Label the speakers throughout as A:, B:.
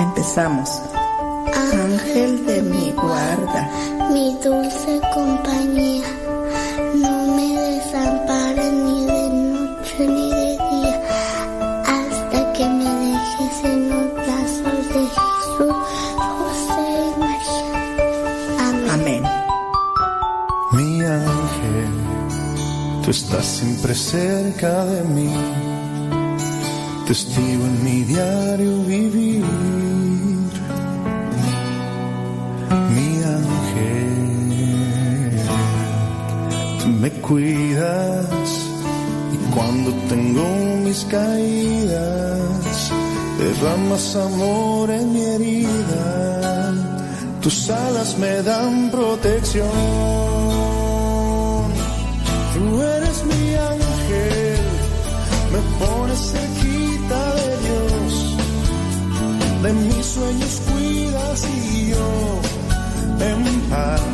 A: Empezamos. Ángel de mi guarda,
B: mi dulce compañía, no me desampares ni de noche ni de día, hasta que me dejes en los brazos de Jesús, José y María. Amén.
A: Amén.
C: Mi ángel, tú estás siempre cerca de mí, testigo en mi diario vivir. Cuidas y cuando tengo mis caídas, derramas amor en mi herida. Tus alas me dan protección. Tú eres mi ángel, me pones cerquita de Dios. De mis sueños cuidas y yo en paz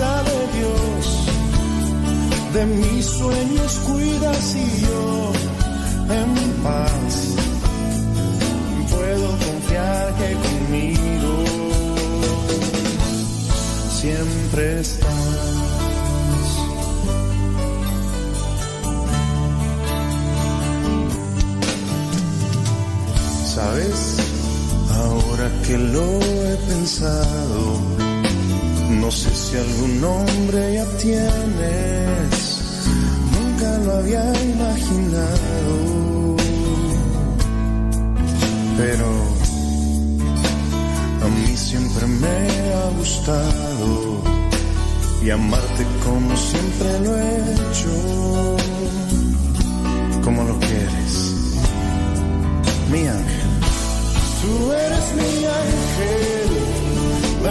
C: de Dios. De mis sueños cuidas y yo en paz puedo confiar que conmigo siempre estás. Sabes, ahora que lo he pensado, si algún nombre ya tienes, nunca lo había imaginado, pero a mí siempre me ha gustado y amarte como siempre lo he hecho, como lo quieres, mi ángel. Tú eres mi ángel, me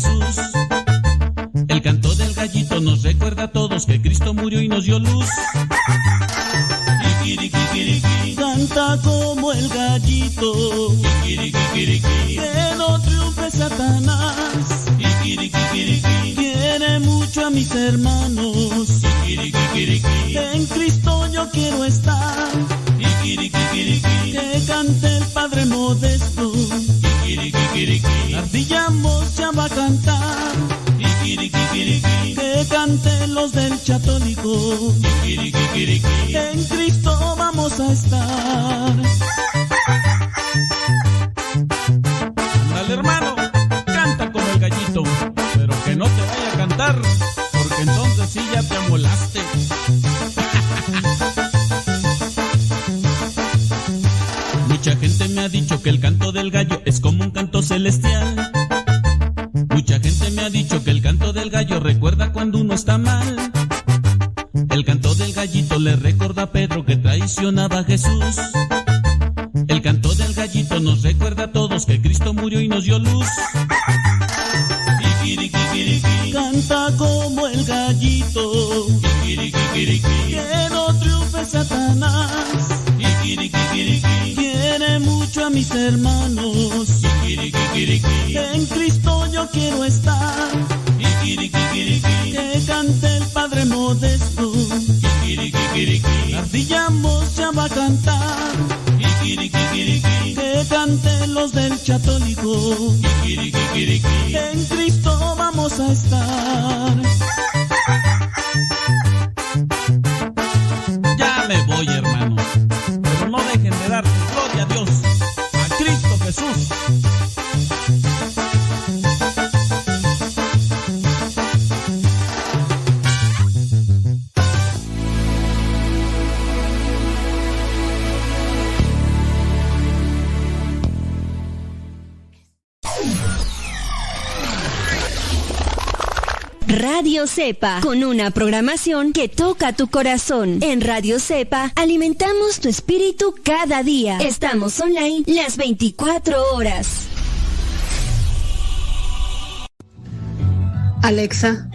D: Jesús. El canto del gallito nos recuerda a todos que Cristo murió y nos dio luz. Canta como el gallito. Que no triunfe Satanás. Quiere mucho a mis hermanos. En Cristo vamos a estar. Chatólico. En Cristo vamos a estar.
E: Cepa, con una programación que toca tu corazón. En Radio Cepa alimentamos tu espíritu cada día. Estamos online las 24 horas.
F: Alexa,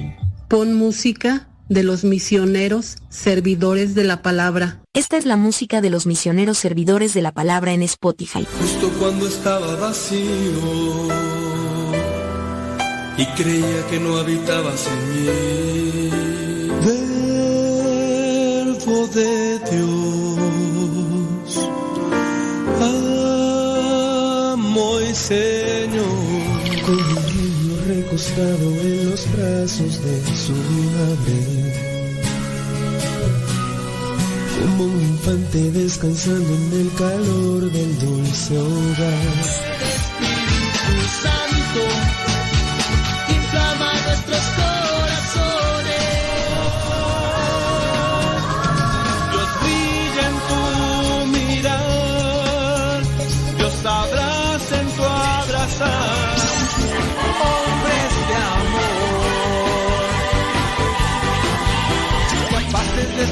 F: pon música de los misioneros servidores de la palabra.
G: Esta es la música de los misioneros servidores de la palabra en Spotify.
H: Justo cuando estaba vacío y creía que no habitabas en mí. Verbo de Dios, amo y Señor, con un niño recostado en los brazos de su madre. Como un infante descansando en el calor del dulce hogar.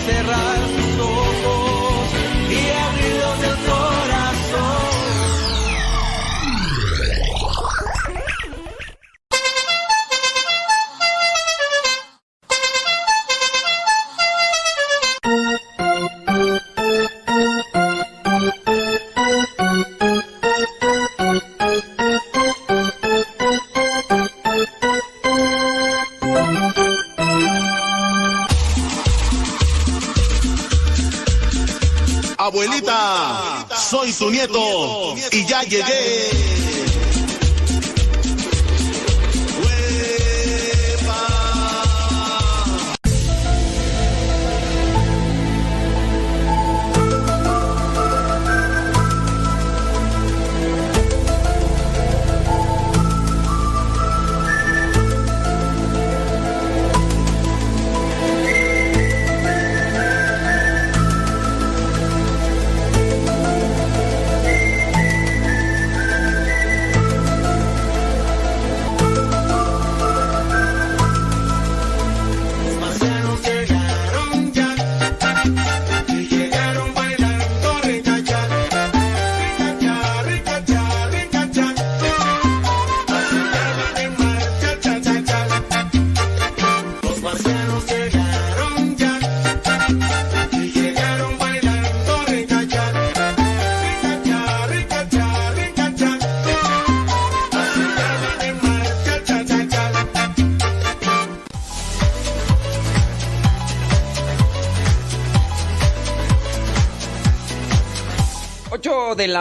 H: Cerrar
I: soy tu nieto y ya llegué.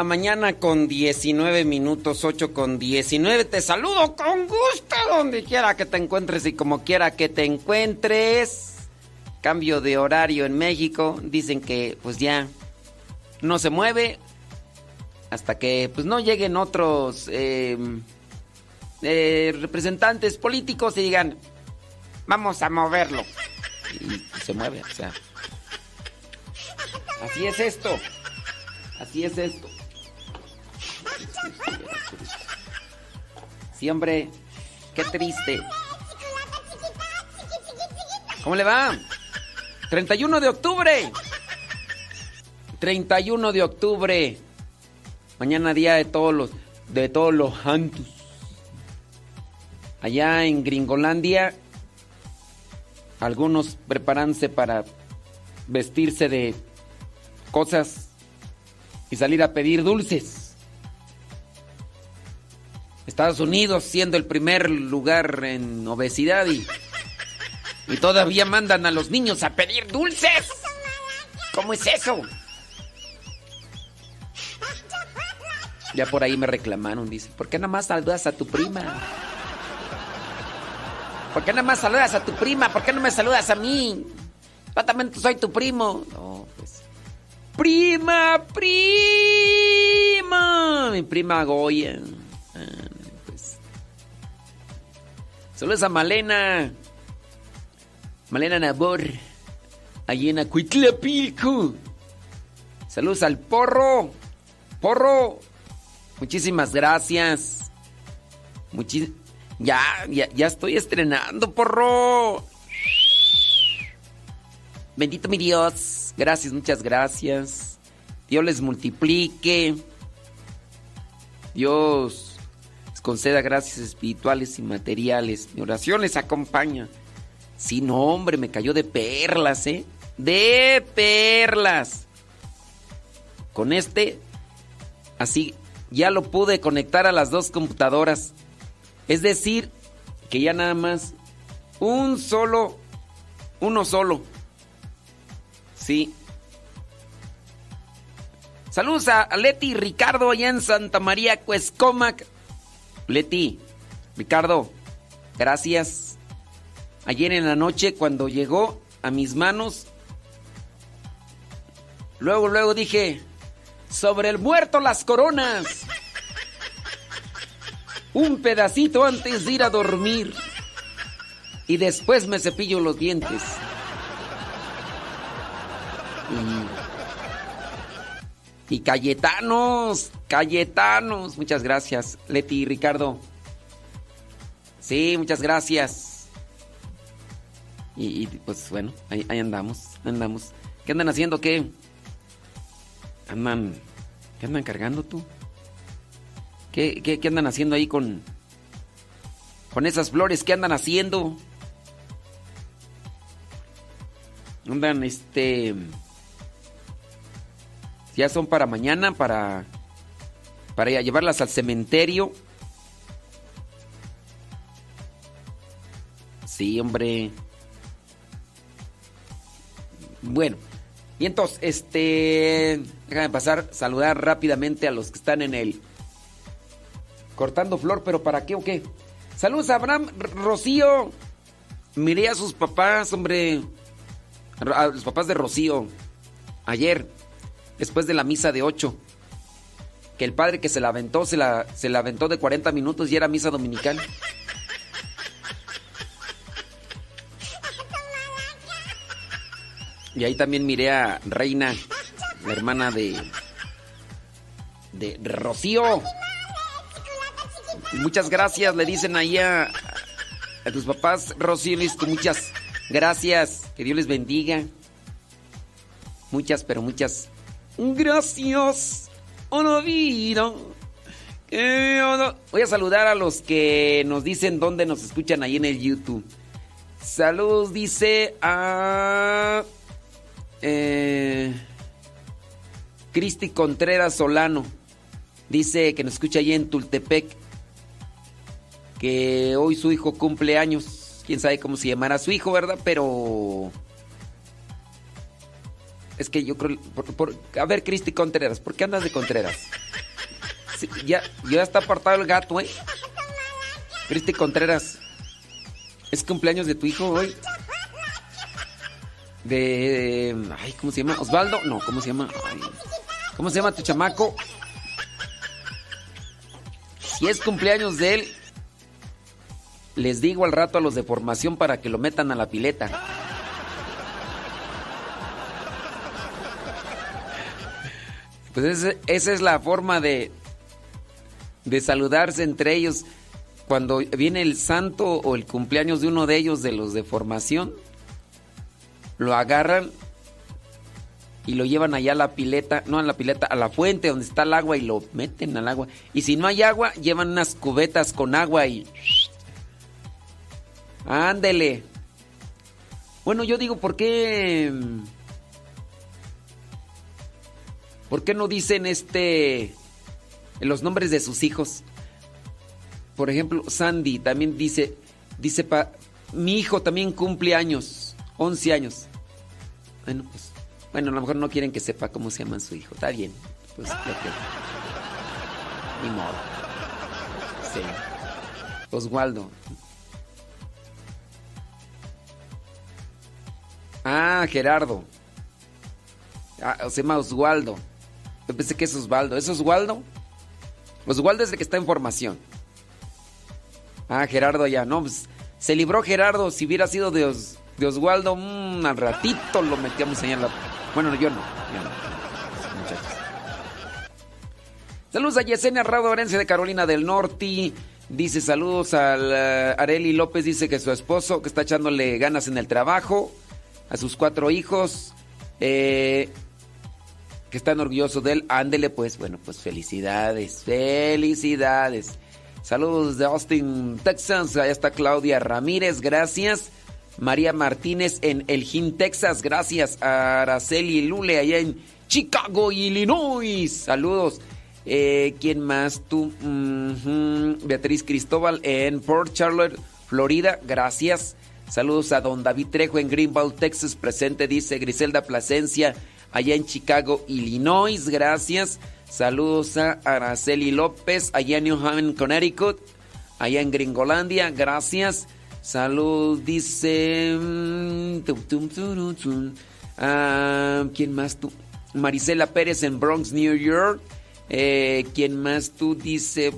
J: Mañana con 19 minutos, 8 con 19. Te saludo con gusto donde quiera que te encuentres y como quiera que te encuentres. Cambio de horario en México. Dicen que pues ya no se mueve hasta que pues no lleguen otros eh, eh, representantes políticos y digan vamos a moverlo. Y se mueve, o sea. Así es esto. Así es esto. Sí, hombre. Qué triste. ¿Cómo le va? 31 de octubre. 31 de octubre. Mañana día de todos los de todos los santos. Allá en Gringolandia algunos preparándose para vestirse de cosas y salir a pedir dulces. Estados Unidos siendo el primer lugar en obesidad y, y todavía mandan a los niños a pedir dulces. ¿Cómo es eso? Ya por ahí me reclamaron, dice, ¿por qué nada más saludas a tu prima? ¿Por qué nada más saludas a tu prima? ¿Por qué no me saludas a mí? Yo también soy tu primo. No, pues. Prima, prima. Mi prima Goya. Saludos a Malena. Malena Nabor. Allí en Acuitlapilco. Saludos al porro. Porro. Muchísimas gracias. ya, ya, ya estoy estrenando, porro. Bendito mi Dios. Gracias, muchas gracias. Dios les multiplique. Dios conceda gracias espirituales y materiales. Mi oración les acompaña. Sí, no, hombre, me cayó de perlas, ¿eh? De perlas. Con este, así, ya lo pude conectar a las dos computadoras. Es decir, que ya nada más un solo, uno solo. Sí. Saludos a Leti y Ricardo allá en Santa María Cuescomac. Leti, Ricardo, gracias. Ayer en la noche cuando llegó a mis manos, luego, luego dije, sobre el muerto las coronas. Un pedacito antes de ir a dormir. Y después me cepillo los dientes. Y, Cayetanos, Cayetanos. Muchas gracias, Leti y Ricardo. Sí, muchas gracias. Y, pues bueno, ahí, andamos, andamos. ¿Qué andan haciendo? ¿Qué? Andan. ¿Qué andan cargando tú? ¿Qué, qué, qué andan haciendo ahí con. con esas flores? ¿Qué andan haciendo? Andan, este. Ya son para mañana, para. Para llevarlas al cementerio. Sí, hombre. Bueno, y entonces, este. Déjame pasar, saludar rápidamente a los que están en el. Cortando flor, pero ¿para qué o qué? Saludos a Abraham Rocío. Miré a sus papás, hombre. A los papás de Rocío. Ayer después de la misa de 8. Que el padre que se la aventó, se la, se la aventó de 40 minutos y era misa dominical. Y ahí también miré a Reina, la hermana de. de Rocío. Muchas gracias, le dicen ahí a, a tus papás, Rocío, listo, muchas gracias. Que Dios les bendiga. Muchas, pero muchas Gracias vida. Voy a saludar a los que nos dicen dónde nos escuchan ahí en el YouTube. Saludos, dice a. Eh, Cristi Contreras Solano. Dice que nos escucha ahí en Tultepec. Que hoy su hijo cumple años. Quién sabe cómo se llamará su hijo, ¿verdad? Pero es que yo creo. a ver, Cristi Contreras, ¿por qué andas de Contreras? ya, ya está apartado el gato, ¿eh? Cristi Contreras, ¿es cumpleaños de tu hijo hoy? De. Ay, ¿cómo se llama? ¿Osvaldo? No, ¿cómo se llama? ¿Cómo se llama tu chamaco? Si es cumpleaños de él, les digo al rato a los de formación para que lo metan a la pileta. Pues esa es la forma de, de saludarse entre ellos. Cuando viene el santo o el cumpleaños de uno de ellos, de los de formación, lo agarran y lo llevan allá a la pileta, no a la pileta, a la fuente donde está el agua y lo meten al agua. Y si no hay agua, llevan unas cubetas con agua y... Ándele. Bueno, yo digo, ¿por qué... ¿Por qué no dicen este... los nombres de sus hijos? Por ejemplo, Sandy también dice, dice, mi hijo también cumple años, 11 años. Bueno, pues bueno, a lo mejor no quieren que sepa cómo se llama su hijo. Está bien. Pues ya que. Ni modo. Sí. Oswaldo. Ah, Gerardo. Ah, se llama Oswaldo. Yo pensé que es Osvaldo. ¿Es Oswaldo? Oswaldo es el que está en formación. Ah, Gerardo ya. No, pues se libró Gerardo. Si hubiera sido de, de Oswaldo, mmm, al ratito lo metíamos allá en la bueno, yo no. Muchachos. Saludos a Yesenia Rado de Carolina del Norte. Dice saludos a uh, Areli López. Dice que su esposo que está echándole ganas en el trabajo. A sus cuatro hijos. Eh, que están orgullosos de él. Ándele pues. Bueno, pues felicidades. Felicidades. Saludos de Austin, Texas. Allá está Claudia Ramírez. Gracias. María Martínez en Elgin, Texas. Gracias Araceli Lule allá en Chicago, Illinois. Saludos. Eh, ¿Quién más? Tú. Beatriz Cristóbal en Port Charlotte, Florida. Gracias. Saludos a don David Trejo en Greenville, Texas. Presente, dice Griselda Plasencia allá en Chicago, Illinois. Gracias. Saludos a Araceli López allá en New Haven, Connecticut. Allá en Gringolandia. Gracias. Salud, dice. Mm, ah, ¿Quién más tú? Marisela Pérez en Bronx, New York. Eh, ¿Quién más tú? Dice. Es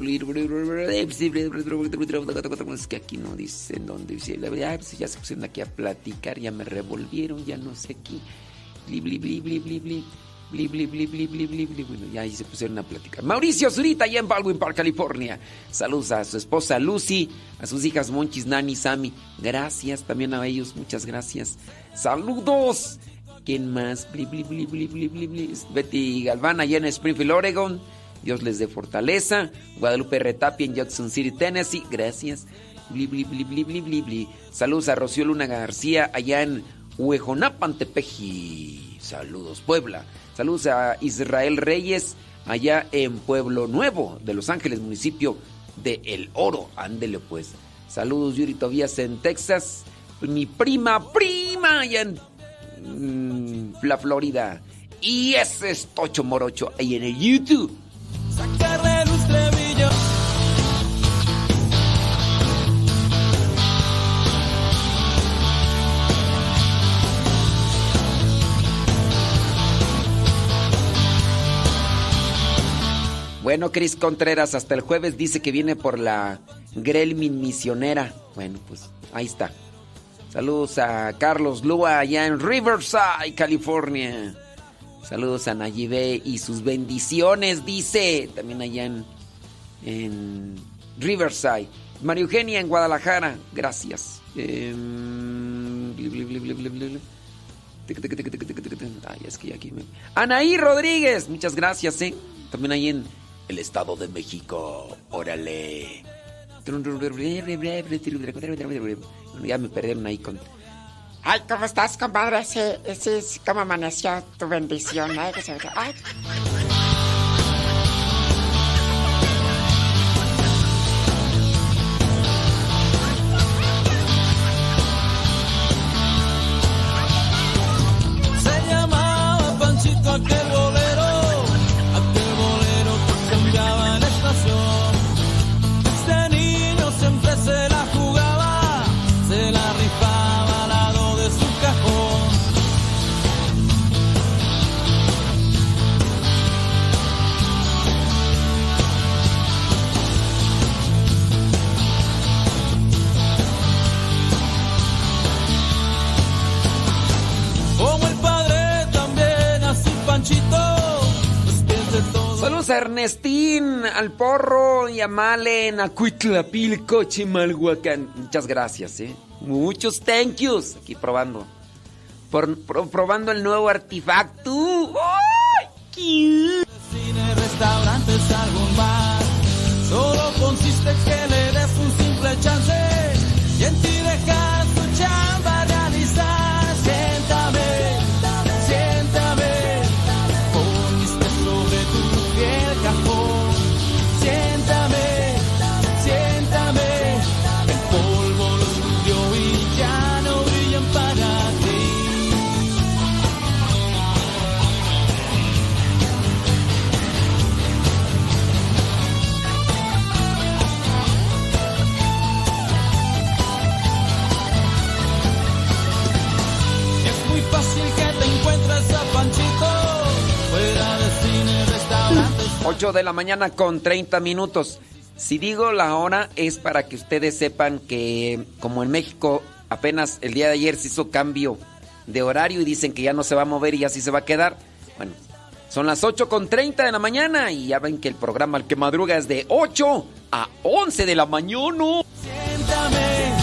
J: que aquí no dicen dónde. Pues ya se pusieron aquí a platicar, ya me revolvieron, ya no sé qué. Bli. Bueno, ya ahí se pusieron a platicar. Mauricio Zurita, allá en Baldwin Park, California. Saludos a su esposa Lucy, a sus hijas Monchis, Nani, Sammy. Gracias también a ellos, muchas gracias. Saludos. ¿Quién más? Bli, bli, bli, bli, bli, bli, bli. Betty Galván, allá en Springfield, Oregon. Dios les dé fortaleza. Guadalupe Retapia en Jackson City, Tennessee. Gracias. Bli, bli, bli, bli, bli, bli. Saludos a Rocío Luna García, allá en Huejonapan, Tepeji. Saludos, Puebla. Saludos a Israel Reyes, allá en Pueblo Nuevo de Los Ángeles, municipio de El Oro. Ándele pues. Saludos Yuri Tobías en Texas. Mi prima, prima, allá en mm, la Florida. Y ese es Tocho Morocho ahí en el YouTube. Bueno, Cris Contreras, hasta el jueves dice que viene por la Grelmin Misionera. Bueno, pues ahí está. Saludos a Carlos Lua allá en Riverside, California. Saludos a Nayibe y sus bendiciones, dice. También allá en, Riverside. María Eugenia en Guadalajara, gracias. Ay, es que aquí me... Anaí Rodríguez, muchas gracias, ¿eh? También ahí en el Estado de México. Órale. Ya me perdieron ahí con.
K: Ay, ¿cómo estás, compadre? Sí, sí, ¿cómo amaneció tu bendición? Ay.
C: Se
J: Ernestín, al Porro y a Malen, a Cuitlapilco, Chimalhuacán. Muchas gracias, ¿eh? Muchos thank yous. Aquí probando. Por, probando el nuevo artefacto. ¡Ay!
H: Cine, restaurantes, algún bar. Solo consiste en que le des un simple chance
J: 8 de la mañana con 30 minutos. Si digo la hora es para que ustedes sepan que como en México apenas el día de ayer se hizo cambio de horario y dicen que ya no se va a mover y así se va a quedar. Bueno, son las 8 con 30 de la mañana y ya ven que el programa El que madruga es de 8 a 11 de la mañana.
H: Siéntame,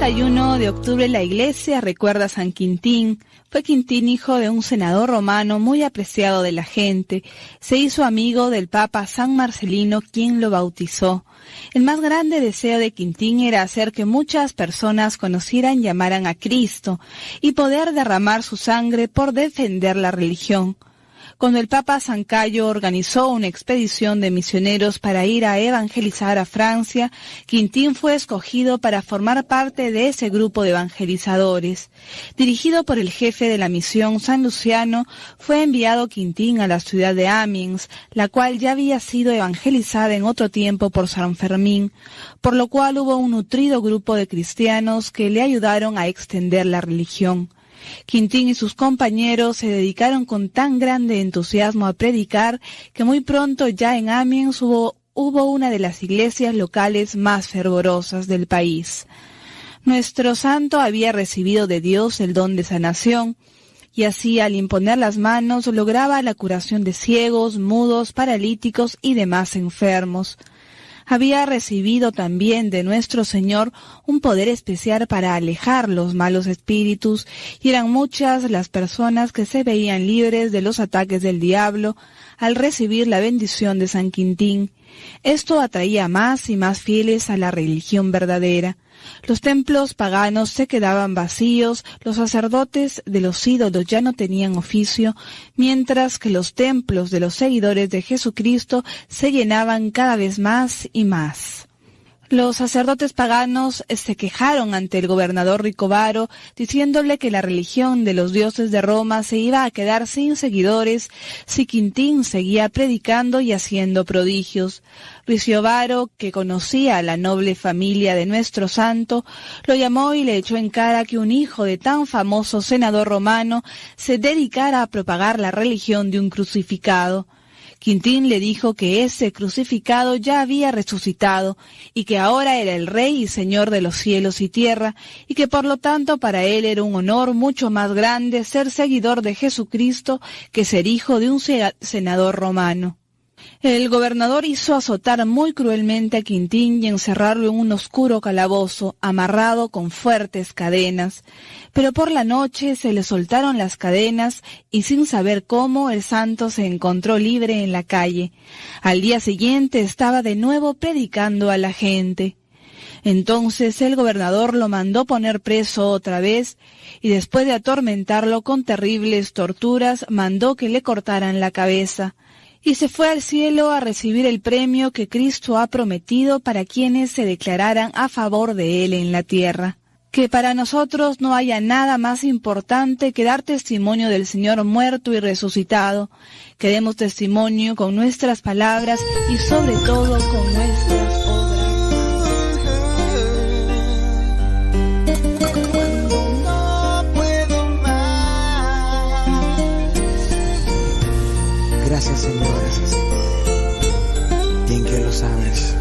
L: 31 de octubre la iglesia recuerda a San Quintín. Fue Quintín hijo de un senador romano muy apreciado de la gente. Se hizo amigo del Papa San Marcelino, quien lo bautizó. El más grande deseo de Quintín era hacer que muchas personas conocieran y amaran a Cristo y poder derramar su sangre por defender la religión. Cuando el Papa San Cayo organizó una expedición de misioneros para ir a evangelizar a Francia, Quintín fue escogido para formar parte de ese grupo de evangelizadores. Dirigido por el jefe de la misión San Luciano, fue enviado Quintín a la ciudad de Amiens, la cual ya había sido evangelizada en otro tiempo por San Fermín, por lo cual hubo un nutrido grupo de cristianos que le ayudaron a extender la religión. Quintín y sus compañeros se dedicaron con tan grande entusiasmo a predicar que muy pronto ya en Amiens hubo, hubo una de las iglesias locales más fervorosas del país. Nuestro santo había recibido de Dios el don de sanación, y así al imponer las manos lograba la curación de ciegos, mudos, paralíticos y demás enfermos había recibido también de nuestro Señor un poder especial para alejar los malos espíritus, y eran muchas las personas que se veían libres de los ataques del diablo al recibir la bendición de San Quintín. Esto atraía más y más fieles a la religión verdadera. Los templos paganos se quedaban vacíos, los sacerdotes de los ídolos ya no tenían oficio, mientras que los templos de los seguidores de Jesucristo se llenaban cada vez más y más. Los sacerdotes paganos se quejaron ante el gobernador Ricovaro, diciéndole que la religión de los dioses de Roma se iba a quedar sin seguidores si Quintín seguía predicando y haciendo prodigios. Ricovaro, que conocía a la noble familia de nuestro santo, lo llamó y le echó en cara que un hijo de tan famoso senador romano se dedicara a propagar la religión de un crucificado. Quintín le dijo que ese crucificado ya había resucitado y que ahora era el rey y señor de los cielos y tierra y que por lo tanto para él era un honor mucho más grande ser seguidor de Jesucristo que ser hijo de un senador romano. El gobernador hizo azotar muy cruelmente a Quintín y encerrarlo en un oscuro calabozo, amarrado con fuertes cadenas. Pero por la noche se le soltaron las cadenas y sin saber cómo el santo se encontró libre en la calle. Al día siguiente estaba de nuevo predicando a la gente. Entonces el gobernador lo mandó poner preso otra vez y después de atormentarlo con terribles torturas mandó que le cortaran la cabeza y se fue al cielo a recibir el premio que Cristo ha prometido para quienes se declararan a favor de él en la tierra. Que para nosotros no haya nada más importante que dar testimonio del Señor muerto y resucitado, que demos testimonio con nuestras palabras y sobre todo con nuestras
M: Gracias, Señor. Bien que lo sabes.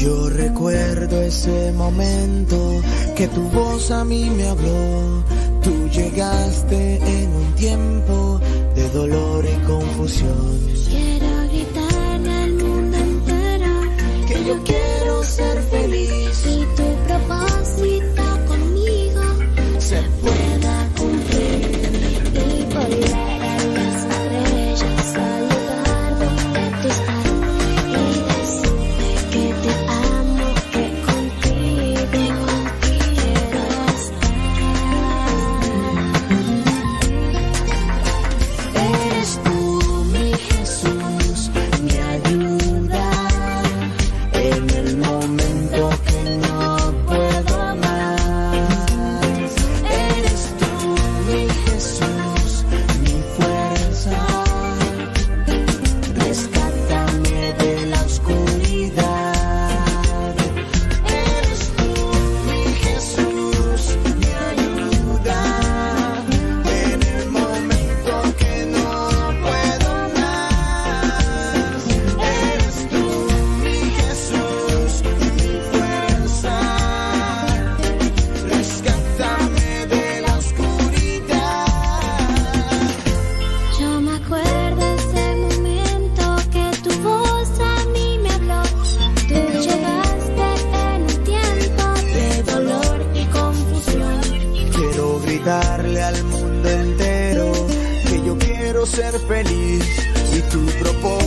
M: Yo recuerdo ese momento que tu voz a mí me habló. Tú llegaste en un tiempo de dolor y confusión.
B: Quiero gritar al mundo entero
M: que yo quiero ser feliz feliz. Y tu propósito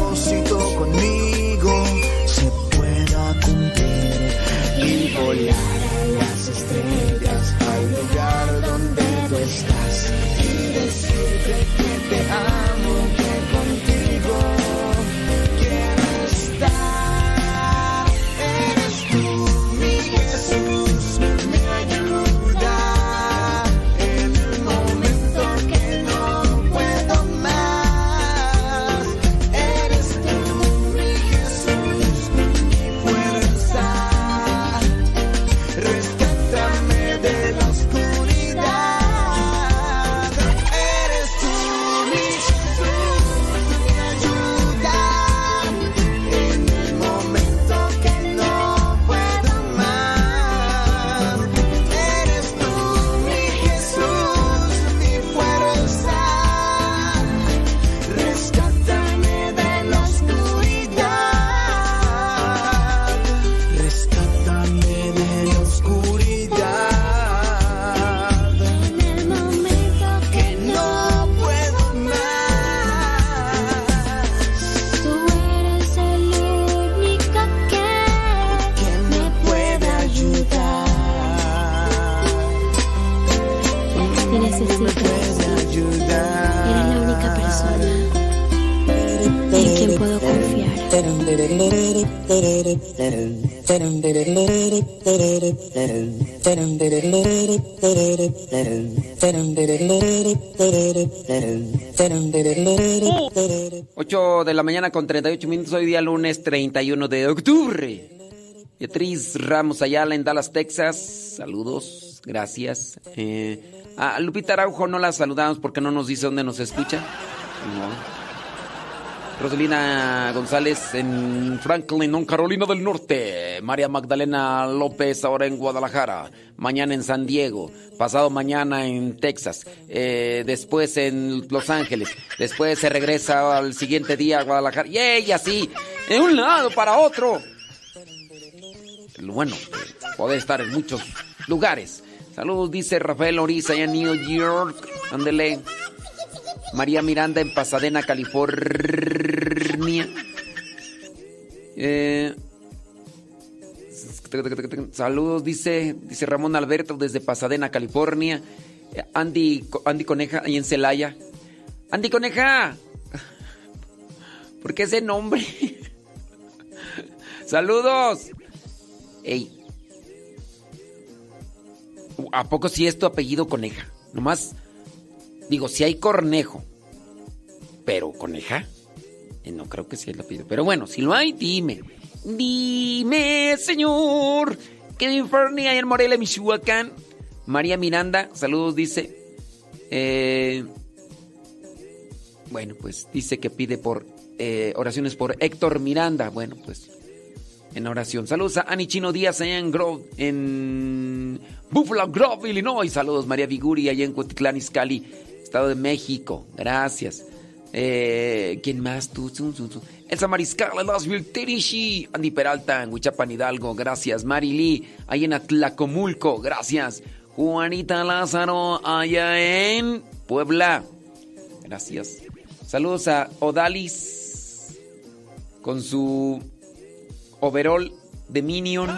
M: 8 de la
J: mañana con 38 minutos, hoy día lunes 31 de octubre. Beatriz Ramos Ayala en Dallas, Texas. Saludos, gracias. Eh, a Lupita Araujo no la saludamos porque no nos dice dónde nos escucha. No. Rosalina González en Franklin, Carolina del Norte. María Magdalena López ahora en Guadalajara. Mañana en San Diego. Pasado mañana en Texas. Eh, después en Los Ángeles. Después se regresa al siguiente día a Guadalajara. Y ella así, de un lado para otro. Bueno, que poder estar en muchos lugares. Saludos, dice Rafael Oriza allá en New York. Ándele. María Miranda en Pasadena, California. Eh, saludos, dice, dice Ramón Alberto desde Pasadena, California. Eh, Andy, Andy Coneja, ahí en Celaya. Andy Coneja. ¿Por qué ese nombre? Saludos. Ey. ¿A poco si es tu apellido Coneja? Nomás, digo, si hay Cornejo, pero Coneja, no creo que sea el apellido. Pero bueno, si lo hay, dime. Dime, señor. California, en Morelia, Michoacán. María Miranda, saludos, dice. Eh, bueno, pues dice que pide por eh, oraciones por Héctor Miranda. Bueno, pues en oración. Saludos a Ani Chino Díaz allá en Grove, en Buffalo Grove, Illinois. Saludos María Viguri allá en Cuatitlán, Izcalli, Estado de México. Gracias. Eh, ¿Quién más? Tú, Elsa Mariscal, Lasville, Andy Peralta en Huichapan Hidalgo. Gracias. Mari Lee, allá en Atlacomulco. Gracias. Juanita Lázaro, allá en Puebla. Gracias. Saludos a Odalis con su overall de Minion.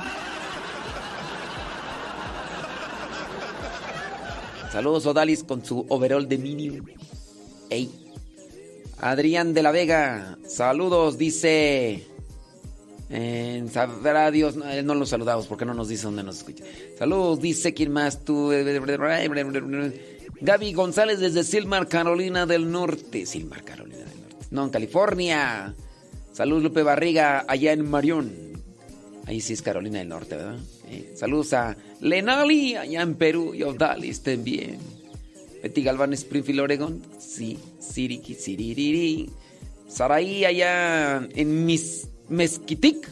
J: Saludos Odalis con su overall de Minion. Ey. Adrián de la Vega, saludos, dice. En sabrá Dios, no, no lo saludamos porque no nos dice dónde nos escucha. Saludos, dice quién más tú. Gaby González desde Silmar, Carolina del Norte. Silmar, Carolina del Norte. No, en California. Saludos, Lupe Barriga, allá en Marión. Ahí sí es Carolina del Norte, ¿verdad? Eh, saludos a Lenali, allá en Perú. Y Odali, estén bien. Betty Galván, Springfield, Oregon. Sí, Siriki, Siririri. Saraí, allá en Mis, Mezquitic.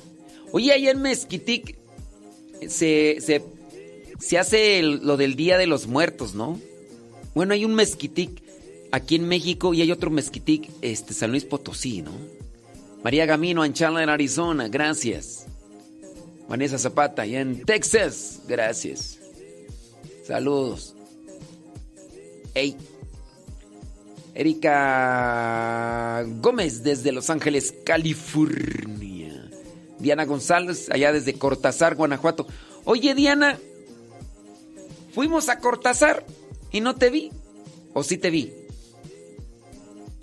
J: Oye, allá en Mezquitic se, se, se hace lo del Día de los Muertos, ¿no? Bueno, hay un Mezquitic aquí en México y hay otro Mezquitic, este, San Luis Potosí, ¿no? María Gamino, en Chandler, Arizona, gracias. Vanessa Zapata, allá en Texas, gracias. Saludos. Hey. Erika Gómez desde Los Ángeles, California. Diana González, allá desde Cortázar, Guanajuato. Oye, Diana, fuimos a Cortázar y no te vi. ¿O sí te vi?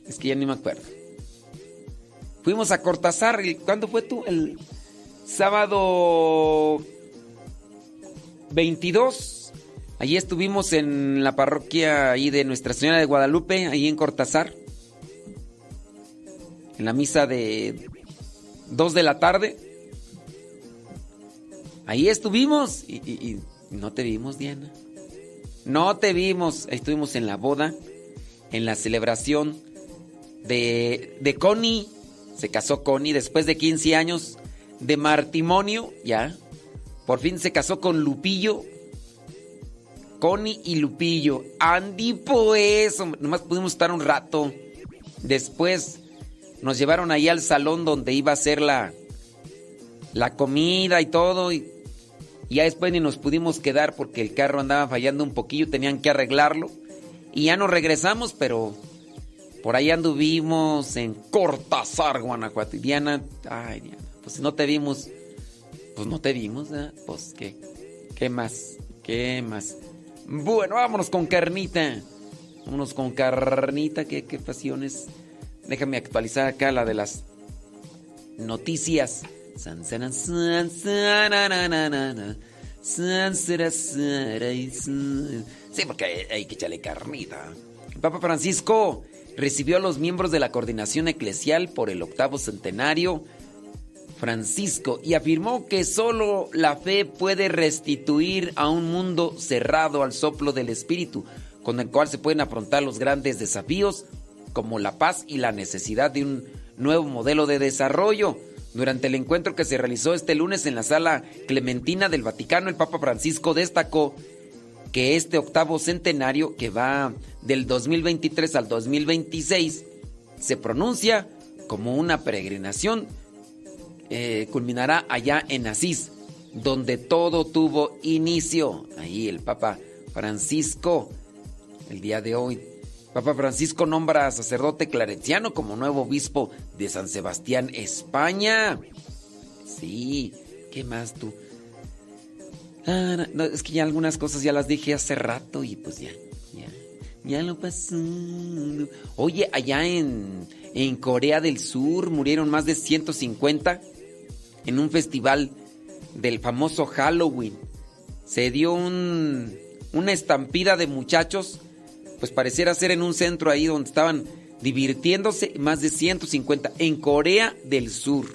J: Es que ya ni me acuerdo. Fuimos a Cortázar, ¿cuándo fue tú? El sábado 22 Allí estuvimos en la parroquia ahí de Nuestra Señora de Guadalupe, ahí en Cortázar. En la misa de 2 de la tarde. Ahí estuvimos y, no te vimos, Diana. No te vimos. Ahí estuvimos en la boda, en la celebración de, de Connie. Se casó Connie después de 15 años de matrimonio, ya. Por fin se casó con Lupillo, Connie y Lupillo. Andy, pues, nomás pudimos estar un rato. Después nos llevaron ahí al salón donde iba a ser la, la comida y todo. Y, ya después ni nos pudimos quedar porque el carro andaba fallando un poquillo, tenían que arreglarlo. Y ya nos regresamos, pero por ahí anduvimos en Cortázar, Guanajuato. Diana, ay, Diana, pues no te vimos. Pues no te vimos, ¿eh? Pues qué, qué más, qué más. Bueno, vámonos con carnita. Vámonos con carnita, qué, qué pasiones. Déjame actualizar acá la de las noticias. Sí, porque hay, que echarle carnita. Papa Francisco recibió a los miembros de la coordinación eclesial por el octavo centenario Francisco y afirmó que solo la fe puede restituir a un mundo cerrado al soplo del Espíritu, con el cual se pueden afrontar los grandes desafíos como la paz y la necesidad de un nuevo modelo de desarrollo. Durante el encuentro que se realizó este lunes en la sala Clementina del Vaticano, el Papa Francisco destacó que este octavo centenario, que va del 2023 al 2026, se pronuncia como una peregrinación eh, culminará allá en Asís, donde todo tuvo inicio. Ahí el Papa Francisco, el día de hoy. Papa Francisco nombra a sacerdote claretiano como nuevo obispo de San Sebastián, España. Sí, ¿qué más tú? Ah, es que ya algunas cosas ya las dije hace rato y pues ya, ya, ya lo pasó. Oye, allá en, en Corea del Sur murieron más de 150 en un festival del famoso Halloween. Se dio un, una estampida de muchachos, pues pareciera ser en un centro ahí donde estaban divirtiéndose más de 150 en Corea del Sur.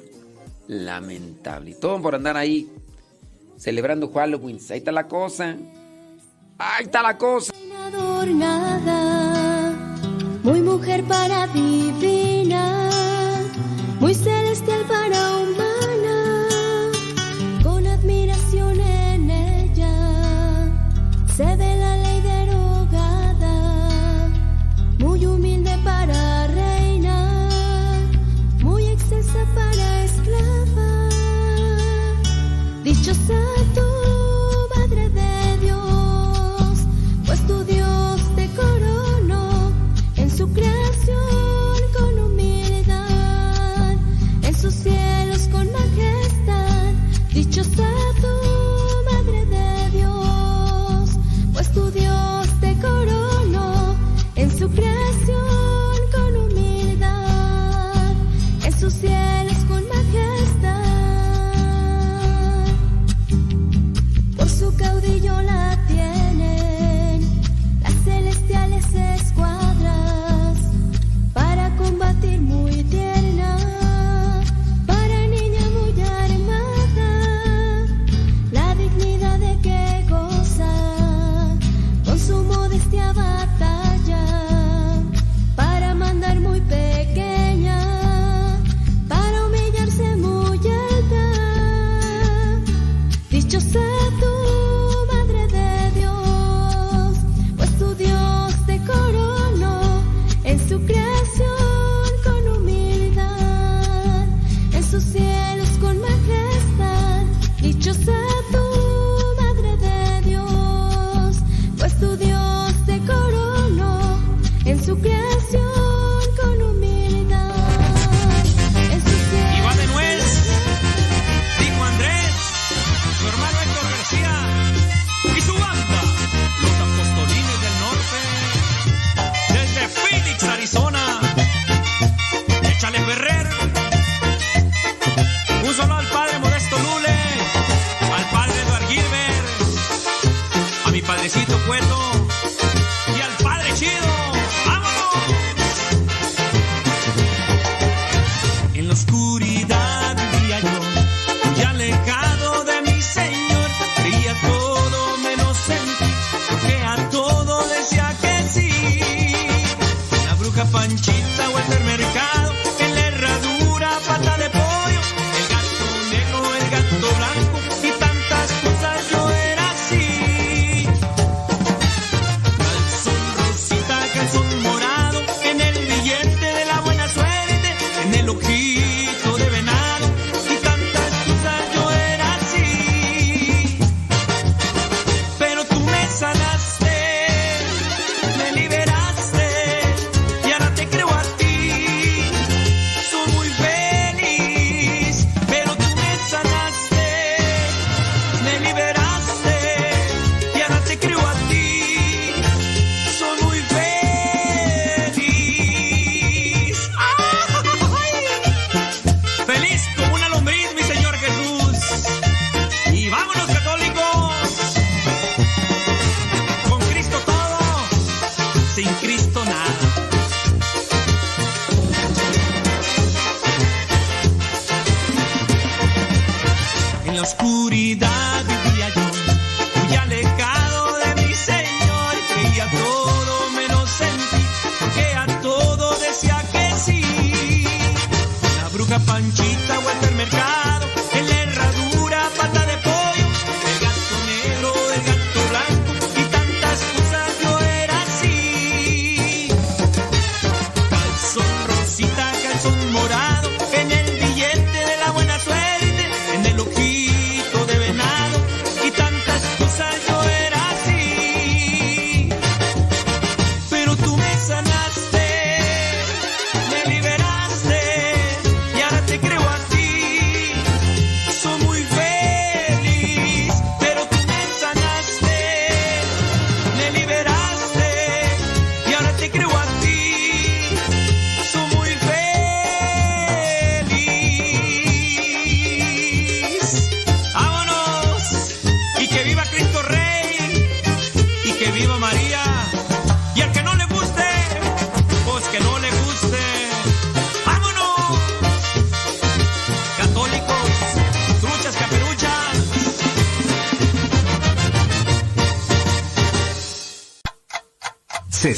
J: Lamentable. Y todo por andar ahí celebrando Halloween. Ahí está la cosa. Ahí está la cosa.
B: Muy mujer para
N: adivinar.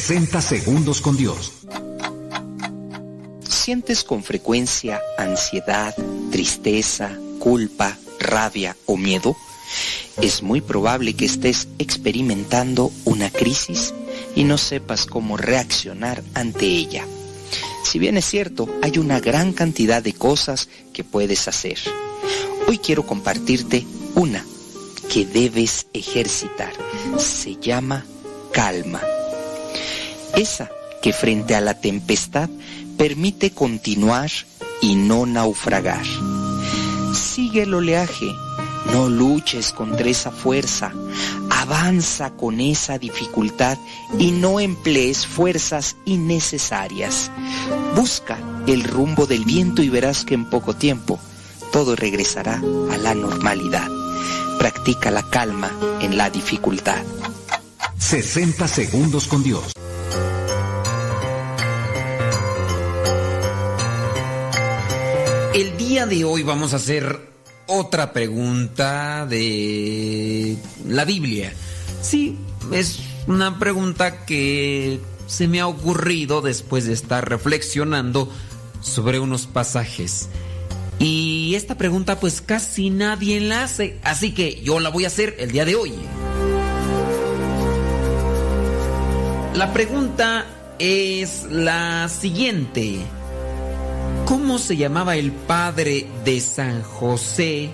O: 60 segundos con Dios.
P: ¿Sientes con frecuencia ansiedad, tristeza, culpa, rabia o miedo? Es muy probable que estés experimentando una crisis y no sepas cómo reaccionar ante ella. Si bien es cierto, hay una gran cantidad de cosas que puedes hacer. Hoy quiero compartirte una que debes ejercitar. Se llama calma. Esa que frente a la tempestad permite continuar y no naufragar. Sigue el oleaje, no luches contra esa fuerza, avanza con esa dificultad y no emplees fuerzas innecesarias. Busca el rumbo del viento y verás que en poco tiempo todo regresará a la normalidad. Practica la calma en la dificultad.
O: 60 segundos con Dios.
J: El día de hoy vamos a hacer otra pregunta de la Biblia. Sí, es una pregunta que se me ha ocurrido después de estar reflexionando sobre unos pasajes. Y esta pregunta pues casi nadie la hace, así que yo la voy a hacer el día de hoy. La pregunta es la siguiente. ¿Cómo se llamaba el padre de San José?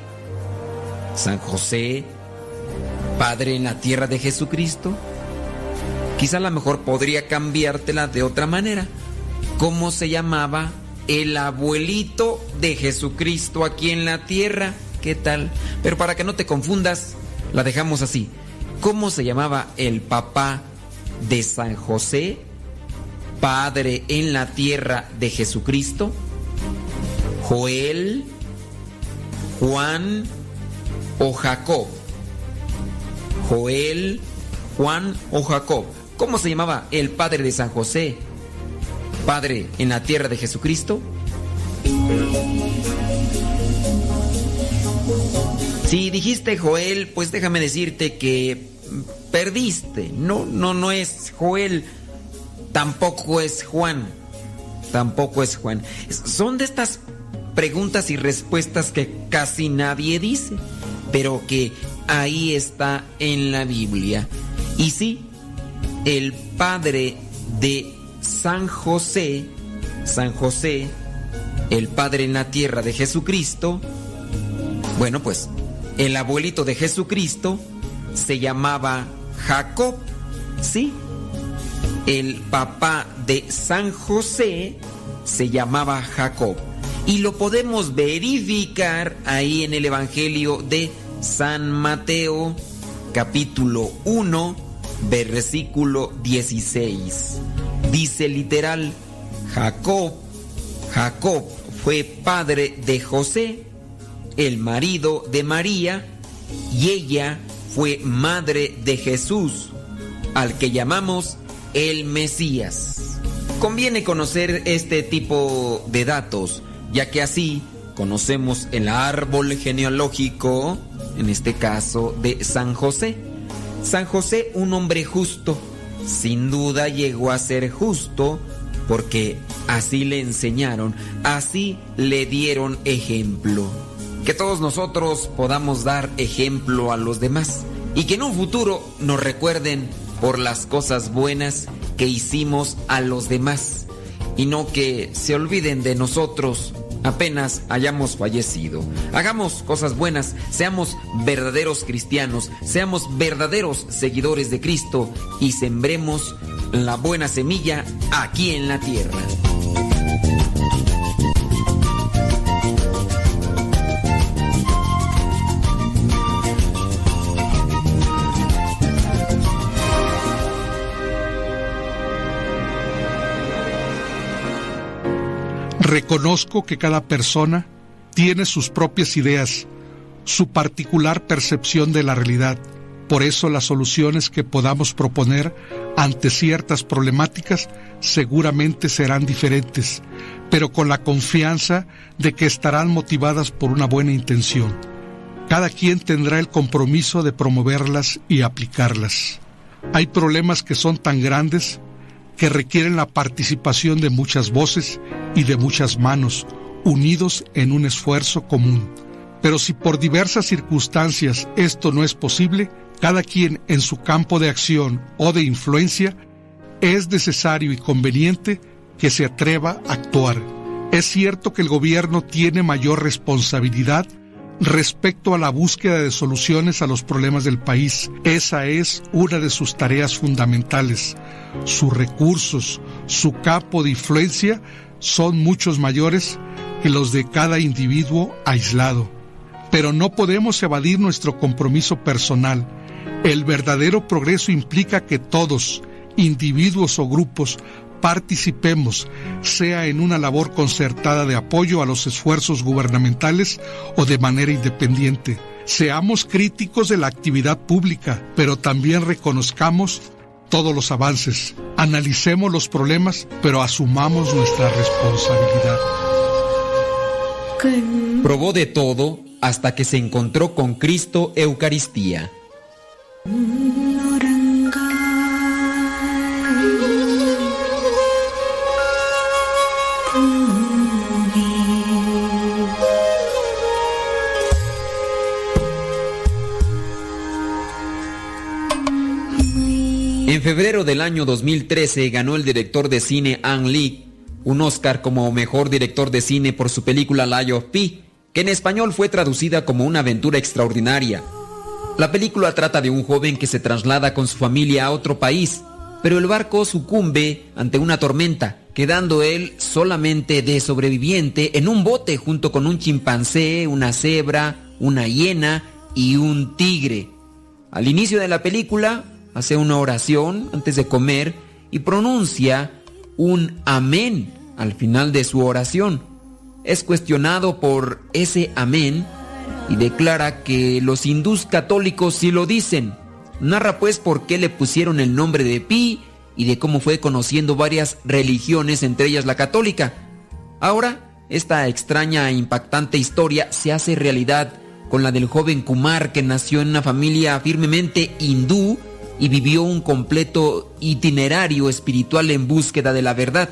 J: San José, padre en la tierra de Jesucristo. Quizá a lo mejor podría cambiártela de otra manera. ¿Cómo se llamaba el abuelito de Jesucristo aquí en la tierra? ¿Qué tal? Pero para que no te confundas, la dejamos así. ¿Cómo se llamaba el papá de San José, padre en la tierra de Jesucristo? Joel, Juan o Jacob. Joel, Juan o Jacob. ¿Cómo se llamaba el padre de San José? Padre en la tierra de Jesucristo. Si dijiste Joel, pues déjame decirte que perdiste. No, no, no es Joel. Tampoco es Juan. Tampoco es Juan. Son de estas preguntas y respuestas que casi nadie dice, pero que ahí está en la Biblia. Y sí, el padre de San José, San José, el padre en la tierra de Jesucristo, bueno, pues el abuelito de Jesucristo se llamaba Jacob, ¿sí? El papá de San José se llamaba Jacob. Y lo podemos verificar ahí en el Evangelio de San Mateo, capítulo 1, versículo 16. Dice literal, Jacob, Jacob fue padre de José, el marido de María, y ella fue madre de Jesús, al que llamamos el Mesías. Conviene conocer este tipo de datos, ya que así conocemos el árbol genealógico, en este caso de San José. San José, un hombre justo, sin duda llegó a ser justo porque así le enseñaron, así le dieron ejemplo. Que todos nosotros podamos dar ejemplo a los demás y que en un futuro nos recuerden por las cosas buenas que hicimos a los demás y no que se olviden de nosotros apenas hayamos fallecido. Hagamos cosas buenas, seamos verdaderos cristianos, seamos verdaderos seguidores de Cristo y sembremos la buena semilla aquí en la tierra.
Q: Reconozco que cada persona tiene sus propias ideas, su particular percepción de la realidad. Por eso las soluciones que podamos proponer ante ciertas problemáticas seguramente serán diferentes, pero con la confianza de que estarán motivadas por una buena intención. Cada quien tendrá el compromiso de promoverlas y aplicarlas. Hay problemas que son tan grandes que requieren la participación de muchas voces y de muchas manos, unidos en un esfuerzo común. Pero si por diversas circunstancias esto no es posible, cada quien en su campo de acción o de influencia, es necesario y conveniente que se atreva a actuar. Es cierto que el gobierno tiene mayor responsabilidad respecto a la búsqueda de soluciones a los problemas del país. Esa es una de sus tareas fundamentales. Sus recursos, su campo de influencia son muchos mayores que los de cada individuo aislado. Pero no podemos evadir nuestro compromiso personal. El verdadero progreso implica que todos, individuos o grupos, participemos, sea en una labor concertada de apoyo a los esfuerzos gubernamentales o de manera independiente. Seamos críticos de la actividad pública, pero también reconozcamos todos los avances. Analicemos los problemas, pero asumamos nuestra responsabilidad.
J: Probó de todo hasta que se encontró con Cristo Eucaristía. En febrero del año 2013 ganó el director de cine Ang Lee un Oscar como mejor director de cine por su película Lie of Pi, que en español fue traducida como una aventura extraordinaria. La película trata de un joven que se traslada con su familia a otro país, pero el barco sucumbe ante una tormenta, quedando él solamente de sobreviviente en un bote junto con un chimpancé, una cebra, una hiena y un tigre. Al inicio de la película hace una oración antes de comer y pronuncia un amén al final de su oración. Es cuestionado por ese amén y declara que los hindús católicos sí lo dicen. Narra pues por qué le pusieron el nombre de Pi y de cómo fue conociendo varias religiones, entre ellas la católica. Ahora, esta extraña e impactante historia se hace realidad con la del joven Kumar que nació en una familia firmemente hindú y vivió un completo itinerario espiritual en búsqueda de la verdad.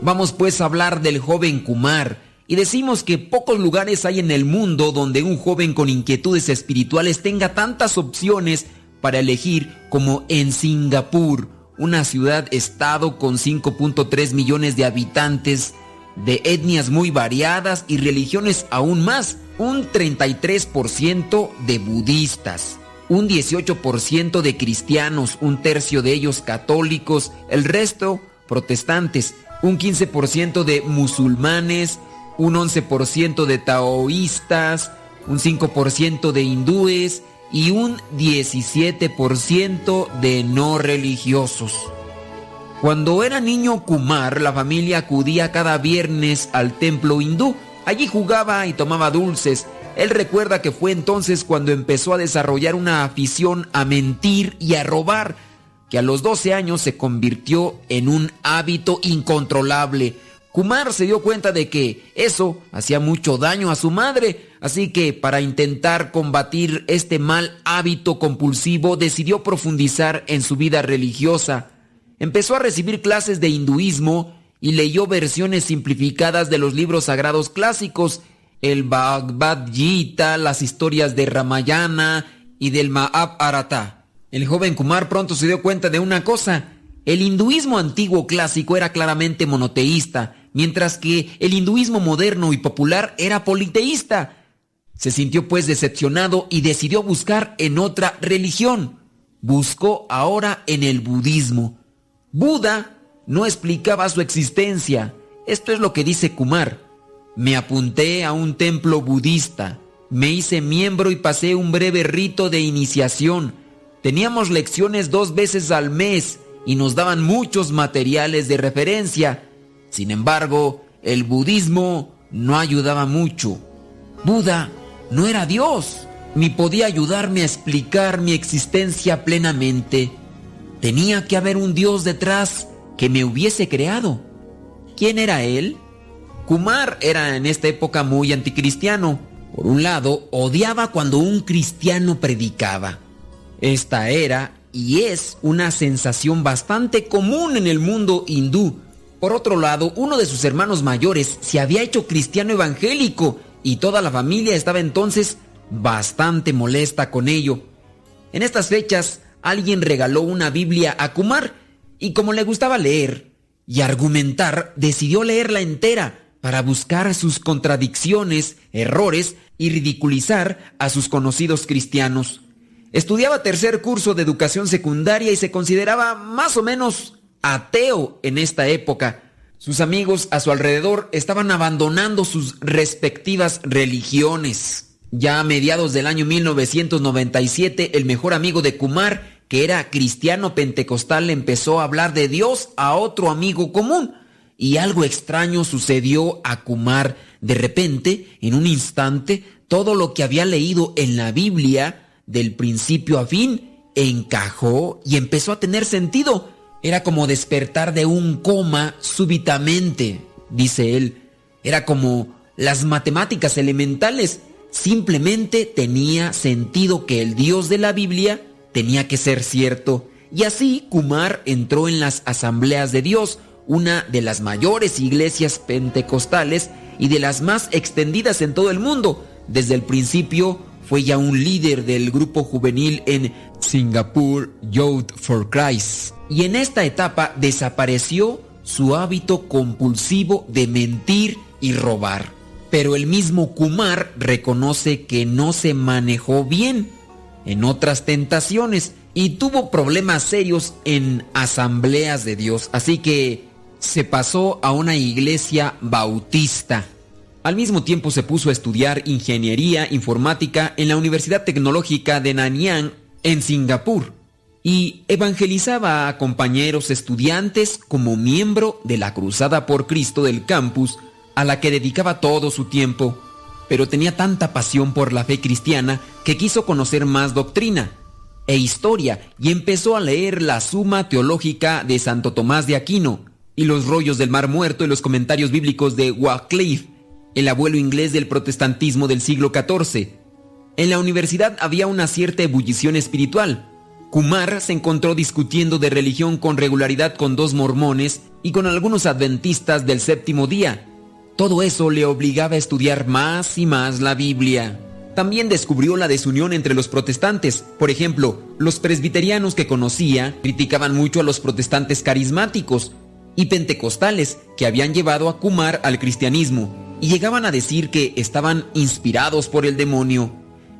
J: Vamos pues a hablar del joven Kumar y decimos que pocos lugares hay en el mundo donde un joven con inquietudes espirituales tenga tantas opciones para elegir como en Singapur, una ciudad-estado con 5.3 millones de habitantes, de etnias muy variadas y religiones aún más, un 33% de budistas un 18% de cristianos, un tercio de ellos católicos, el resto protestantes, un 15% de musulmanes, un 11% de taoístas, un 5% de hindúes y un 17% de no religiosos. Cuando era niño Kumar, la familia acudía cada viernes al templo hindú. Allí jugaba y tomaba dulces él recuerda que fue entonces cuando empezó a desarrollar una afición a mentir y a robar, que a los 12 años se convirtió en un hábito incontrolable. Kumar se dio cuenta de que eso hacía mucho daño a su madre, así que para intentar combatir este mal hábito compulsivo decidió profundizar en su vida religiosa. Empezó a recibir clases de hinduismo y leyó versiones simplificadas de los libros sagrados clásicos el Bhagavad Gita, las historias de Ramayana y del Mahabharata. El joven Kumar pronto se dio cuenta de una cosa. El hinduismo antiguo clásico era claramente monoteísta, mientras que el hinduismo moderno y popular era politeísta. Se sintió pues decepcionado y decidió buscar en otra religión. Buscó ahora en el budismo. Buda no explicaba su existencia. Esto es lo que dice Kumar. Me apunté a un templo budista, me hice miembro y pasé un breve rito de iniciación. Teníamos lecciones dos veces al mes y nos daban muchos materiales de referencia. Sin embargo, el budismo no ayudaba mucho. Buda no era Dios, ni podía ayudarme a explicar mi existencia plenamente. Tenía que haber un Dios detrás que me hubiese creado. ¿Quién era Él? Kumar era en esta época muy anticristiano. Por un lado, odiaba cuando un cristiano predicaba. Esta era y es una sensación bastante común en el mundo hindú. Por otro lado, uno de sus hermanos mayores se había hecho cristiano evangélico y toda la familia estaba entonces bastante molesta con ello. En estas fechas, alguien regaló una Biblia a Kumar y como le gustaba leer y argumentar, decidió leerla entera para buscar sus contradicciones, errores y ridiculizar a sus conocidos cristianos. Estudiaba tercer curso de educación secundaria y se consideraba más o menos ateo en esta época. Sus amigos a su alrededor estaban abandonando sus respectivas religiones. Ya a mediados del año 1997, el mejor amigo de Kumar, que era cristiano pentecostal, empezó a hablar de Dios a otro amigo común. Y algo extraño sucedió a Kumar. De repente, en un instante, todo lo que había leído en la Biblia, del principio a fin, encajó y empezó a tener sentido. Era como despertar de un coma súbitamente, dice él. Era como las matemáticas elementales. Simplemente tenía sentido que el Dios de la Biblia tenía que ser cierto. Y así Kumar entró en las asambleas de Dios, una de las mayores iglesias pentecostales y de las más extendidas en todo el mundo. Desde el principio fue ya un líder del grupo juvenil en Singapur Youth for Christ. Y en esta etapa desapareció su hábito compulsivo de mentir y robar. Pero el mismo Kumar reconoce que no se manejó bien en otras tentaciones y tuvo problemas serios en asambleas de Dios. Así que se pasó a una iglesia bautista. Al mismo tiempo se puso a estudiar ingeniería informática en la Universidad Tecnológica de Nanyang en Singapur y evangelizaba a compañeros estudiantes como miembro de la Cruzada por Cristo del campus a la que dedicaba todo su tiempo, pero tenía tanta pasión por la fe cristiana que quiso conocer más doctrina e historia y empezó a leer la Suma Teológica de Santo Tomás de Aquino, y los rollos del Mar Muerto y los comentarios bíblicos de Wycliffe, el abuelo inglés del protestantismo del siglo XIV. En la universidad había una cierta ebullición espiritual. Kumar se encontró discutiendo de religión con regularidad con dos mormones y con algunos adventistas del séptimo día. Todo eso le obligaba a estudiar más y más la Biblia. También descubrió la desunión entre los protestantes. Por ejemplo, los presbiterianos que conocía criticaban mucho a los protestantes carismáticos, y pentecostales que habían llevado a Kumar al cristianismo y llegaban a decir que estaban inspirados por el demonio.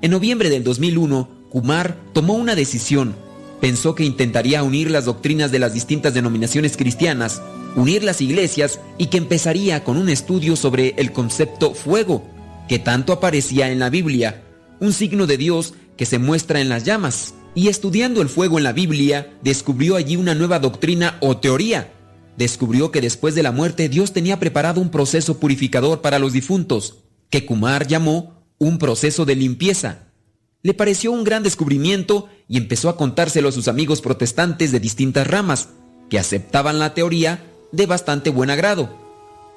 J: En noviembre del 2001, Kumar tomó una decisión. Pensó que intentaría unir las doctrinas de las distintas denominaciones cristianas, unir las iglesias y que empezaría con un estudio sobre el concepto fuego, que tanto aparecía en la Biblia, un signo de Dios que se muestra en las llamas. Y estudiando el fuego en la Biblia, descubrió allí una nueva doctrina o teoría, descubrió que después de la muerte Dios tenía preparado un proceso purificador para los difuntos, que Kumar llamó un proceso de limpieza. Le pareció un gran descubrimiento y empezó a contárselo a sus amigos protestantes de distintas ramas, que aceptaban la teoría de bastante buen agrado.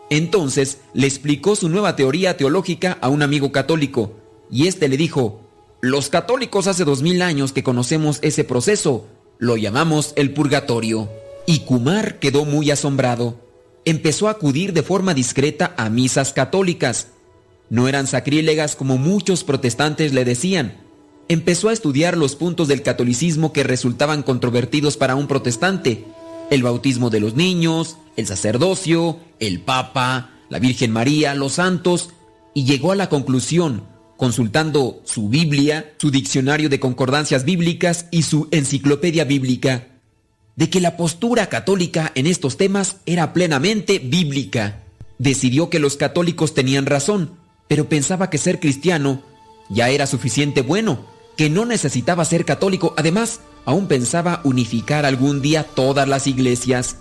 J: Entonces le explicó su nueva teoría teológica a un amigo católico, y éste le dijo, los católicos hace dos mil años que conocemos ese proceso, lo llamamos el purgatorio. Y Kumar quedó muy asombrado. Empezó a acudir de forma discreta a misas católicas. No eran sacrílegas como muchos protestantes le decían. Empezó a estudiar los puntos del catolicismo que resultaban controvertidos para un protestante. El bautismo de los niños, el sacerdocio, el papa, la Virgen María, los santos, y llegó a la conclusión, consultando su Biblia, su diccionario de concordancias bíblicas y su enciclopedia bíblica, de que la postura católica en estos temas era plenamente bíblica. Decidió que los católicos tenían razón, pero pensaba que ser cristiano ya era suficiente bueno, que no necesitaba ser católico, además, aún pensaba unificar algún día todas las iglesias.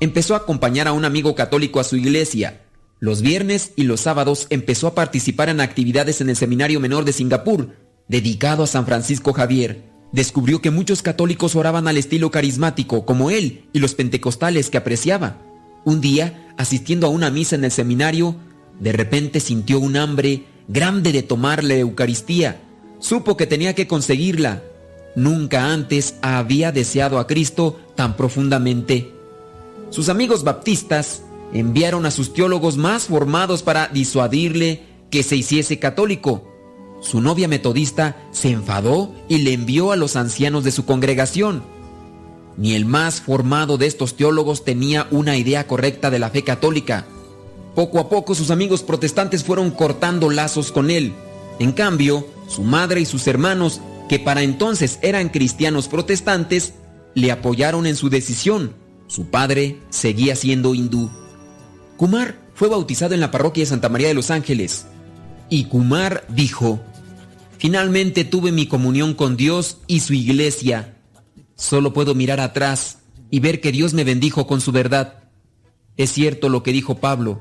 J: Empezó a acompañar a un amigo católico a su iglesia. Los viernes y los sábados empezó a participar en actividades en el Seminario Menor de Singapur, dedicado a San Francisco Javier descubrió que muchos católicos oraban al estilo carismático, como él y los pentecostales que apreciaba. Un día, asistiendo a una misa en el seminario, de repente sintió un hambre grande de tomar la Eucaristía. Supo que tenía que conseguirla.
H: Nunca antes había deseado a Cristo tan profundamente. Sus amigos baptistas enviaron a sus teólogos más formados para disuadirle que se hiciese católico. Su novia metodista se enfadó y le envió a los ancianos de su congregación. Ni el más formado de estos teólogos tenía una idea correcta de la fe católica. Poco a poco sus amigos protestantes fueron cortando lazos con él. En cambio, su madre y sus hermanos, que para entonces eran cristianos protestantes, le apoyaron en su decisión. Su padre seguía siendo hindú. Kumar fue bautizado en la parroquia de Santa María de los Ángeles. Y Kumar dijo, Finalmente tuve mi comunión con Dios y su iglesia. Solo puedo mirar atrás y ver que Dios me bendijo con su verdad. Es cierto lo que dijo Pablo,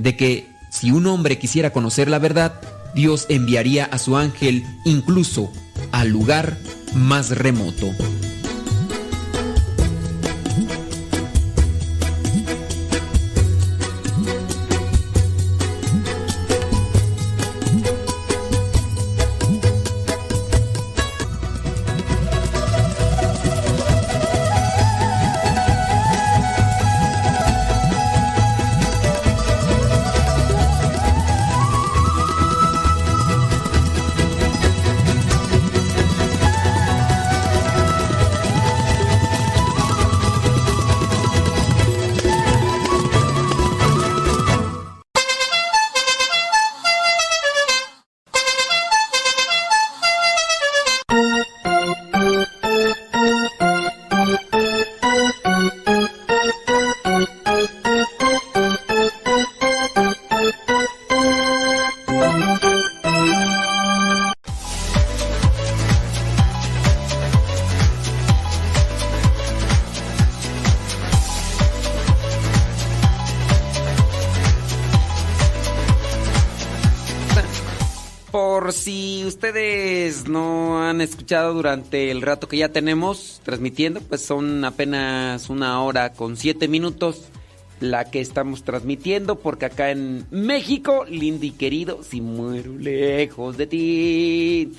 H: de que si un hombre quisiera conocer la verdad, Dios enviaría a su ángel incluso al lugar más remoto.
J: Durante el rato que ya tenemos transmitiendo, pues son apenas una hora con siete minutos la que estamos transmitiendo, porque acá en México, lindo y querido, si muero lejos de ti,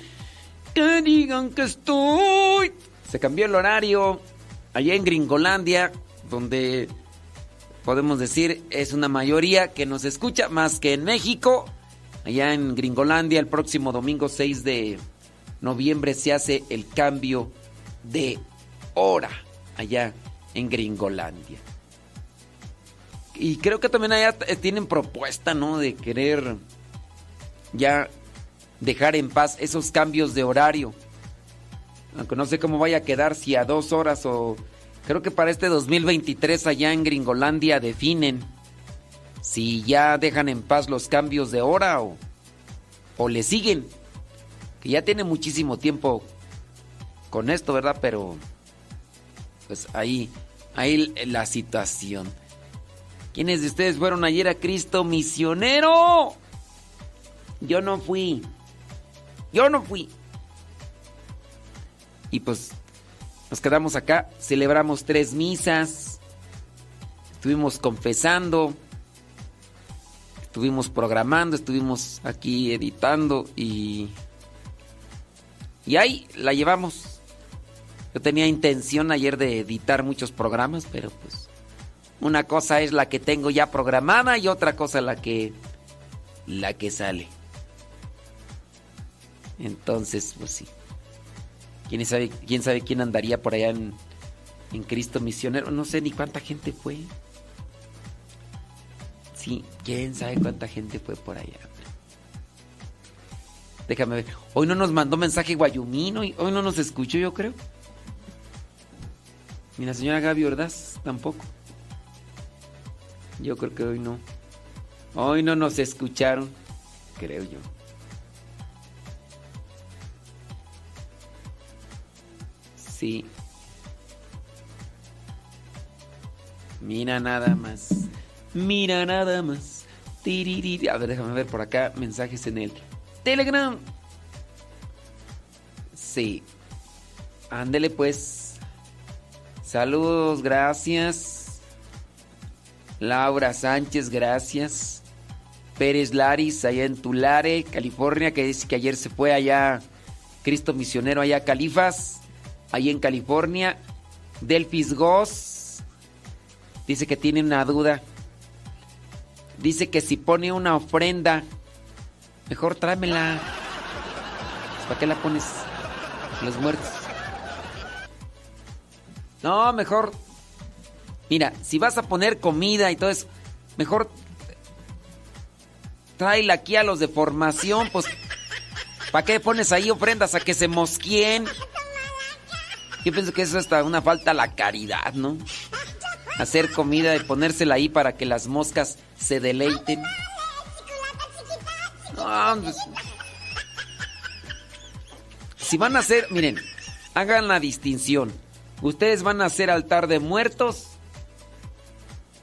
J: que digan que estoy. Se cambió el horario allá en Gringolandia, donde podemos decir es una mayoría que nos escucha más que en México. Allá en Gringolandia, el próximo domingo 6 de noviembre se hace el cambio de hora allá en Gringolandia. Y creo que también allá tienen propuesta, ¿no? De querer ya dejar en paz esos cambios de horario. Aunque no sé cómo vaya a quedar, si a dos horas o... Creo que para este 2023 allá en Gringolandia definen si ya dejan en paz los cambios de hora o, o le siguen. Que ya tiene muchísimo tiempo con esto, ¿verdad? Pero pues ahí, ahí la situación. ¿Quiénes de ustedes fueron ayer a Cristo misionero? Yo no fui. Yo no fui. Y pues nos quedamos acá, celebramos tres misas, estuvimos confesando, estuvimos programando, estuvimos aquí editando y... Y ahí la llevamos. Yo tenía intención ayer de editar muchos programas, pero pues una cosa es la que tengo ya programada y otra cosa la que la que sale. Entonces, pues sí. ¿Quién sabe quién, sabe quién andaría por allá en, en Cristo Misionero? No sé ni cuánta gente fue. Sí, quién sabe cuánta gente fue por allá. Déjame ver. Hoy no nos mandó mensaje Guayumino hoy no nos escuchó, yo creo. Ni la señora Gaby Ordaz tampoco. Yo creo que hoy no. Hoy no nos escucharon, creo yo. Sí. Mira nada más. Mira nada más. A ver, déjame ver por acá mensajes en el Telegram. Sí. Ándele pues. Saludos, gracias. Laura Sánchez, gracias. Pérez Laris, allá en Tulare, California, que dice que ayer se fue allá Cristo Misionero, allá Califas. ahí en California. Delphis Goss dice que tiene una duda. Dice que si pone una ofrenda, mejor tráemela. ¿Para qué la pones? Los muertos. No, mejor. Mira, si vas a poner comida y todo eso, mejor tráela aquí a los de formación, pues. ¿Para qué pones ahí ofrendas a que se mosquien? Yo pienso que eso es una falta a la caridad, ¿no? Hacer comida y ponérsela ahí para que las moscas se deleiten. Si van a hacer, miren, hagan la distinción. ¿Ustedes van a hacer altar de muertos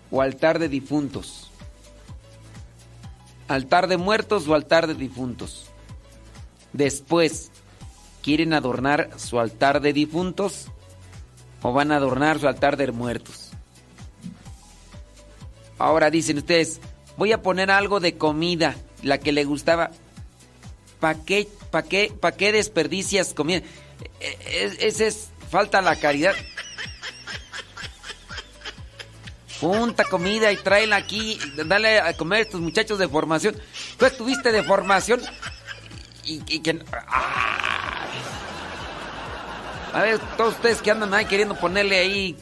J: o altar de difuntos? ¿Altar de muertos o altar de difuntos? Después, ¿quieren adornar su altar de difuntos o van a adornar su altar de muertos? Ahora dicen ustedes, voy a poner algo de comida, la que le gustaba. ¿Para qué, pa qué, pa qué desperdicias comida? Ese es falta la caridad. Junta comida y tráela aquí, dale a comer a estos muchachos de formación. Tú estuviste de formación y, y que... ¡ah! A ver, todos ustedes que andan ahí queriendo ponerle ahí...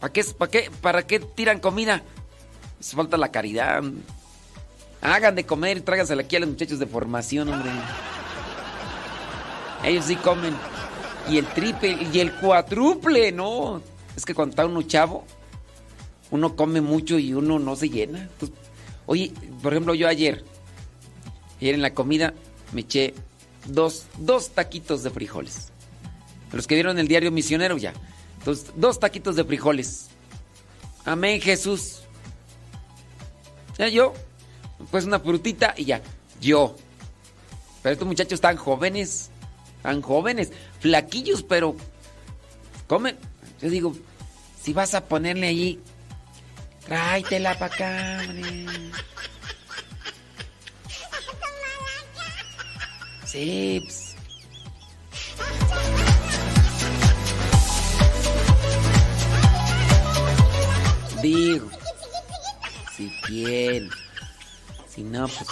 J: ¿Para qué, para qué, qué tiran comida? Es falta la caridad. Hagan de comer y tráigansela aquí a los muchachos de formación, hombre. Ellos sí comen. Y el triple y el cuádruple, ¿no? Es que cuando está uno chavo, uno come mucho y uno no se llena. Oye, por ejemplo, yo ayer, ayer en la comida me eché dos, dos taquitos de frijoles. Los que vieron el diario misionero ya. Entonces, dos taquitos de frijoles. Amén, Jesús. Ya yo, pues una frutita y ya. Yo. Pero estos muchachos están jóvenes. Tan jóvenes. Flaquillos, pero. Comen. Yo digo, si vas a ponerle ahí. Tráitela para acá, hombre. Pues. Digo, si quieren. Si no, pues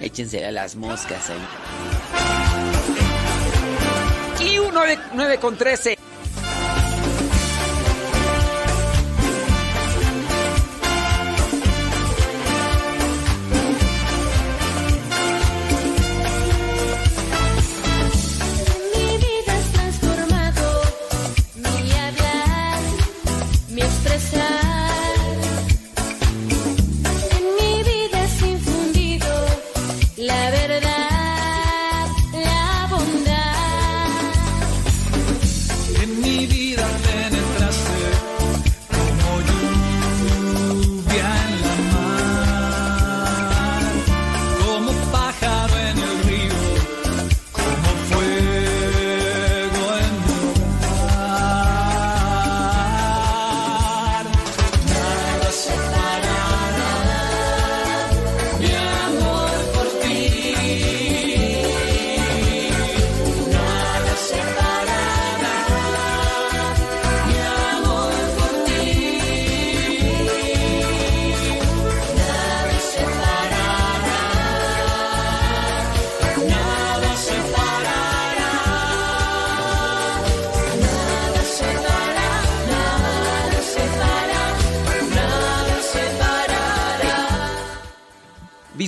J: échense a las moscas ahí. Y uno de 9 con 13.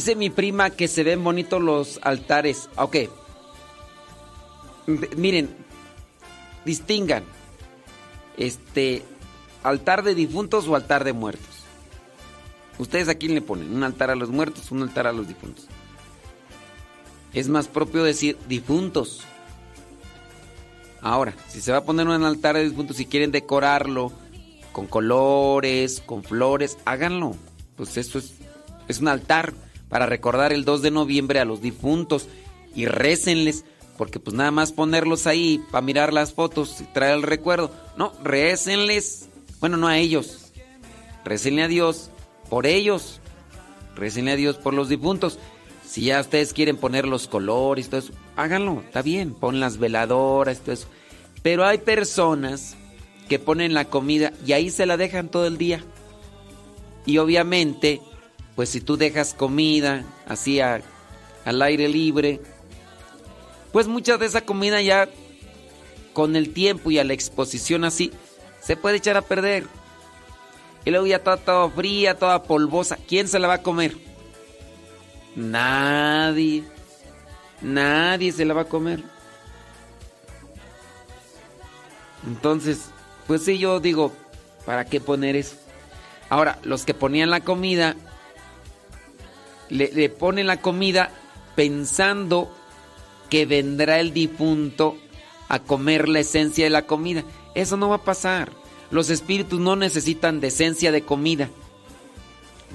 J: Dice mi prima que se ven bonitos los altares. Ok. Miren, distingan. Este, altar de difuntos o altar de muertos. ¿Ustedes a quién le ponen? ¿Un altar a los muertos un altar a los difuntos? Es más propio decir difuntos. Ahora, si se va a poner un altar de difuntos, si quieren decorarlo con colores, con flores, háganlo. Pues eso es, es un altar para recordar el 2 de noviembre a los difuntos y récenles, porque pues nada más ponerlos ahí para mirar las fotos y traer el recuerdo. No, récenles. Bueno, no a ellos. Récenle a Dios por ellos. Récenle a Dios por los difuntos.
R: Si ya ustedes quieren poner los colores, todo eso, háganlo, está bien, pon las veladoras, todo eso. Pero hay personas que ponen la comida y ahí se la dejan todo el día. Y obviamente, pues si tú dejas comida así al aire libre, pues mucha de esa comida ya con el tiempo y a la exposición así, se puede echar a perder. Y luego ya está toda fría, toda polvosa. ¿Quién se la va a comer? Nadie. Nadie se la va a comer. Entonces, pues sí, yo digo, ¿para qué poner eso? Ahora, los que ponían la comida, le, le ponen la comida pensando que vendrá el difunto a comer la esencia de la comida. Eso no va a pasar. Los espíritus no necesitan de esencia de comida.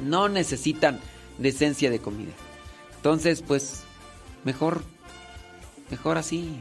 R: No necesitan de esencia de comida. Entonces, pues, mejor, mejor así.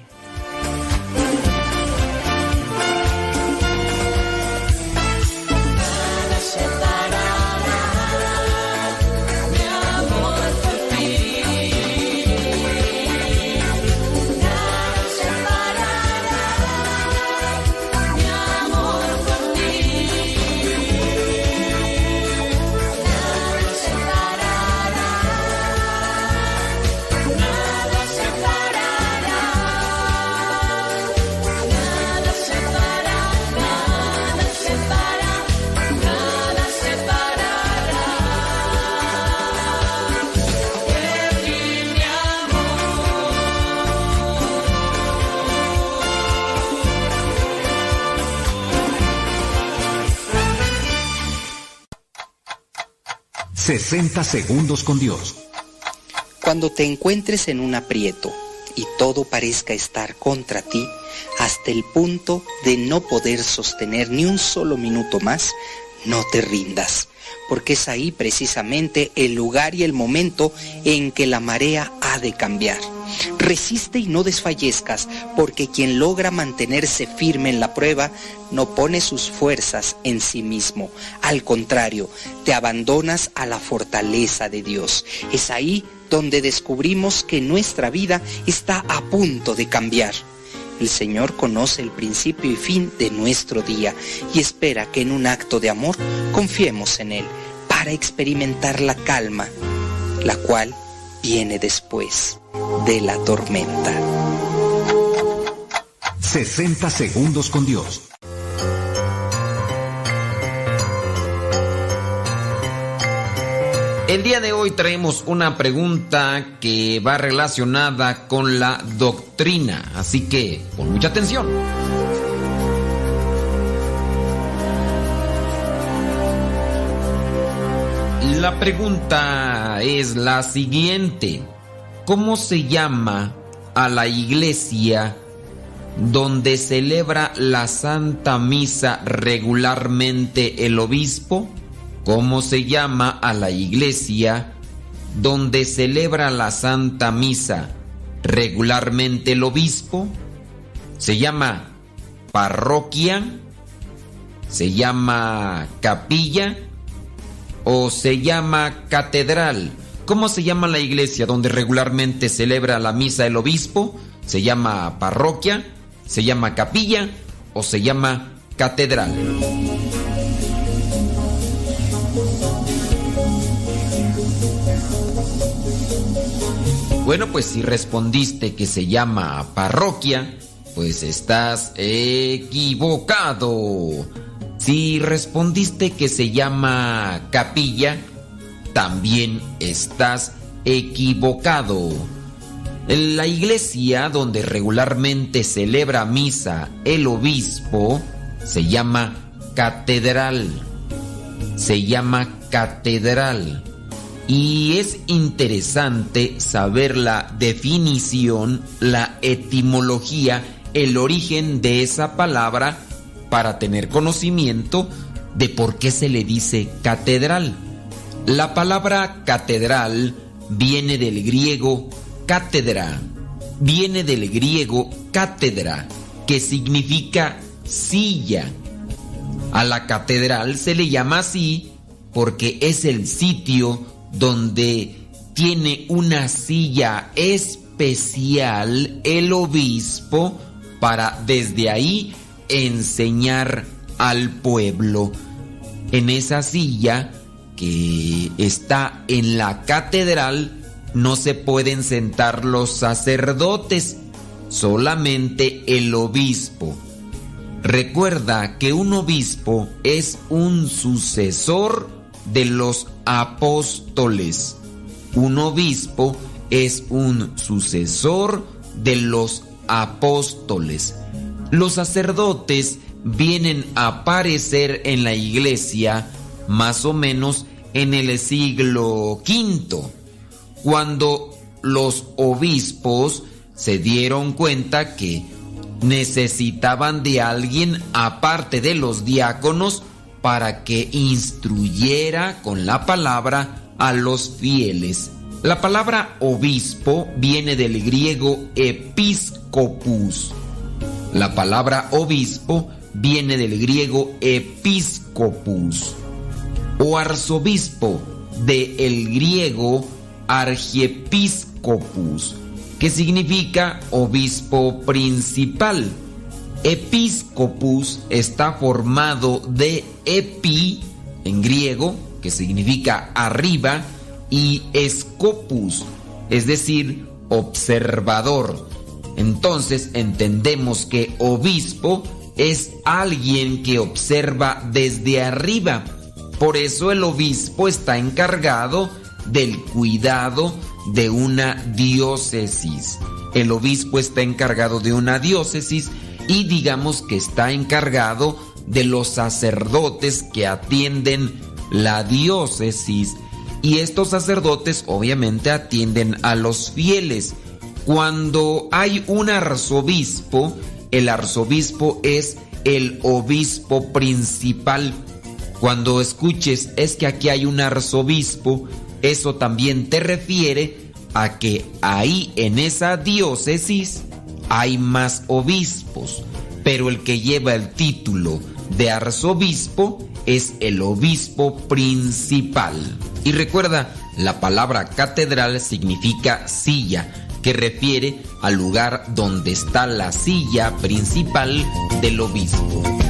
O: 60 segundos con Dios.
P: Cuando te encuentres en un aprieto y todo parezca estar contra ti, hasta el punto de no poder sostener ni un solo minuto más, no te rindas, porque es ahí precisamente el lugar y el momento en que la marea ha de cambiar. Resiste y no desfallezcas, porque quien logra mantenerse firme en la prueba no pone sus fuerzas en sí mismo. Al contrario, te abandonas a la fortaleza de Dios. Es ahí donde descubrimos que nuestra vida está a punto de cambiar. El Señor conoce el principio y fin de nuestro día y espera que en un acto de amor confiemos en Él para experimentar la calma, la cual viene después de la tormenta.
O: 60 segundos con Dios.
J: El día de hoy traemos una pregunta que va relacionada con la doctrina, así que con mucha atención. La pregunta es la siguiente. ¿Cómo se llama a la iglesia donde celebra la Santa Misa regularmente el obispo? ¿Cómo se llama a la iglesia donde celebra la Santa Misa regularmente el obispo? Se llama parroquia, se llama capilla o se llama catedral. ¿Cómo se llama la iglesia donde regularmente celebra la misa el obispo? ¿Se llama parroquia? ¿Se llama capilla? ¿O se llama catedral? Bueno, pues si respondiste que se llama parroquia, pues estás equivocado. Si respondiste que se llama capilla, también estás equivocado. En la iglesia donde regularmente celebra misa el obispo se llama catedral. Se llama catedral. Y es interesante saber la definición, la etimología, el origen de esa palabra para tener conocimiento de por qué se le dice catedral. La palabra catedral viene del griego cátedra, viene del griego cátedra, que significa silla. A la catedral se le llama así porque es el sitio donde tiene una silla especial el obispo para desde ahí enseñar al pueblo. En esa silla que está en la catedral no se pueden sentar los sacerdotes, solamente el obispo. Recuerda que un obispo es un sucesor de los apóstoles. Un obispo es un sucesor de los apóstoles. Los sacerdotes vienen a aparecer en la iglesia más o menos en el siglo V, cuando los obispos se dieron cuenta que necesitaban de alguien aparte de los diáconos para que instruyera con la palabra a los fieles. La palabra obispo viene del griego episcopus. La palabra obispo viene del griego episcopus o arzobispo de el griego archiepiscopus, que significa obispo principal. Episcopus está formado de epi en griego, que significa arriba, y scopus, es decir, observador. Entonces entendemos que obispo es alguien que observa desde arriba. Por eso el obispo está encargado del cuidado de una diócesis. El obispo está encargado de una diócesis y digamos que está encargado de los sacerdotes que atienden la diócesis. Y estos sacerdotes obviamente atienden a los fieles. Cuando hay un arzobispo, el arzobispo es el obispo principal. Cuando escuches es que aquí hay un arzobispo, eso también te refiere a que ahí en esa diócesis hay más obispos, pero el que lleva el título de arzobispo es el obispo principal. Y recuerda, la palabra catedral significa silla, que refiere al lugar donde está la silla principal del obispo.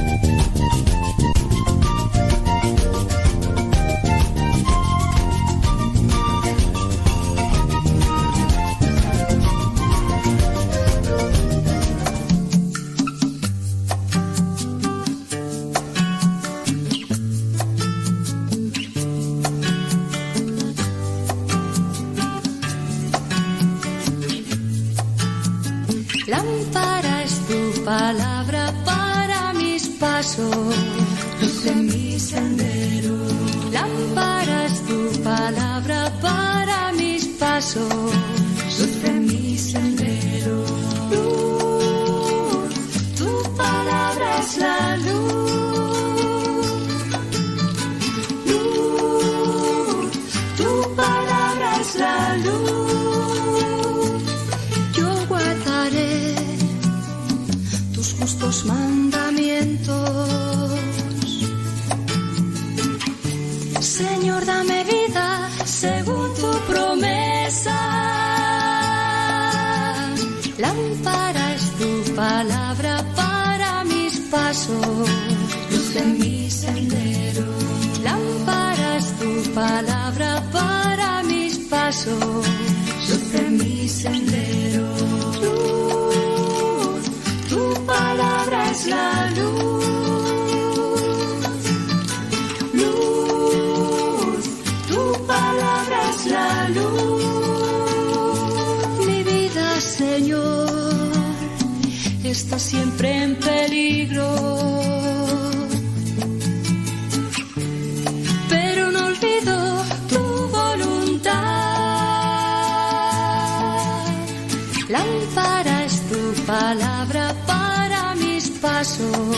S: Palabra para mis pasos, luz mi sendero. Luz, tu palabra es la luz. Luz, tu palabra es la luz. Mi vida, Señor, está siempre en peligro. Mis pasos,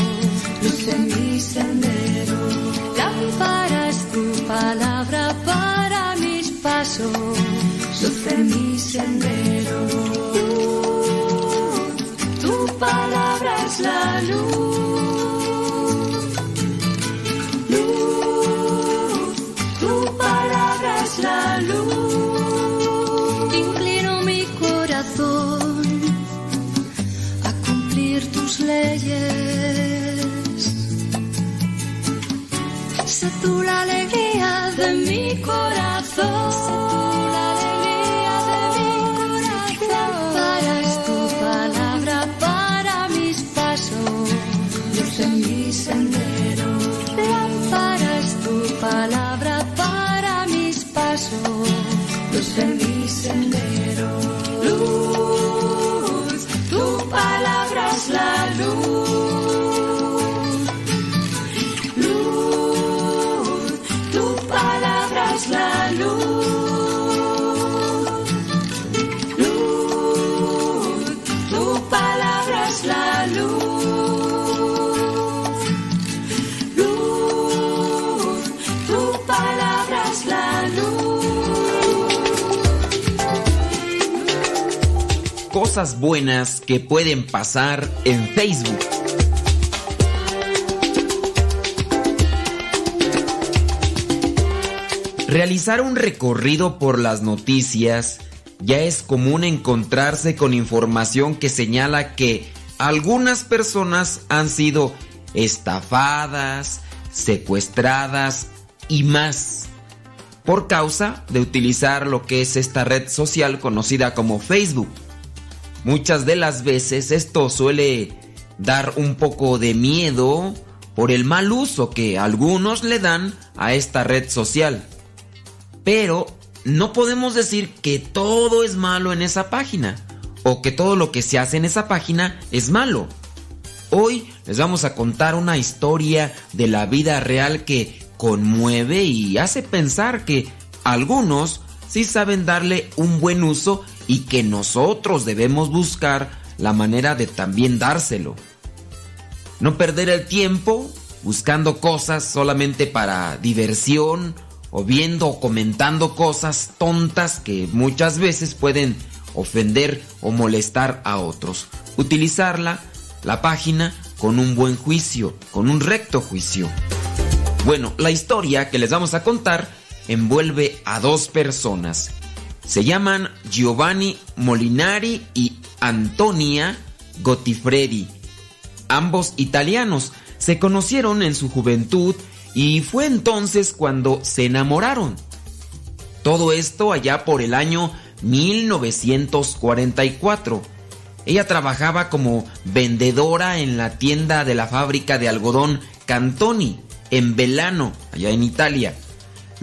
S: luz en mi sendero. Lámpara es tu palabra para mis pasos, luz en mi sendero. Luz, tu palabra es la luz.
J: Cosas buenas que pueden pasar en Facebook. Realizar un recorrido por las noticias ya es común encontrarse con información que señala que algunas personas han sido estafadas, secuestradas y más por causa de utilizar lo que es esta red social conocida como Facebook. Muchas de las veces esto suele dar un poco de miedo por el mal uso que algunos le dan a esta red social. Pero no podemos decir que todo es malo en esa página o que todo lo que se hace en esa página es malo. Hoy les vamos a contar una historia de la vida real que conmueve y hace pensar que algunos sí saben darle un buen uso y que nosotros debemos buscar la manera de también dárselo. No perder el tiempo buscando cosas solamente para diversión o viendo o comentando cosas tontas que muchas veces pueden ofender o molestar a otros. Utilizarla, la página, con un buen juicio, con un recto juicio. Bueno, la historia que les vamos a contar envuelve a dos personas. Se llaman Giovanni Molinari y Antonia Gottifredi. Ambos italianos se conocieron en su juventud y fue entonces cuando se enamoraron. Todo esto allá por el año 1944. Ella trabajaba como vendedora en la tienda de la fábrica de algodón Cantoni, en Velano, allá en Italia,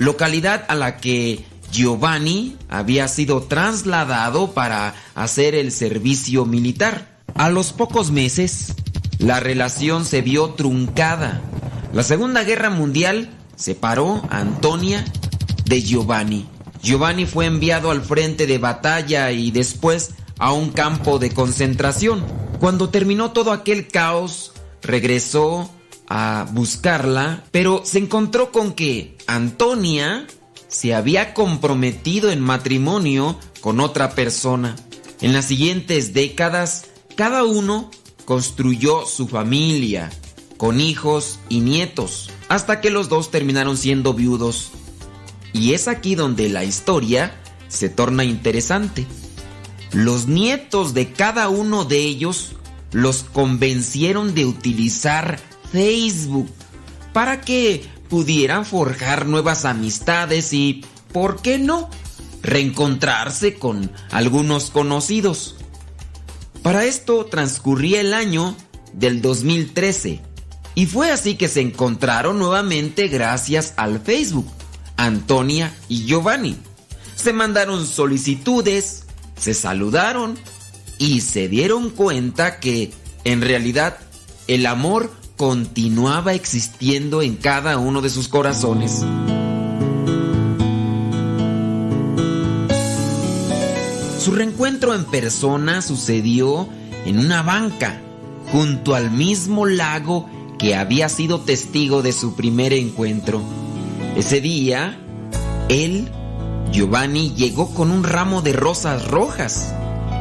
J: localidad a la que Giovanni había sido trasladado para hacer el servicio militar. A los pocos meses, la relación se vio truncada. La Segunda Guerra Mundial separó a Antonia de Giovanni. Giovanni fue enviado al frente de batalla y después a un campo de concentración. Cuando terminó todo aquel caos, regresó a buscarla, pero se encontró con que Antonia se había comprometido en matrimonio con otra persona. En las siguientes décadas, cada uno construyó su familia, con hijos y nietos, hasta que los dos terminaron siendo viudos. Y es aquí donde la historia se torna interesante. Los nietos de cada uno de ellos los convencieron de utilizar Facebook para que pudieran forjar nuevas amistades y, ¿por qué no?, reencontrarse con algunos conocidos. Para esto transcurría el año del 2013 y fue así que se encontraron nuevamente gracias al Facebook, Antonia y Giovanni. Se mandaron solicitudes, se saludaron y se dieron cuenta que en realidad el amor continuaba existiendo en cada uno de sus corazones. Su reencuentro en persona sucedió en una banca, junto al mismo lago que había sido testigo de su primer encuentro. Ese día, él, Giovanni, llegó con un ramo de rosas rojas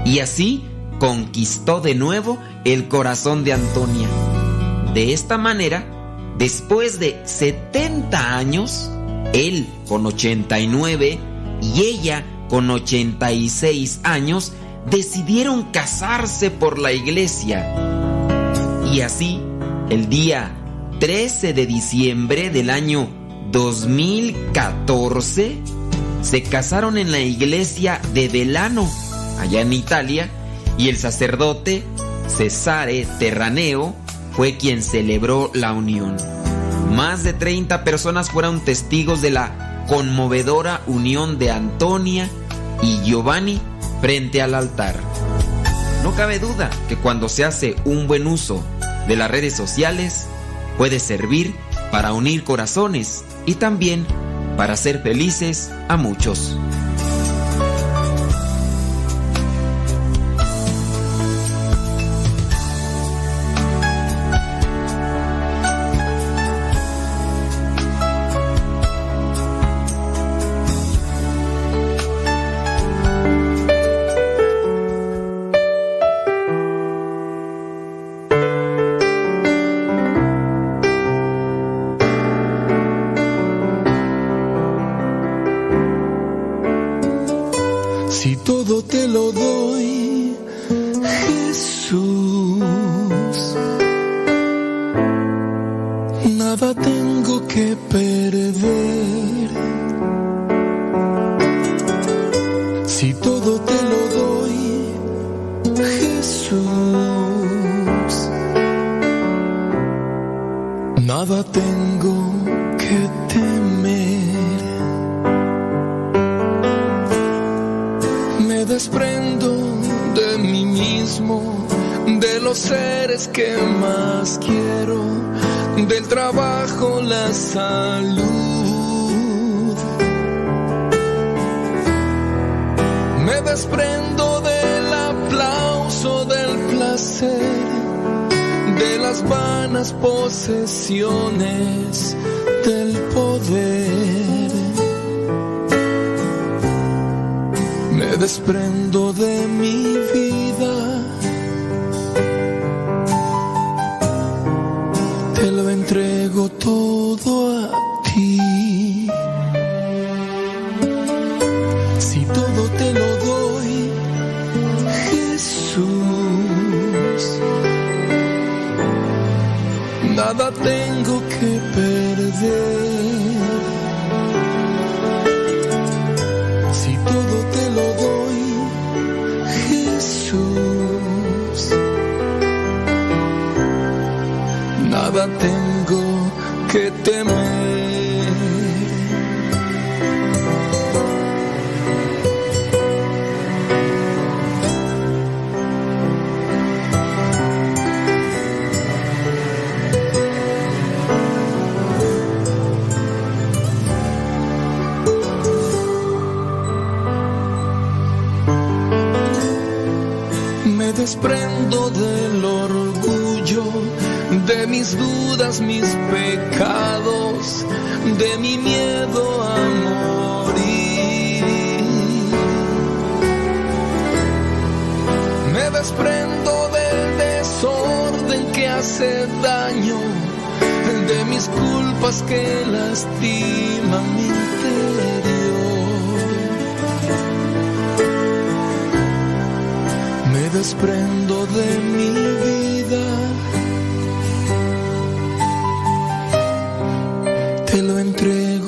J: y así conquistó de nuevo el corazón de Antonia. De esta manera, después de 70 años, él con 89 y ella con 86 años decidieron casarse por la iglesia. Y así, el día 13 de diciembre del año 2014, se casaron en la iglesia de Velano, allá en Italia, y el sacerdote Cesare Terraneo fue quien celebró la unión. Más de 30 personas fueron testigos de la conmovedora unión de Antonia
H: y Giovanni frente al altar. No cabe duda que cuando se hace un buen uso de las redes sociales, puede servir para unir corazones y también para hacer felices a muchos.
M: Desprendo del orgullo, de mis dudas, mis pecados, de mi miedo a morir. Me desprendo del desorden que hace daño, de mis culpas que lastiman mi interior. Desprendo de mi vida. Te lo entrego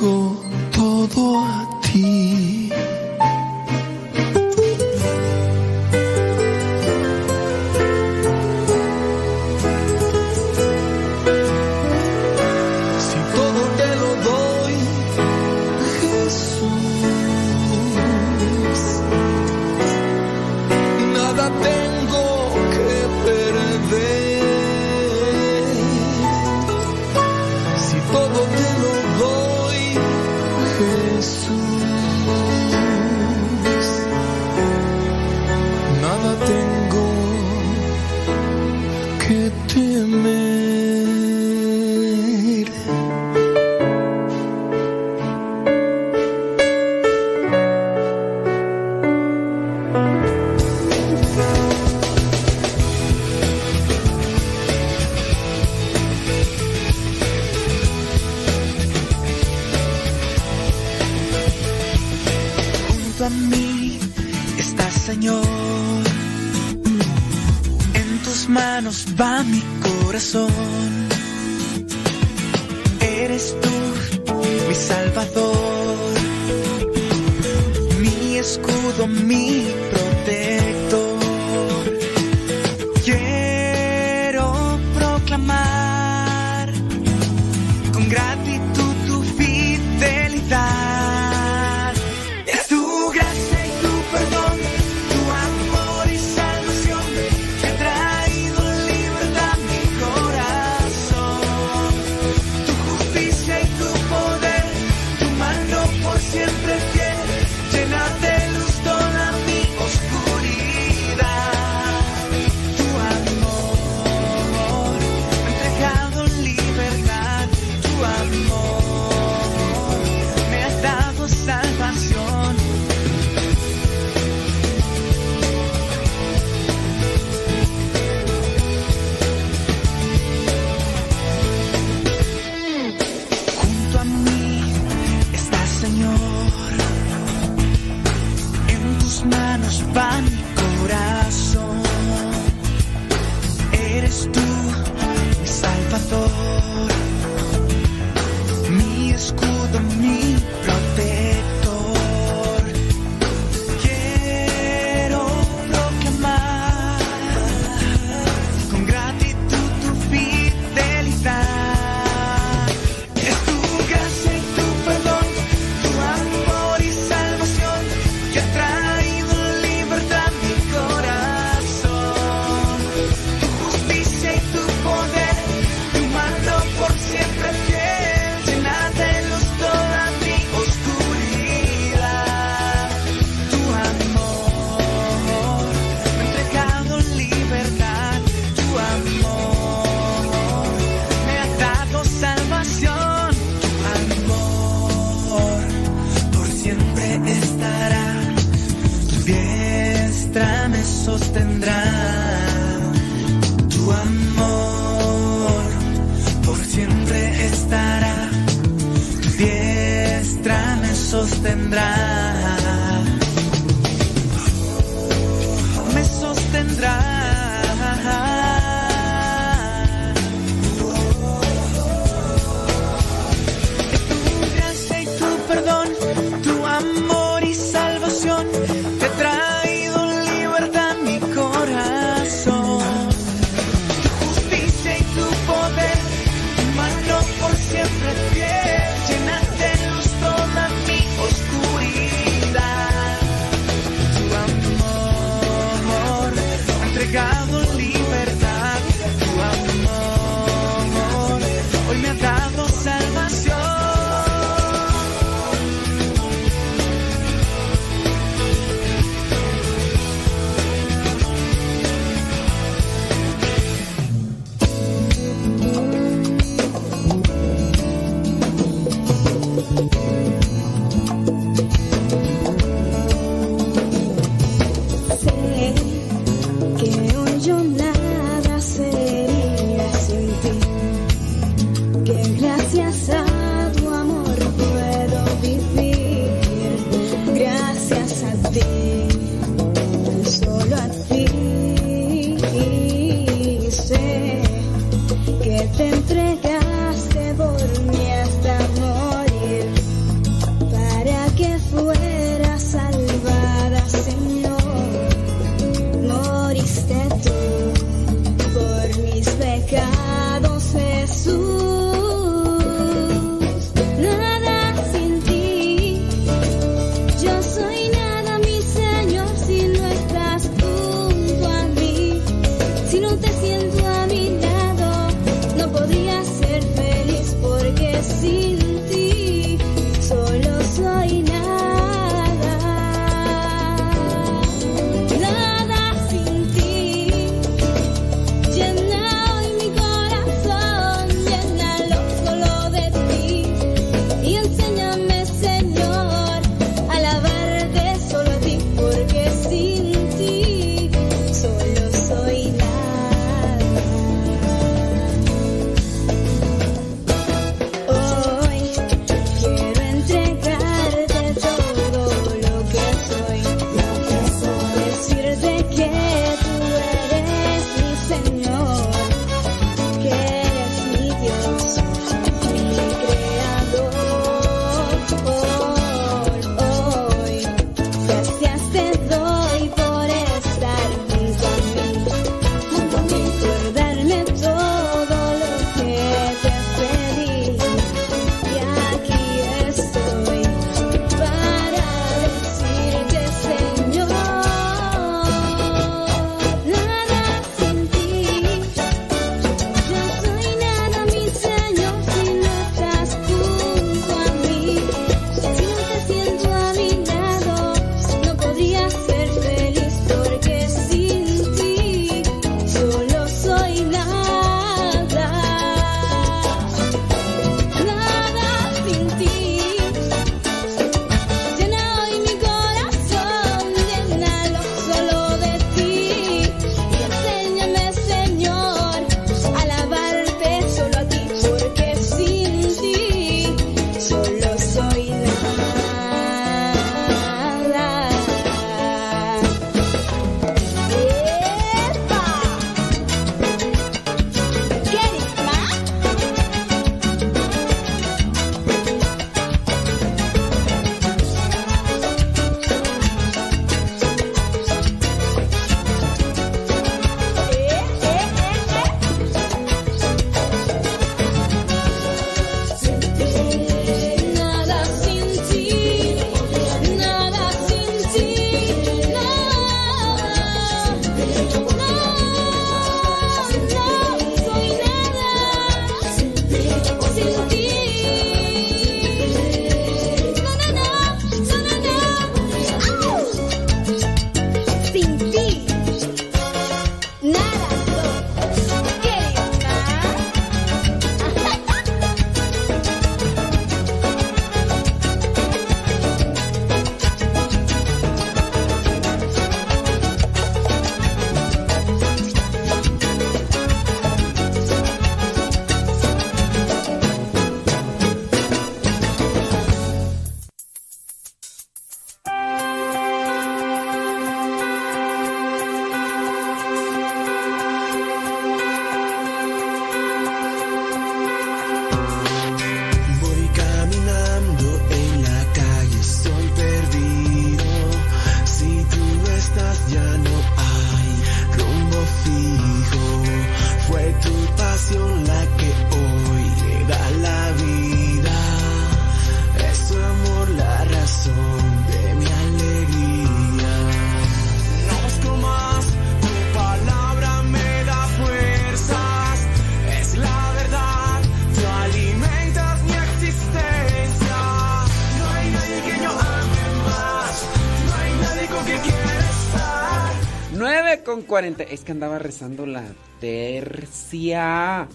J: 40. Es que andaba rezando la tercia.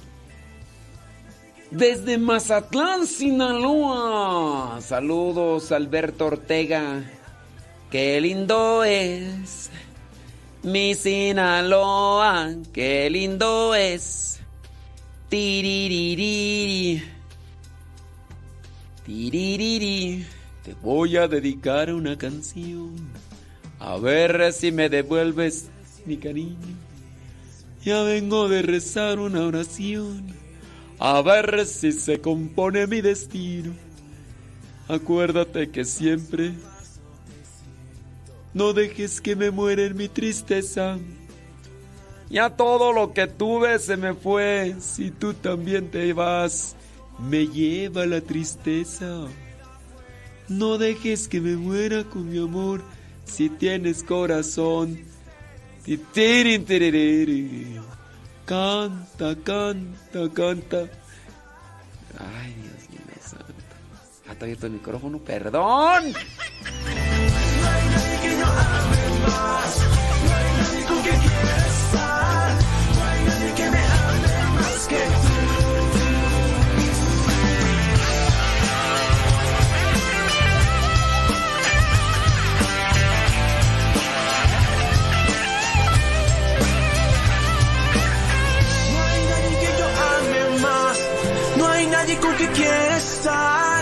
J: Desde Mazatlán, Sinaloa. Saludos, Alberto Ortega. Qué lindo es mi Sinaloa. Qué lindo es. Tiririri. Tiririri. Te voy a dedicar una canción. A ver si me devuelves cariño. Ya vengo de rezar una oración. A ver si se compone mi destino. Acuérdate que siempre no dejes que me muera en mi tristeza. Ya todo lo que tuve se me fue. Si tú también te vas, me lleva la tristeza. No dejes que me muera con mi amor si tienes corazón. Canta, canta, canta. Ay, Dios mío santo. Ah, está abierto el micrófono, perdón.
M: Nadie con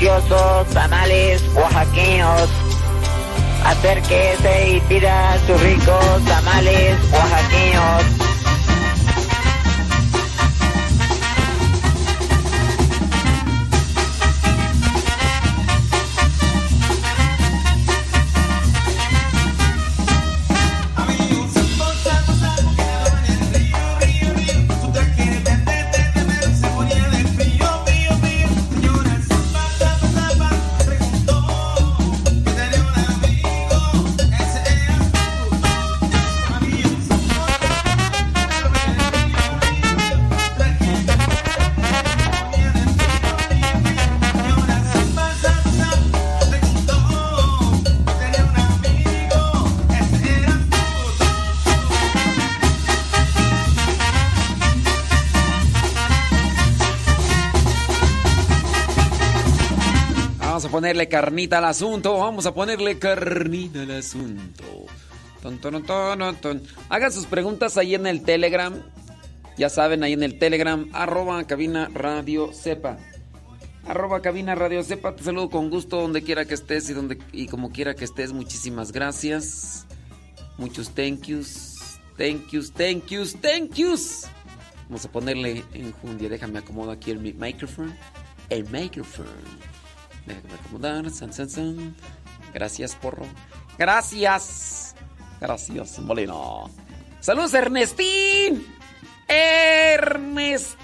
T: deliciosos tamales oaxaqueños. Acérquese y pida sus ricos tamales oaxaqueños.
J: Ponerle carnita al asunto. Vamos a ponerle carnita al asunto. Ton, ton, ton. Hagan sus preguntas ahí en el Telegram. Ya saben, ahí en el Telegram. Arroba cabina radio sepa. Arroba cabina radio sepa. Te saludo con gusto donde quiera que estés y, donde, y como quiera que estés. Muchísimas gracias. Muchos thank yous. Thank yous, thank yous, thank yous. Vamos a ponerle enjundia. Déjame acomodar aquí el mi- micrófono. El micrófono. Déjame acomodar. San, san, san. Gracias, porro. Gracias. Gracias, Molino. Saludos, Ernestín. Ernestín.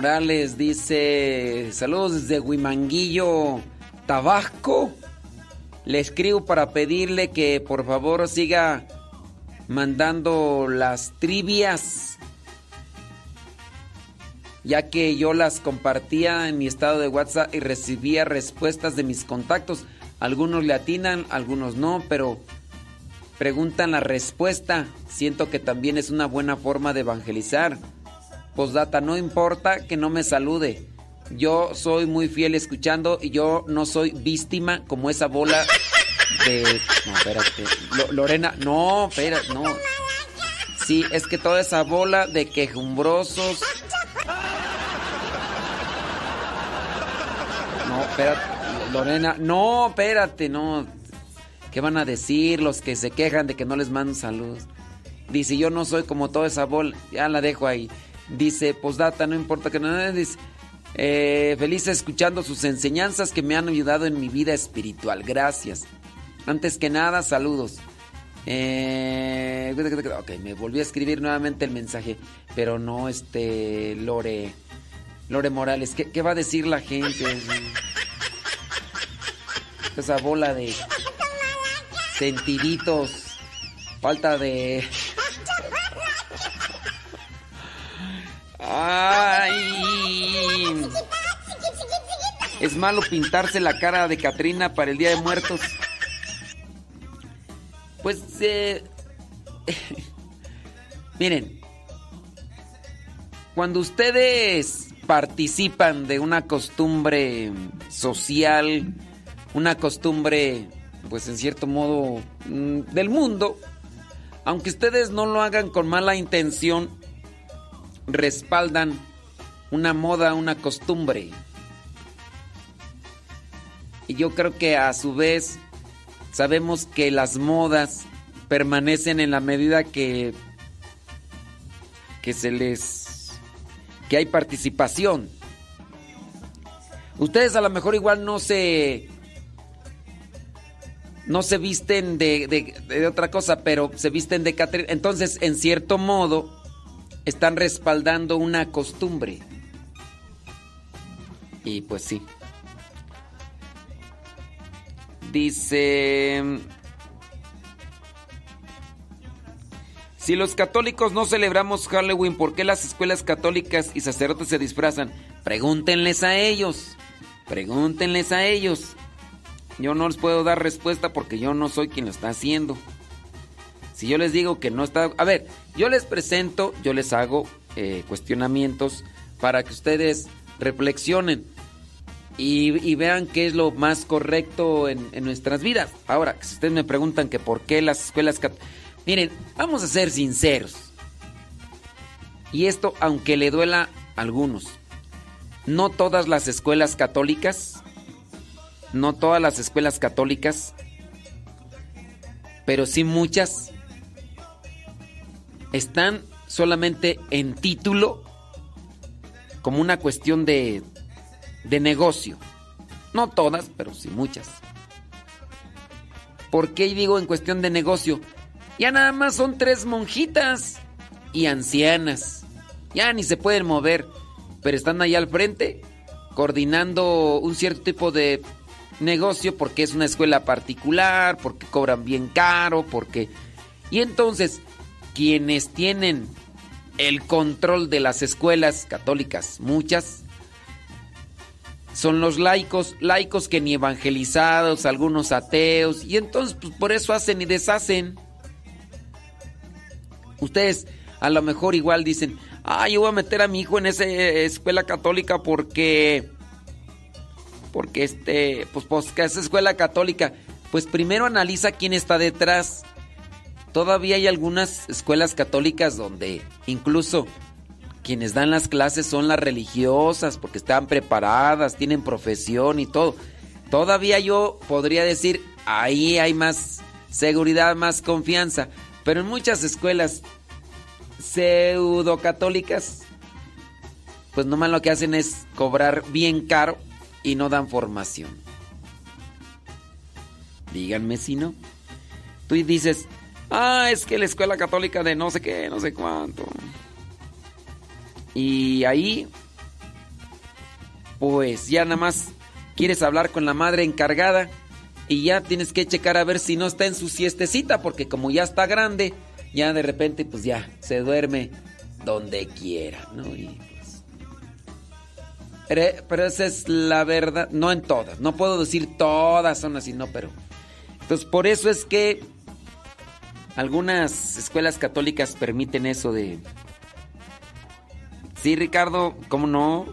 J: Morales dice, saludos desde Huimanguillo, Tabasco. Le escribo para pedirle que por favor siga mandando las trivias, ya que yo las compartía en mi estado de WhatsApp y recibía respuestas de mis contactos. Algunos le atinan, algunos no, pero preguntan la respuesta. Siento que también es una buena forma de evangelizar. Postdata, no importa que no me salude. Yo soy muy fiel escuchando y yo no soy víctima como esa bola de... No, espérate. Lo- Lorena, no, espérate, no. Sí, es que toda esa bola de quejumbrosos... No, espérate. Lorena, no, espérate, no. ¿Qué van a decir los que se quejan de que no les mando saludos? Dice, yo no soy como toda esa bola. Ya la dejo ahí. Dice, postdata, no importa que no. Dice, eh, feliz escuchando sus enseñanzas que me han ayudado en mi vida espiritual. Gracias. Antes que nada, saludos. Eh, ok, me volví a escribir nuevamente el mensaje, pero no este Lore, Lore Morales. ¿Qué, qué va a decir la gente? Esa bola de sentiditos, falta de... Ay. Es malo pintarse la cara de Catrina para el Día de Muertos. Pues, eh, miren, cuando ustedes participan de una costumbre social, una costumbre, pues en cierto modo, mm, del mundo, aunque ustedes no lo hagan con mala intención, respaldan una moda, una costumbre. Y yo creo que a su vez sabemos que las modas permanecen en la medida que que se les que hay participación. Ustedes a lo mejor igual no se no se visten de, de- de otra cosa, pero se visten de Catrina. Entonces, en cierto modo, están respaldando una costumbre. Y pues sí. Dice... Si los católicos no celebramos Halloween, ¿por qué las escuelas católicas y sacerdotes se disfrazan? Pregúntenles a ellos. Pregúntenles a ellos. Yo no les puedo dar respuesta porque yo no soy quien lo está haciendo. Si yo les digo que no está... A ver, yo les presento, yo les hago eh, cuestionamientos para que ustedes reflexionen y, vean qué es lo más correcto en, en nuestras vidas. Ahora, si ustedes me preguntan que por qué las escuelas... Miren, vamos a ser sinceros. Y esto, aunque le duela a algunos, no todas las escuelas católicas, no todas las escuelas católicas, pero sí muchas, están solamente en título como una cuestión de, de negocio. No todas, pero sí muchas. ¿Por qué digo en cuestión de negocio? Ya nada más son tres monjitas y ancianas. Ya ni se pueden mover, pero están ahí al frente coordinando un cierto tipo de negocio porque es una escuela particular, porque cobran bien caro, porque... Y entonces, quienes tienen el control de las escuelas católicas, muchas, son los laicos, laicos que ni evangelizados, algunos ateos, y entonces pues, por eso hacen y deshacen. Ustedes a lo mejor igual dicen, ah, yo voy a meter a mi hijo en esa eh, escuela católica porque, porque este, pues, pues que es escuela católica. Pues primero analiza quién está detrás. Todavía hay algunas escuelas católicas donde incluso quienes dan las clases son las religiosas porque están preparadas, tienen profesión y todo. Todavía yo podría decir, ahí hay más seguridad, más confianza. Pero en muchas escuelas pseudo católicas, pues nomás lo que hacen es cobrar bien caro y no dan formación. Díganme si no. Tú dices, ah, es que la escuela católica de no sé qué, no sé cuánto. Y ahí, pues ya nada más quieres hablar con la madre encargada y ya tienes que checar a ver si no está en su siestecita, porque como ya está grande, ya de repente pues ya se duerme donde quiera, ¿no? Y, pues, pero, pero esa es la verdad, no en todas, no puedo decir todas son así, no, pero... Entonces por eso es que algunas escuelas católicas permiten eso de... Sí, Ricardo, ¿cómo no?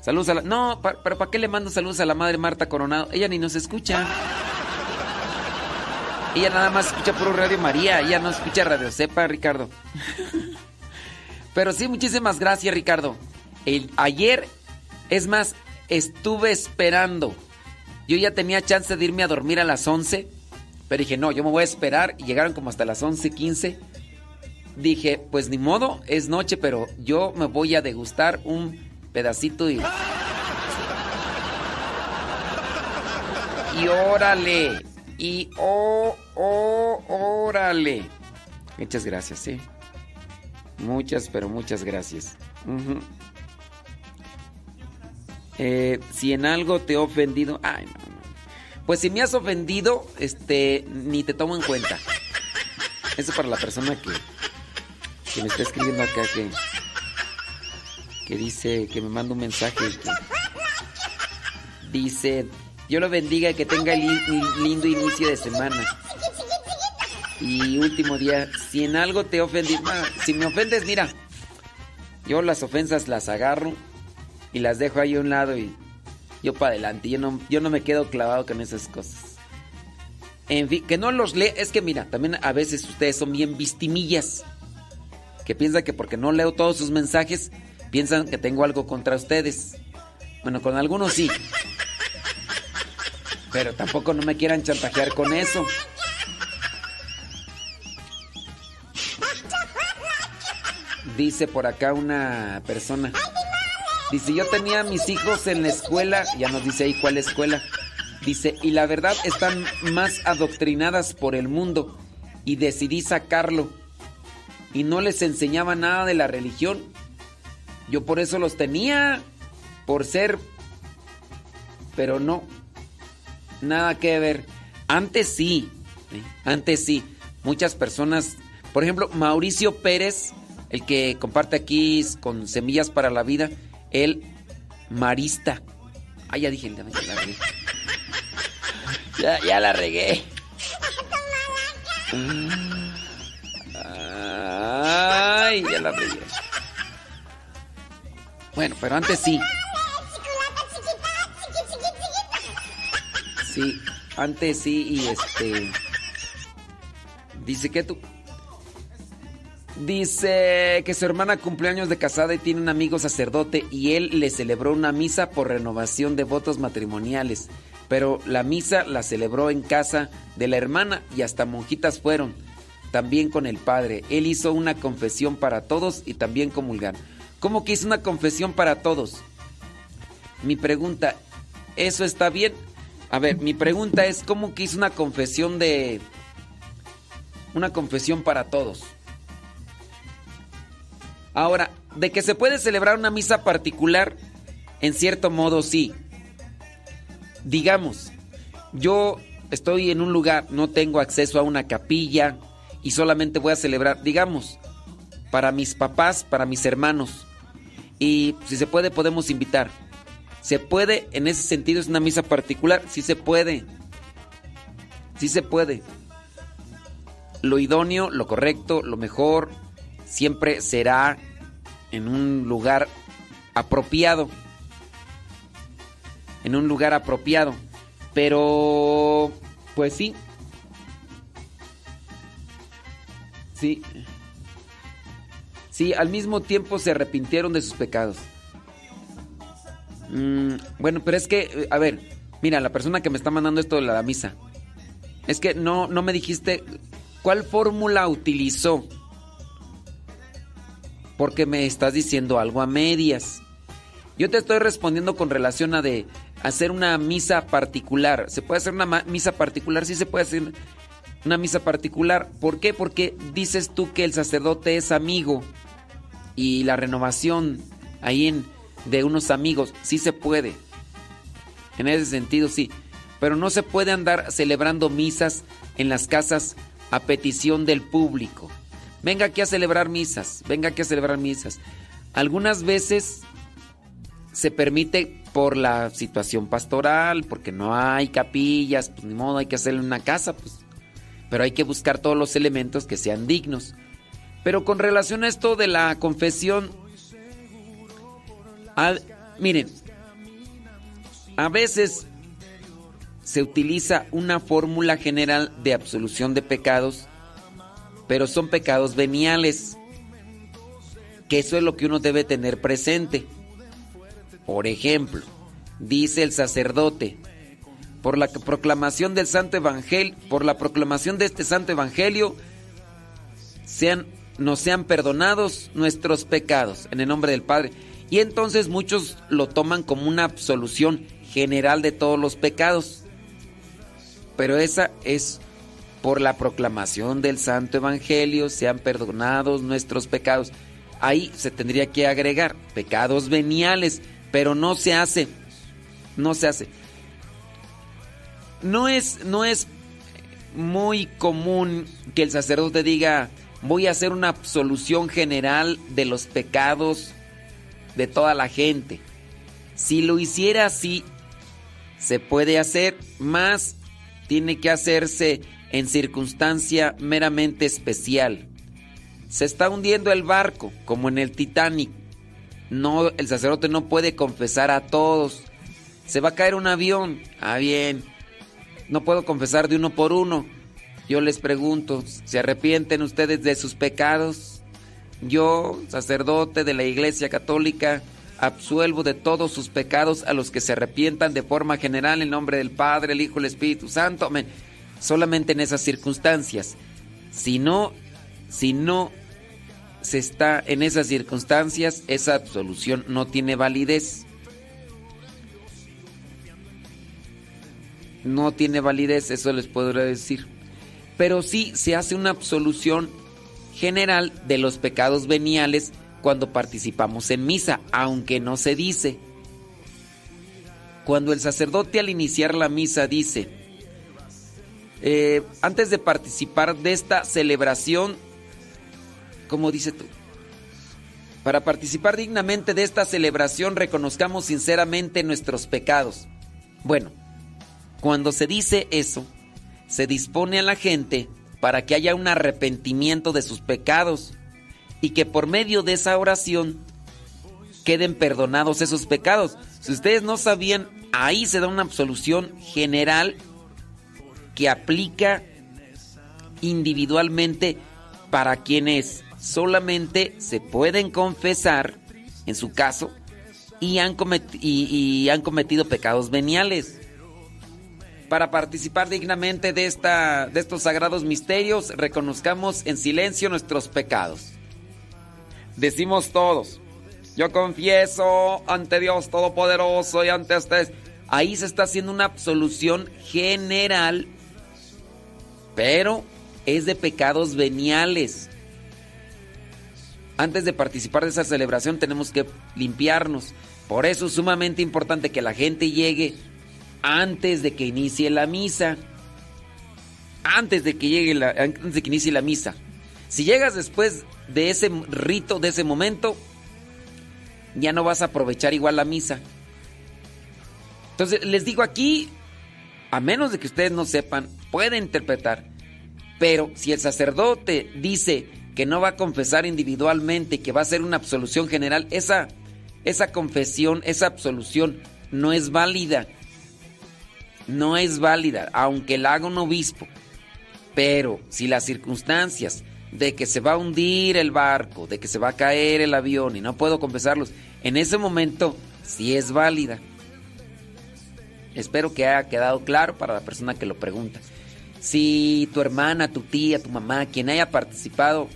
J: Saludos a la... No, pero ¿para qué le mando saludos a la madre Marta Coronado? Ella ni nos escucha. Ella nada más escucha puro Radio María. Ella no escucha Radio Cepa, Ricardo. Pero sí, muchísimas gracias, Ricardo. El, ayer, es más, estuve esperando. Yo ya tenía chance de irme a dormir a las 11. Pero dije, no, yo me voy a esperar. Y llegaron como hasta las 11:15. Dije, pues ni modo, es noche, pero yo me voy a degustar un pedacito y. Y órale. Y oh, oh, órale. Muchas gracias, sí. Muchas, pero muchas gracias. Ujú. Eh, si en algo te he ofendido. Ay, no. Pues si me has ofendido, este, ni te tomo en cuenta. Eso para la persona que, que me está escribiendo acá que, que dice, que me manda un mensaje. que dice, yo lo bendiga y que tenga li- li- lindo inicio de semana. Y último día, si en algo te ofendí, ah, si me ofendes, mira, yo las ofensas las agarro y las dejo ahí a un lado y yo para adelante. Yo no, yo no me quedo clavado con esas cosas. En fin, que no los lee, es que mira, también a veces ustedes son bien vistimillas. Que piensan que porque no leo todos sus mensajes, piensan que tengo algo contra ustedes. Bueno, con algunos sí. Pero tampoco no me quieran chantajear con eso. Dice por acá una persona. Dice, yo tenía a mis hijos en la escuela, ya nos dice ahí cuál escuela. Dice, y la verdad están más adoctrinadas por el mundo y decidí sacarlo. Y no les enseñaba nada de la religión. Yo por eso los tenía, por ser, pero no, nada que ver. Antes sí, ¿eh? antes sí. Muchas personas, por ejemplo, Mauricio Pérez, el que comparte aquí con Semillas para la Vida, él, marista. Ah, ya dije, ya la regué. Ya, ya la regué. Ay, ya la regué. Bueno, pero antes sí. Sí, antes sí y este... Dice que tú... Dice que su hermana cumplió años de casada y tiene un amigo sacerdote y él le celebró una misa por renovación de votos matrimoniales. Pero la misa la celebró en casa de la hermana y hasta monjitas fueron, también con el padre. Él hizo una confesión para todos y también comulgaron. ¿Cómo que hizo una confesión para todos? Mi pregunta, ¿eso está bien? A ver, mi pregunta es, ¿cómo que hizo una confesión de... Una confesión para todos? Ahora, de que se puede celebrar una misa particular, en cierto modo sí. Digamos, yo estoy en un lugar, no tengo acceso a una capilla y solamente voy a celebrar, digamos, para mis papás, para mis hermanos. Y si se puede, podemos invitar. Se puede, en ese sentido es una misa particular, sí se puede. Sí se puede. Lo idóneo, lo correcto, lo mejor, siempre será en un lugar apropiado. En un lugar apropiado. Pero, pues sí. Sí. Sí, al mismo tiempo se arrepintieron de sus pecados. Mm, bueno, pero es que, eh, a ver, mira, la persona que me está mandando esto de la misa. Es que no, no me dijiste cuál fórmula utilizó. Porque me estás diciendo algo a medias. Yo te estoy respondiendo con relación a de hacer una misa particular. ¿Se puede hacer una misa particular? Sí se puede hacer una misa particular. ¿Por qué? Porque dices tú que el sacerdote es amigo. y la renovación ahí en, de unos amigos, sí se puede. En ese sentido, sí. Pero no se puede andar celebrando misas en las casas a petición del público. Venga aquí a celebrar misas, venga aquí a celebrar misas. Algunas veces se permite por la situación pastoral, porque no hay capillas, pues ni modo, hay que hacerlo en una casa, pues. Pero hay que buscar todos los elementos que sean dignos. Pero con relación a esto de la confesión, miren, a veces se utiliza una fórmula general de absolución de pecados, pero son pecados veniales, que eso es lo que uno debe tener presente. Por ejemplo, dice el sacerdote, por la proclamación del Santo Evangelio, por la proclamación de este Santo Evangelio, sean, nos sean perdonados nuestros pecados en el nombre del Padre. Y entonces muchos lo toman como una absolución general de todos los pecados. Pero esa es por la proclamación del Santo Evangelio, sean perdonados nuestros pecados. Ahí se tendría que agregar pecados veniales, pero no se hace. No se hace. No es, no es muy común que el sacerdote diga, voy a hacer una absolución general de los pecados de toda la gente. Si lo hiciera así, se puede hacer, más tiene que hacerse en circunstancia meramente especial. Se está hundiendo el barco, como en el Titanic. No, el sacerdote no puede confesar a todos. Se va a caer un avión. Ah, bien. No puedo confesar de uno por uno. Yo les pregunto, ¿se arrepienten ustedes de sus pecados? Yo, sacerdote de la Iglesia Católica, absuelvo de todos sus pecados a los que se arrepientan de forma general en nombre del Padre, el Hijo, el Espíritu Santo. Solamente en esas circunstancias. Si no, si no se está en esas circunstancias, esa absolución no tiene validez. No tiene validez, eso les podré decir. Pero sí se hace una absolución general de los pecados veniales cuando participamos en misa, aunque no se dice. Cuando el sacerdote al iniciar la misa dice, eh, antes de participar de esta celebración, como dice tú, para participar dignamente de esta celebración reconozcamos sinceramente nuestros pecados. Bueno, cuando se dice eso, se dispone a la gente para que haya un arrepentimiento de sus pecados y que por medio de esa oración queden perdonados esos pecados. Si ustedes no sabían, ahí se da una absolución general que aplica individualmente para quienes solamente se pueden confesar, en su caso, y han, cometido pecados veniales. Para participar dignamente de, esta, de estos sagrados misterios, reconozcamos en silencio nuestros pecados decimos todos, yo confieso ante Dios Todopoderoso y ante ustedes. Ahí se está haciendo una absolución general, pero es de pecados veniales. Antes de participar de esa celebración tenemos que limpiarnos. Por eso es sumamente importante que la gente llegue antes de que inicie la misa. Antes de que llegue la, antes de que inicie la misa. Si llegas después de ese rito, de ese momento, ya no vas a aprovechar igual la misa. Entonces, les digo aquí, a menos de que ustedes no sepan, puede interpretar, pero si el sacerdote dice que no va a confesar individualmente que va a hacer una absolución general, esa, esa confesión, esa absolución no es válida. No es válida, aunque la haga un obispo. Pero si las circunstancias de que se va a hundir el barco, de que se va a caer el avión y no puedo confesarlos, en ese momento sí es válida. Espero que haya quedado claro para la persona que lo pregunta. Si tu hermana, tu tía, tu mamá, quien haya participado,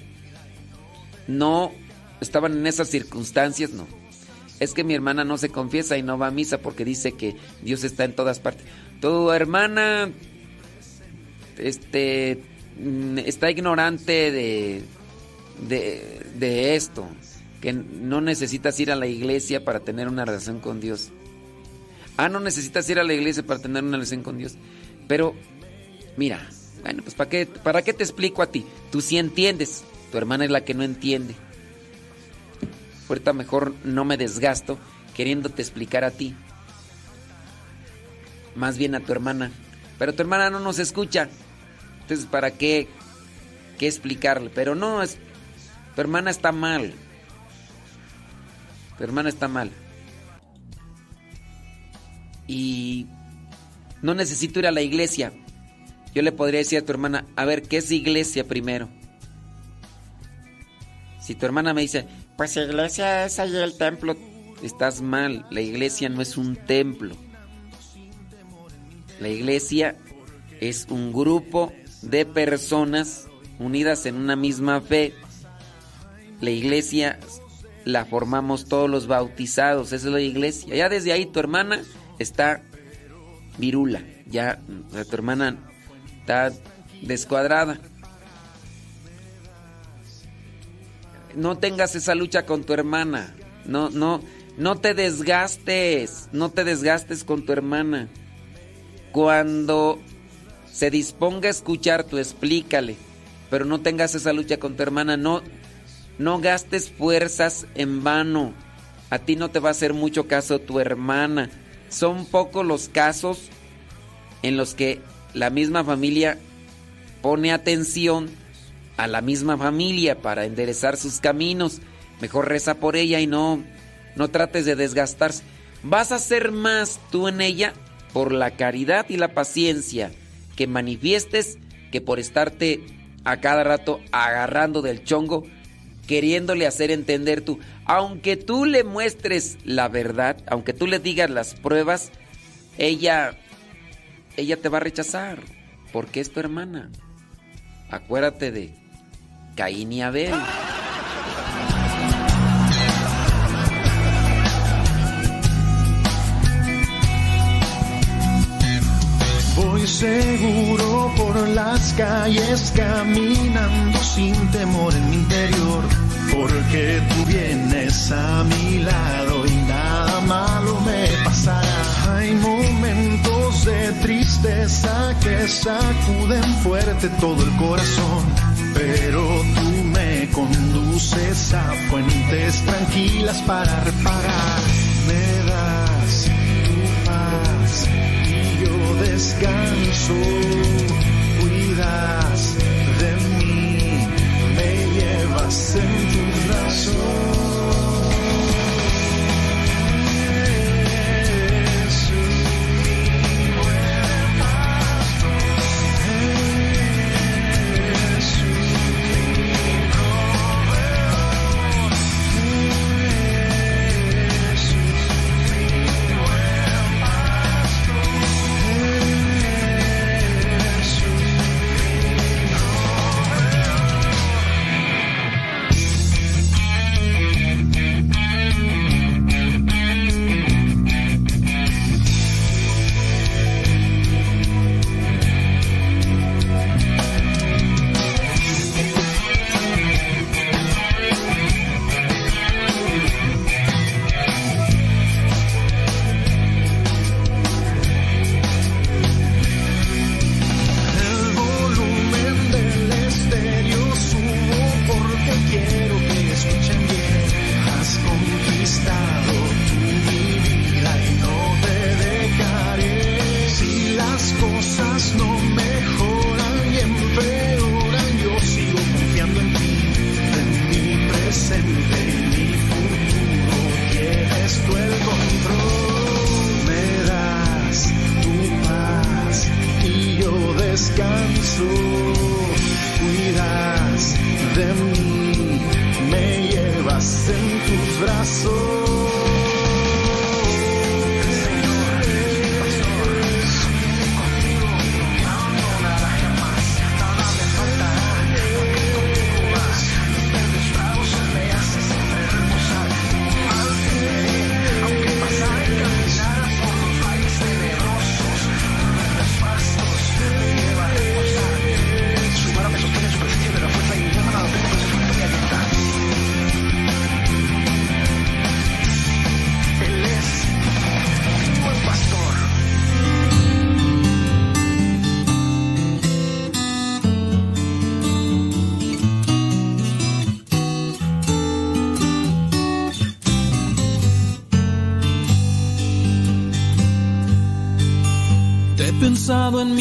J: no estaban en esas circunstancias, no. Es que mi hermana no se confiesa y no va a misa porque dice que Dios está en todas partes. Tu hermana, este, Mm, está ignorante de, de, esto. que no necesitas ir a la iglesia para tener una relación con Dios. Ah, no necesitas ir a la iglesia para tener una relación con Dios. Pero, mira, bueno, pues ¿para qué, ¿para qué te explico a ti? Tú sí entiendes, tu hermana es la que no entiende. Ahorita mejor no me desgasto queriéndote explicar a ti. Más bien a tu hermana. Pero tu hermana no nos escucha. Entonces, ¿para qué, qué explicarle? Pero no, es, tu hermana está mal. Tu hermana está mal. Y no necesito ir a la iglesia. Yo le podría decir a tu hermana, a ver, ¿qué es iglesia primero? Si tu hermana me dice,
K: pues iglesia es ahí el templo,
J: estás mal. La iglesia no es un templo. La iglesia es un grupo de personas unidas en una misma fe. La iglesia la formamos todos los bautizados, esa es la iglesia. Ya desde ahí tu hermana está virula, ya tu hermana está descuadrada. No tengas esa lucha con tu hermana. No, no, no te desgastes. No te desgastes con tu hermana. Cuando se disponga a escuchar, tú explícale. Pero no tengas esa lucha con tu hermana. No, no gastes fuerzas en vano. A ti no te va a hacer mucho caso tu hermana. Son pocos los casos en los que la misma familia pone atención a la misma familia para enderezar sus caminos. Mejor reza por ella y no, no trates de desgastarse. Vas a ser más tú en ella por la caridad y la paciencia que manifiestes que por estarte a cada rato agarrando del chongo, queriéndole hacer entender tú. Aunque tú le muestres la verdad, aunque tú le digas las pruebas, ella, ella te va a rechazar porque es tu hermana. Acuérdate de Caín y Abel.
C: Voy seguro por las calles caminando sin temor en mi interior, porque tú vienes a mi lado y nada malo me pasará. Hay momentos de tristeza que sacuden fuerte todo el corazón, pero tú me conduces a fuentes tranquilas para reparar. Me das tu paz y yo descanso. Cuidas de mí, me llevas en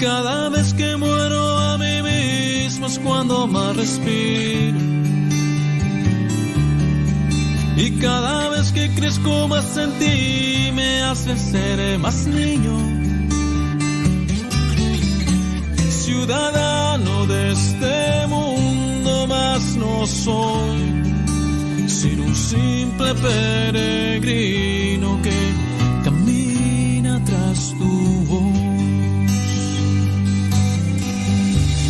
H: Cada vez que muero a mí mismo es cuando más respiro. Y cada vez que crezco más en ti me hace ser más niño. Ciudadano de este mundo más no soy, sino un simple peregrino que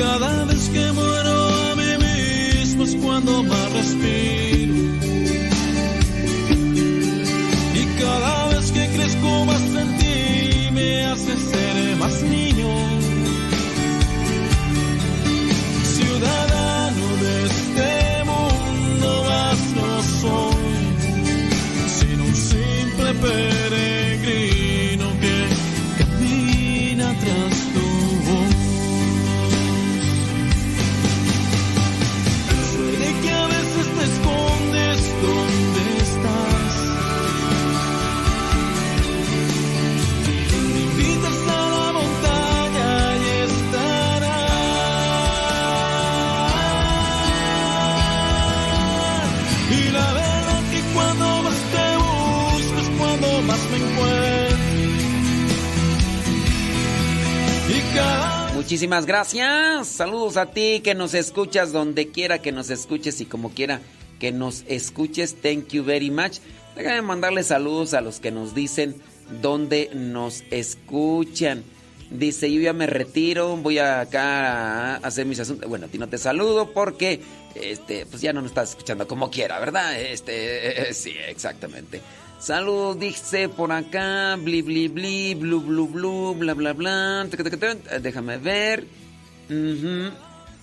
H: Cada vez que muero a mí mismo es cuando más respiro.
J: Muchísimas gracias. Saludos a ti que nos escuchas donde quiera que nos escuches y como quiera que nos escuches. Thank you very much. Déjame mandarle saludos a los que nos dicen dónde nos escuchan. Dice, yo ya me retiro, voy acá a hacer mis asuntos. Bueno, a ti no te saludo porque este, pues ya no nos estás escuchando como quiera, ¿verdad? Este, sí, exactamente. Saludos, dice por acá, bli bli bli, blu blu blu, bla bla bla. taca. Déjame ver.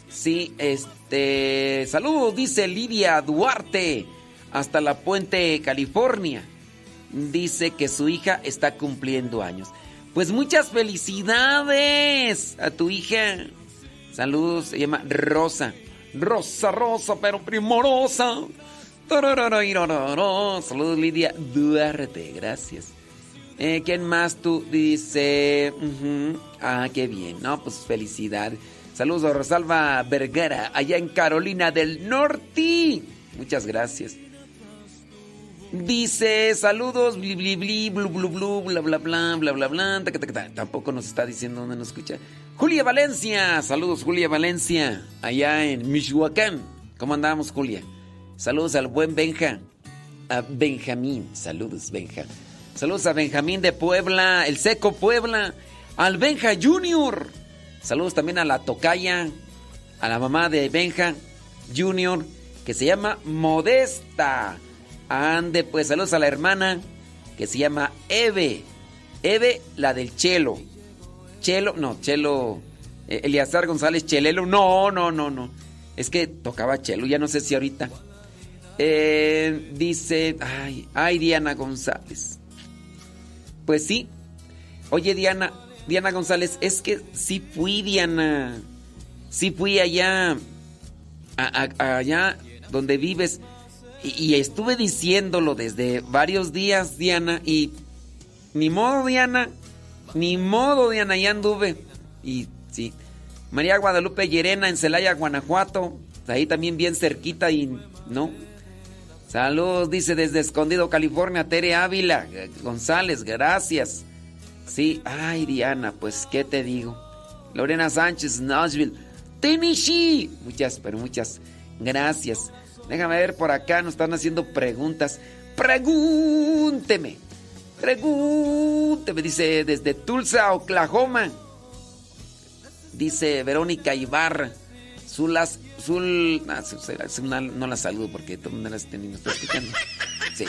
J: Sí, este. Saludos, dice Lidia Duarte. Hasta la Puente, California. Dice que su hija está cumpliendo años. Pues muchas felicidades a tu hija. Saludos, se llama Rosa. Rosa, Rosa, pero primorosa. Saludos, Lidia Duarte, gracias. ¿Quién más tú? Dice. Ah, qué bien, ¿no? Pues felicidad. Saludos a Rosalba Vergara, allá en Carolina del Norte. Muchas gracias. Dice, saludos, bli bli bli, blu blu blu, bla bla bla, bla bla bla. taca, taca, taca. Tampoco nos está diciendo dónde nos escucha. Julia Valencia, saludos Julia Valencia, allá en Michoacán. ¿Cómo andamos, Julia? Saludos al buen Benja. A Benjamín, saludos Benja. Saludos a Benjamín de Puebla, el Seco Puebla. Al Benja Junior. Saludos también a la Tocaya, a la mamá de Benja Junior, que se llama Modesta. Ande, pues saludos a la hermana que se llama Eve. Eve, la del Chelo. Chelo, no, Chelo. eh, Eliazar González Chelelo. No, no, no, no. Es que tocaba Chelo, ya no sé si ahorita. Eh, dice, ay, ay, Diana González. Pues sí. Oye, Diana, Diana González, es que sí fui, Diana. Sí fui allá, allá donde vives. Y, y estuve diciéndolo desde varios días, Diana, y ni modo, Diana, ni modo, Diana, ya anduve. Y sí, María Guadalupe Llerena en Celaya, Guanajuato, ahí también bien cerquita y no. Saludos, dice desde Escondido, California, Tere Ávila eh, González, gracias. Sí, ay Diana, pues qué te digo. Lorena Sánchez, Nashville, Tennessee. Muchas, pero muchas gracias. Déjame ver por acá, nos están haciendo preguntas. Pregúnteme. Pregúnteme, dice desde Tulsa, Oklahoma. Dice Verónica Ibarra. Zulas, Zul, no la saludo porque todo el mundo la está escuchando. Sí,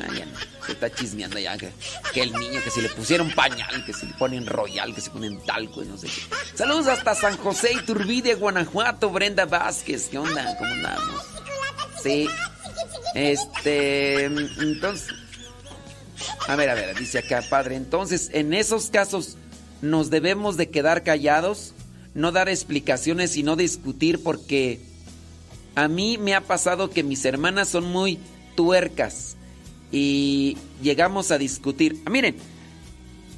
J: ah, ya no. Se está chismeando ya que, que el niño, que si le pusieron pañal, que si le ponen royal, que se ponen talco y no sé qué. Saludos hasta San José Iturbide, Guanajuato, Brenda Vázquez. ¿Qué onda? ¿Cómo andamos? Sí. Este, entonces, a ver, a ver, dice acá, padre. Entonces, en esos casos, ¿nos debemos de quedar callados? No dar explicaciones y no discutir porque a mí me ha pasado que mis hermanas son muy tuercas y llegamos a discutir. Ah, Miren,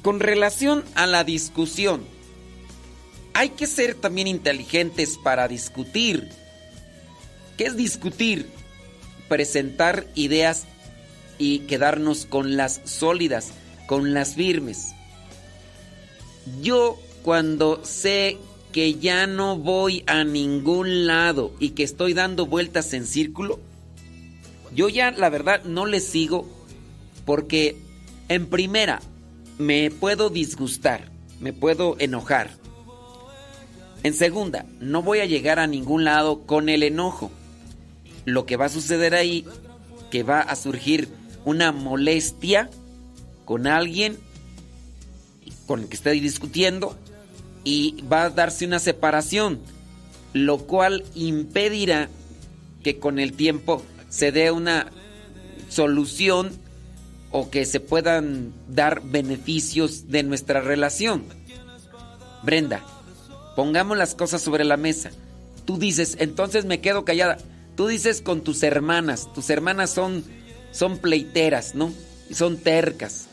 J: con relación a la discusión, hay que ser también inteligentes para discutir. ¿Qué es discutir? Presentar ideas y quedarnos con las sólidas, con las firmes. Yo cuando sé que ya no voy a ningún lado y que estoy dando vueltas en círculo, yo ya la verdad no le sigo porque en primera me puedo disgustar, me puedo enojar. En segunda, no voy a llegar a ningún lado con el enojo. Lo que va a suceder ahí, que va a surgir una molestia con alguien con el que estoy discutiendo y va a darse una separación, lo cual impedirá que con el tiempo se dé una solución o que se puedan dar beneficios de nuestra relación. Brenda, pongamos las cosas sobre la mesa. Tú dices, entonces me quedo callada. Tú dices con tus hermanas, tus hermanas son son pleiteras, ¿no? Son tercas.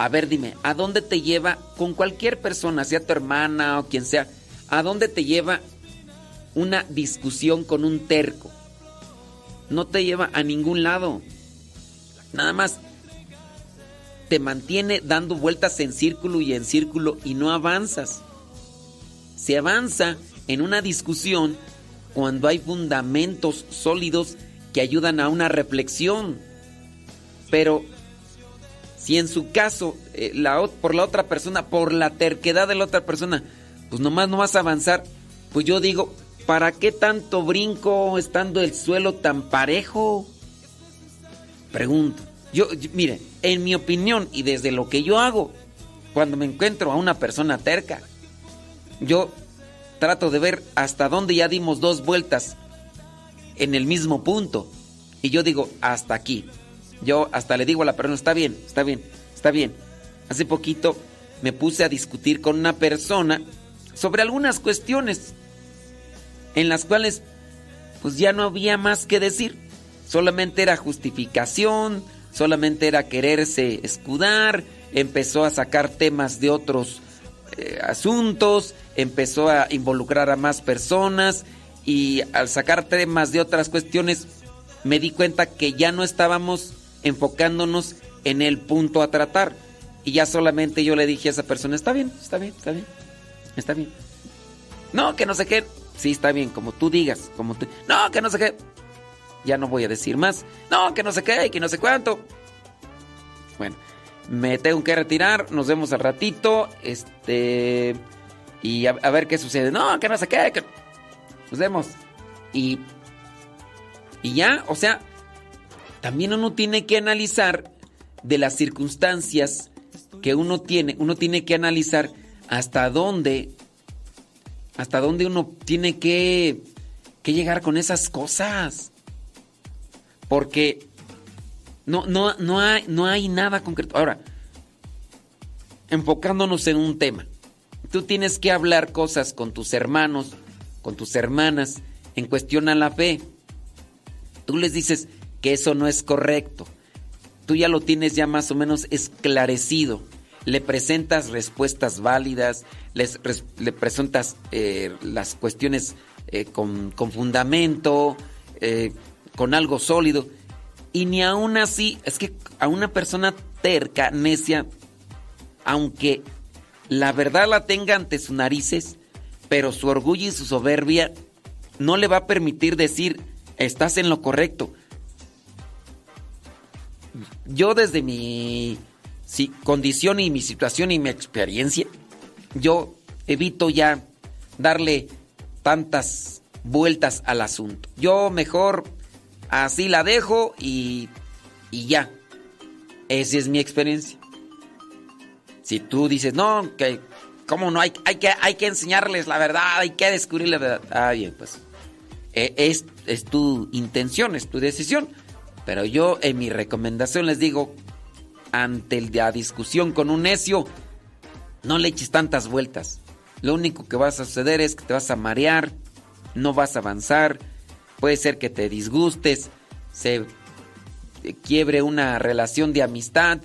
J: A ver, dime, ¿a dónde te lleva con cualquier persona, sea tu hermana o quien sea? ¿A dónde te lleva una discusión con un terco? No te lleva a ningún lado. Nada más te mantiene dando vueltas en círculo y en círculo y no avanzas. Se avanza en una discusión cuando hay fundamentos sólidos que ayudan a una reflexión. Pero si en su caso, eh, la, por la otra persona, por la terquedad de la otra persona, pues nomás no vas a avanzar, pues yo digo, ¿para qué tanto brinco estando el suelo tan parejo? Pregunto. Yo- mire, en mi opinión y desde lo que yo hago, cuando me encuentro a una persona terca, yo trato de ver hasta dónde ya dimos dos vueltas en el mismo punto. Y yo digo, hasta aquí. Yo hasta le digo a la persona, está bien, está bien, está bien. Hace poquito me puse a discutir con una persona sobre algunas cuestiones en las cuales pues ya no había más que decir. Solamente era justificación, solamente era quererse escudar, empezó a sacar temas de otros eh, asuntos, empezó a involucrar a más personas y al sacar temas de otras cuestiones me di cuenta que ya no estábamos enfocándonos en el punto a tratar y ya solamente yo le dije a esa persona, está bien, está bien, está bien, está bien. No, que no sé qué. Sí, está bien, como tú digas, como tú. No, que no sé qué. Ya no voy a decir más. No, que no sé qué, que no sé cuánto. Bueno, me tengo que retirar. Nos vemos al ratito. Este. Y a, ver qué sucede. No, que no sé qué. que- Nos vemos. Y. Y ya, o sea, también uno tiene que analizar de las circunstancias que uno tiene. Uno tiene que analizar hasta dónde. Hasta dónde uno tiene que. que llegar con esas cosas. Porque no, no, no, hay, no hay nada concreto. Ahora, enfocándonos en un tema. Tú tienes que hablar cosas con tus hermanos, con tus hermanas, en cuestión a la fe. Tú les dices que eso no es correcto. Tú ya lo tienes ya más o menos esclarecido. Le presentas respuestas válidas, les, le presentas eh, las cuestiones eh, con, con fundamento, eh, con algo sólido. Y ni aún así, es que a una persona terca, necia, aunque la verdad la tenga ante sus narices, pero su orgullo y su soberbia no le va a permitir decir, estás en lo correcto. Yo desde mi condición y mi situación y mi experiencia, yo evito ya darle tantas vueltas al asunto. Yo mejor así la dejo y, y ya. Esa es mi experiencia. Si tú dices, no, que, ¿cómo no? Hay, hay, que, hay que enseñarles la verdad, hay que descubrir la verdad. Ah, bien, pues. E, es, es tu intención, es tu decisión. Pero yo en mi recomendación les digo, ante la discusión con un necio, no le eches tantas vueltas. Lo único que va a suceder es que te vas a marear, no vas a avanzar, puede ser que te disgustes, se quiebre una relación de amistad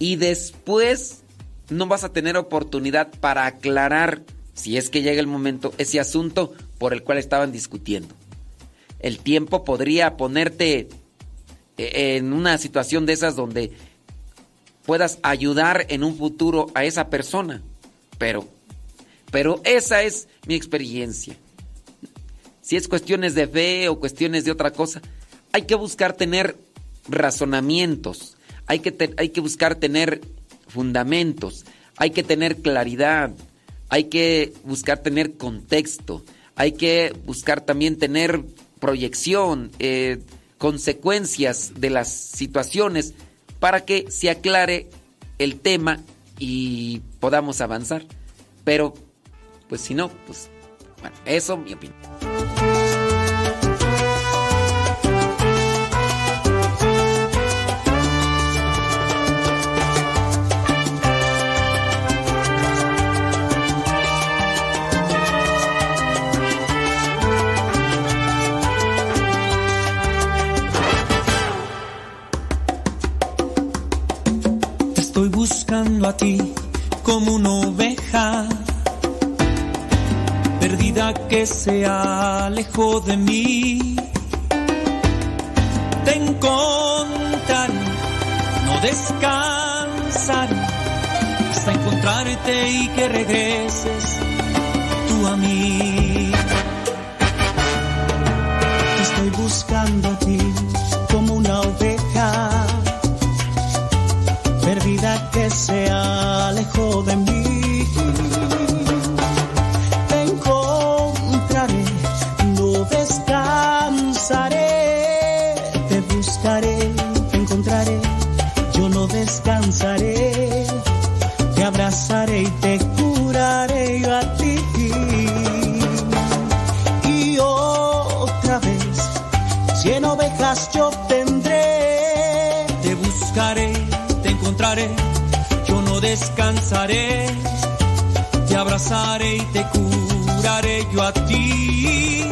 J: y después no vas a tener oportunidad para aclarar, si es que llega el momento, ese asunto por el cual estaban discutiendo. El tiempo podría ponerte en una situación de esas donde puedas ayudar en un futuro a esa persona, pero pero esa es mi experiencia. Si es cuestiones de fe o cuestiones de otra cosa, hay que buscar tener razonamientos, hay que, hay que buscar tener fundamentos, hay que tener claridad, hay que buscar tener contexto, hay que buscar también tener proyección, eh, consecuencias de las situaciones para que se aclare el tema y podamos avanzar. Pero pues si no, pues bueno, eso mi opinión.
N: Buscando a ti como una oveja perdida que se alejó de mí. Te encontraré, no descansaré hasta encontrarte y que regreses tú a mí.
U: Te estoy buscando a ti descansaré. Te abrazaré y te curaré yo a ti.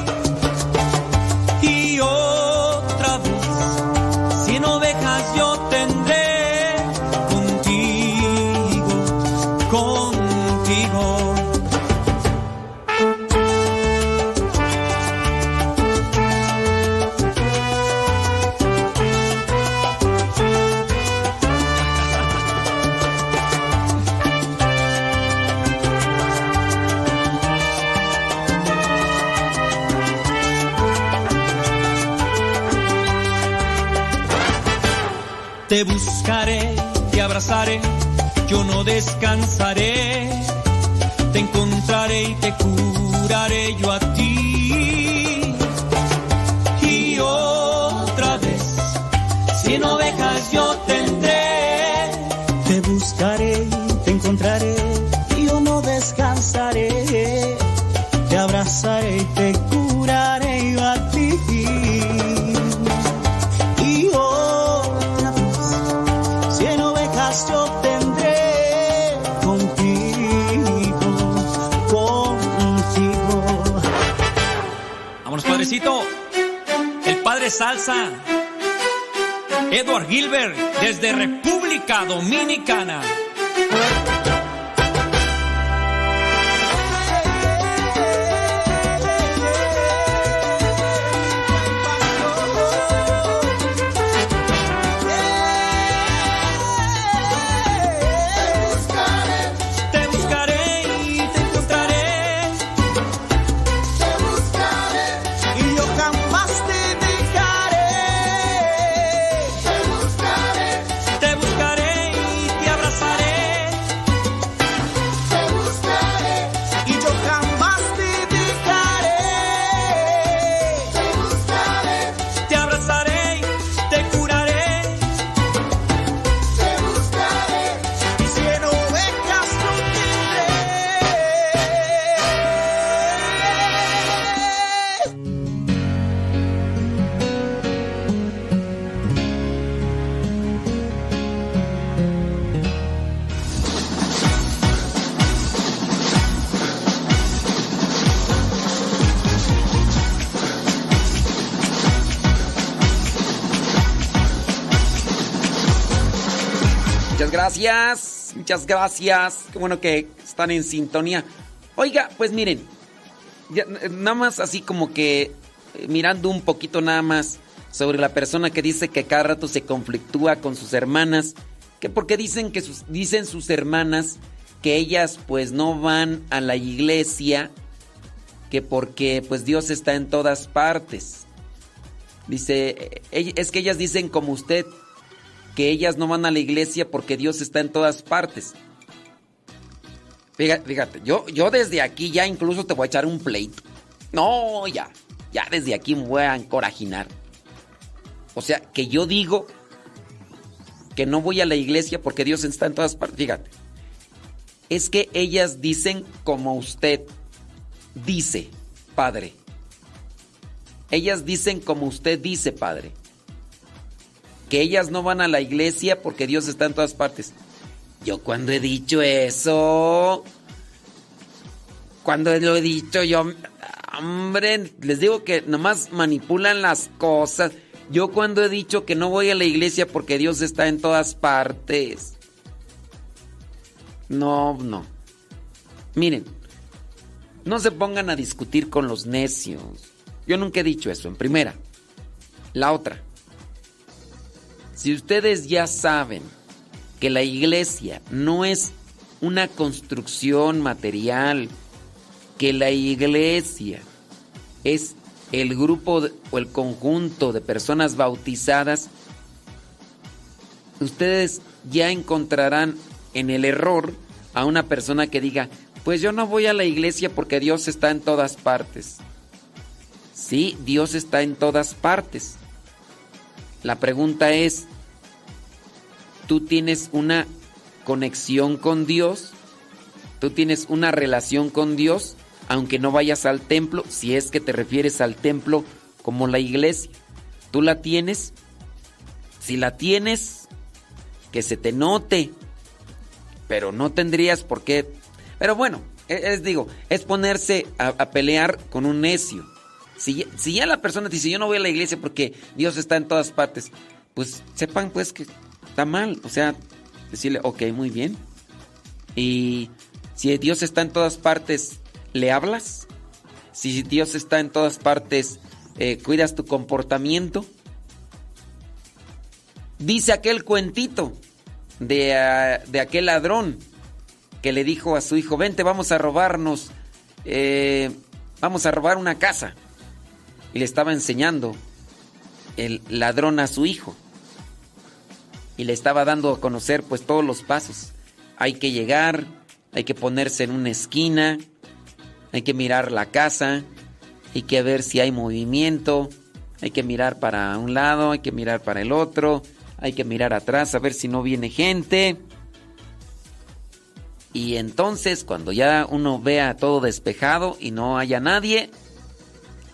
U: Yo
N: no descansaré. Edward Gilbert, desde República Dominicana.
J: Muchas gracias. Qué bueno que están en sintonía. Oiga, pues miren, ya, nada más así como que eh, mirando un poquito nada más sobre la persona que dice que cada rato se conflictúa con sus hermanas, que porque dicen que sus, dicen sus hermanas que ellas pues no van a la iglesia, que porque pues Dios está en todas partes. Dice, eh, es que ellas dicen como usted que ellas no van a la iglesia porque Dios está en todas partes. Fíjate, yo, yo desde aquí ya incluso te voy a echar un pleito. No, ya, ya desde aquí me voy a encorajinar. O sea, que yo digo que no voy a la iglesia porque Dios está en todas partes. Fíjate, es que ellas dicen como usted dice, Padre. Ellas dicen como usted dice, Padre. Que ellas no van a la iglesia porque Dios está en todas partes. Yo cuando he dicho eso, cuando lo he dicho yo, hombre, les digo que nomás manipulan las cosas. Yo cuando he dicho que no voy a la iglesia porque Dios está en todas partes. No, no. Miren, no se pongan a discutir con los necios. Yo nunca he dicho eso, en primera. La otra. Si ustedes ya saben que la iglesia no es una construcción material, que la iglesia es el grupo o el conjunto de personas bautizadas, ustedes ya encontrarán en el error a una persona que diga, pues yo no voy a la iglesia porque Dios está en todas partes. Sí, Dios está en todas partes. La pregunta es, ¿tú tienes una conexión con Dios? ¿Tú tienes una relación con Dios? Aunque no vayas al templo, si es que te refieres al templo como la iglesia. ¿Tú la tienes? Si la tienes, que se te note. Pero no tendrías por qué. Pero bueno, e, es, digo, es ponerse a, pelear con un necio. Si, si ya la persona dice, yo no voy a la iglesia porque Dios está en todas partes, pues sepan pues que mal. O sea, decirle, ok, muy bien. Y si Dios está en todas partes, ¿le hablas? Si Dios está en todas partes, eh, ¿cuidas tu comportamiento? Dice aquel cuentito de, de, aquel ladrón que le dijo a su hijo, vente, vamos a robarnos, eh, vamos a robar una casa. Y le estaba enseñando el ladrón a su hijo. Y le estaba dando a conocer pues todos los pasos. Hay que llegar, hay que ponerse en una esquina, hay que mirar la casa, hay que ver si hay movimiento, hay que mirar para un lado, hay que mirar para el otro, hay que mirar atrás a ver si no viene gente. Y entonces cuando ya uno vea todo despejado y no haya nadie,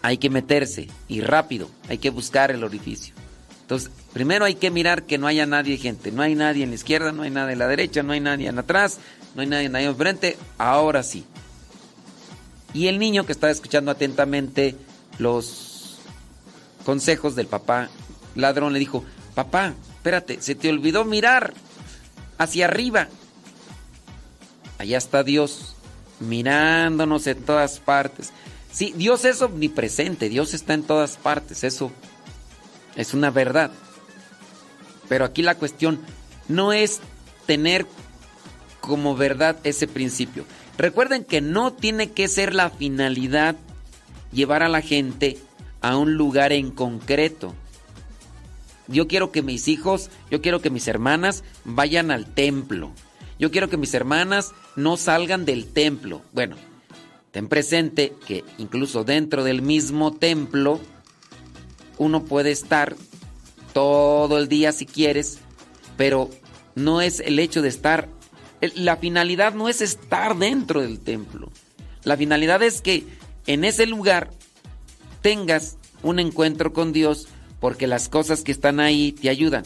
J: hay que meterse y rápido, hay que buscar el orificio. Entonces, primero hay que mirar que no haya nadie, gente. No hay nadie en la izquierda, no hay nadie en la derecha, no hay nadie en atrás, no hay nadie, nadie enfrente. Ahora sí. Y el niño que estaba escuchando atentamente los consejos del papá ladrón le dijo, papá, espérate, se te olvidó mirar hacia arriba. Allá está Dios mirándonos en todas partes. Sí, Dios es omnipresente, Dios está en todas partes, eso es una verdad. Pero aquí la cuestión no es tener como verdad ese principio. Recuerden que no tiene que ser la finalidad llevar a la gente a un lugar en concreto. Yo quiero que mis hijos, yo quiero que mis hermanas vayan al templo. Yo quiero que mis hermanas no salgan del templo. Bueno, ten presente que incluso dentro del mismo templo uno puede estar todo el día si quieres, pero no es el hecho de estar, la finalidad no es estar dentro del templo. La finalidad es que en ese lugar tengas un encuentro con Dios porque las cosas que están ahí te ayudan.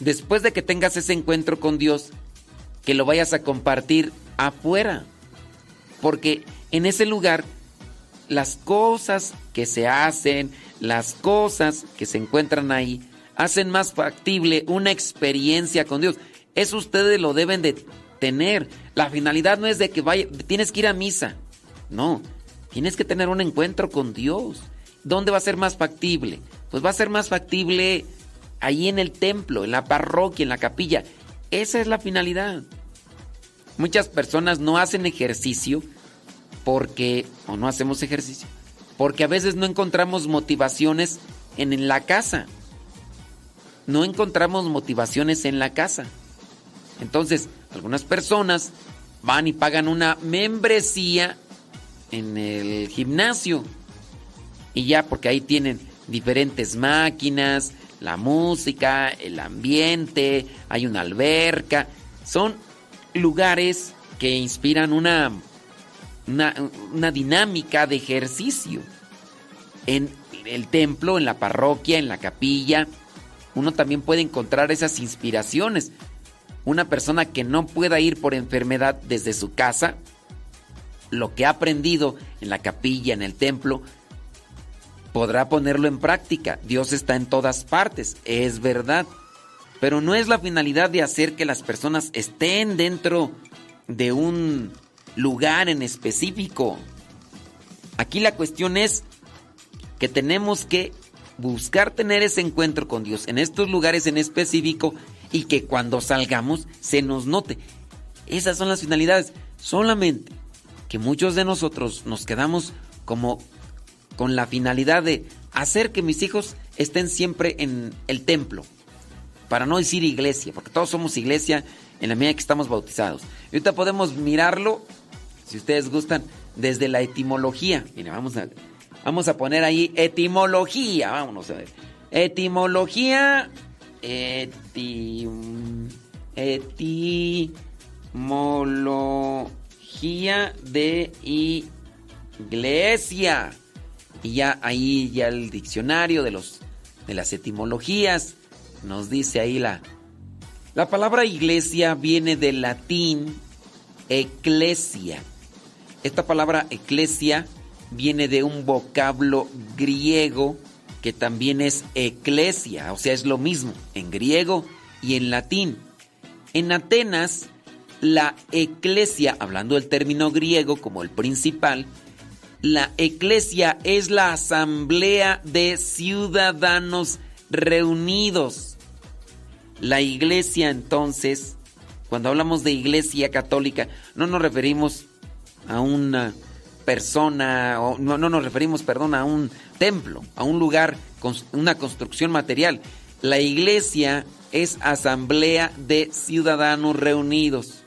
J: Después de que tengas ese encuentro con Dios, que lo vayas a compartir afuera. Porque en ese lugar las cosas que se hacen, las cosas que se encuentran ahí, hacen más factible una experiencia con Dios. Eso ustedes lo deben de tener. La finalidad no es de que vaya, tienes que ir a misa. No, tienes que tener un encuentro con Dios. ¿Dónde va a ser más factible? Pues va a ser más factible ahí en el templo, en la parroquia, en la capilla. Esa es la finalidad. Muchas personas no hacen ejercicio porque, o no hacemos ejercicio, porque a veces no encontramos motivaciones en, en la casa. No encontramos motivaciones en la casa. Entonces, algunas personas van y pagan una membresía en el gimnasio. Y ya, porque ahí tienen diferentes máquinas, la música, el ambiente, hay una alberca. Son lugares que inspiran una, una, dinámica de ejercicio. En el templo, en la parroquia, en la capilla, uno también puede encontrar esas inspiraciones. Una persona que no pueda ir por enfermedad desde su casa, lo que ha aprendido en la capilla, en el templo, podrá ponerlo en práctica. Dios está en todas partes, es verdad. Pero no es la finalidad de hacer que las personas estén dentro de un lugar en específico. Aquí la cuestión es que tenemos que buscar tener ese encuentro con Dios en estos lugares en específico y que cuando salgamos se nos note. Esas son las finalidades. Solamente que muchos de nosotros nos quedamos como con la finalidad de hacer que mis hijos estén siempre en el templo. Para no decir iglesia, porque todos somos iglesia en la medida que estamos bautizados. Y ahorita podemos mirarlo, si ustedes gustan, desde la etimología. Mira, vamos a, vamos a poner ahí etimología. Vámonos a ver. Etimología. Etim, etimología de iglesia. Y ya ahí ya el diccionario de los de las etimologías nos dice ahí la la palabra iglesia viene del latín eclesia. Esta palabra eclesia viene de un vocablo griego que también es eclesia, o sea, es lo mismo en griego y en latín. En Atenas, la eclesia, hablando del término griego como el principal, la eclesia es la asamblea de ciudadanos reunidos. La iglesia entonces, cuando hablamos de iglesia católica, no nos referimos a una persona, o no, no nos referimos, perdón, a un templo, a un lugar, con una construcción material. La iglesia es asamblea de ciudadanos reunidos.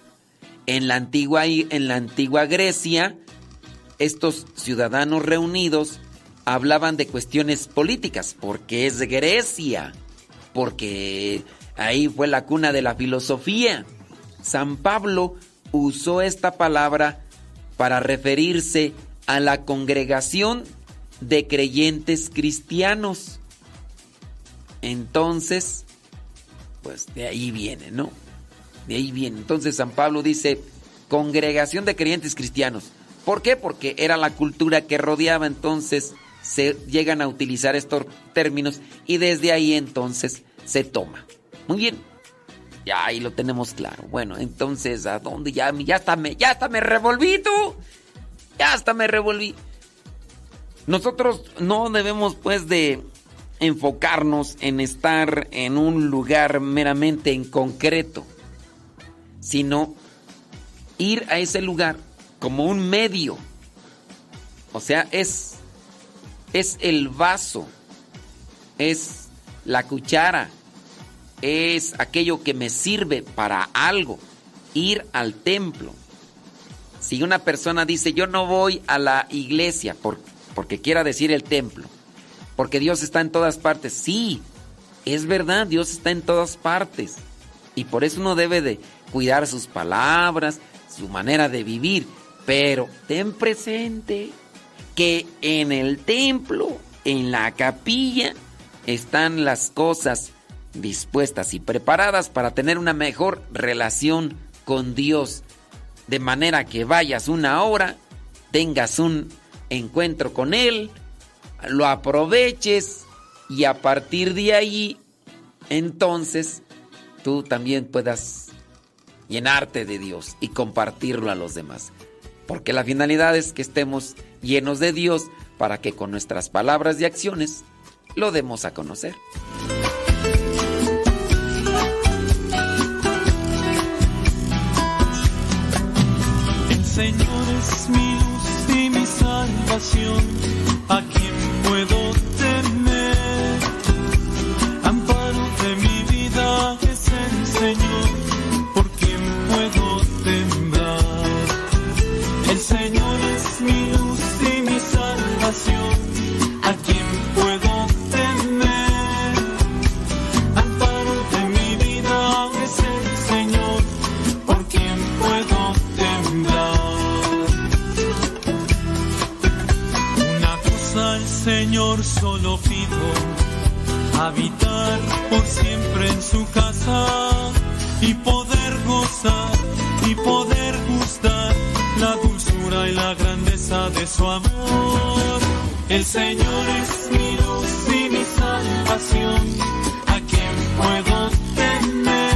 J: En la antigua, en la antigua Grecia, estos ciudadanos reunidos hablaban de cuestiones políticas, porque es Grecia, porque ahí fue la cuna de la filosofía. San Pablo usó esta palabra para referirse a la congregación de creyentes cristianos. Entonces, pues de ahí viene, ¿no? De ahí viene. Entonces San Pablo dice, congregación de creyentes cristianos. ¿Por qué? Porque era la cultura que rodeaba, entonces se llegan a utilizar estos términos y desde ahí entonces se toma. Muy bien. Ya ahí lo tenemos claro. Bueno, entonces, ¿a dónde? Ya, ya hasta me, ya hasta me revolví tú. Ya hasta me revolví. Nosotros no debemos pues de enfocarnos en estar en un lugar meramente en concreto, sino ir a ese lugar como un medio. O sea, es es el vaso, es la cuchara, es aquello que me sirve para algo, ir al templo. Si una persona dice, yo no voy a la iglesia por, porque quiera decir el templo, porque Dios está en todas partes, sí, es verdad, Dios está en todas partes. Y por eso uno debe de cuidar sus palabras, su manera de vivir. Pero ten presente que en el templo, en la capilla, están las cosas dispuestas y preparadas para tener una mejor relación con Dios. De manera que vayas una hora, tengas un encuentro con Él, lo aproveches y a partir de ahí, entonces, tú también puedas llenarte de Dios y compartirlo a los demás. Porque la finalidad es que estemos llenos de Dios para que con nuestras palabras y acciones lo demos a conocer.
V: Señor es mi luz y mi salvación, a Señor solo pido habitar por siempre en su casa y poder gozar y poder gustar la dulzura y la grandeza de su amor. El Señor es mi luz y mi salvación, a quien puedo temer.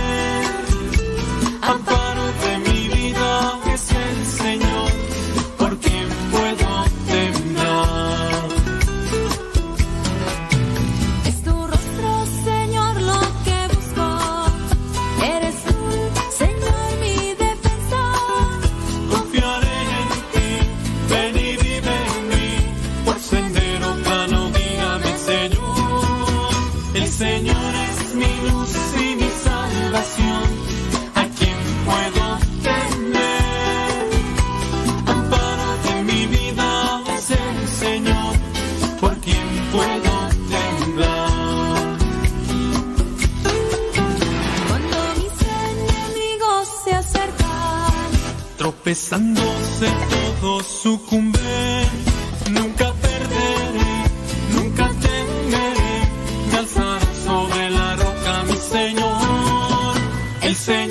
V: Besándose todos sucumben, nunca perderé, nunca temeré, me alzaré sobre la roca mi Señor, el Señor.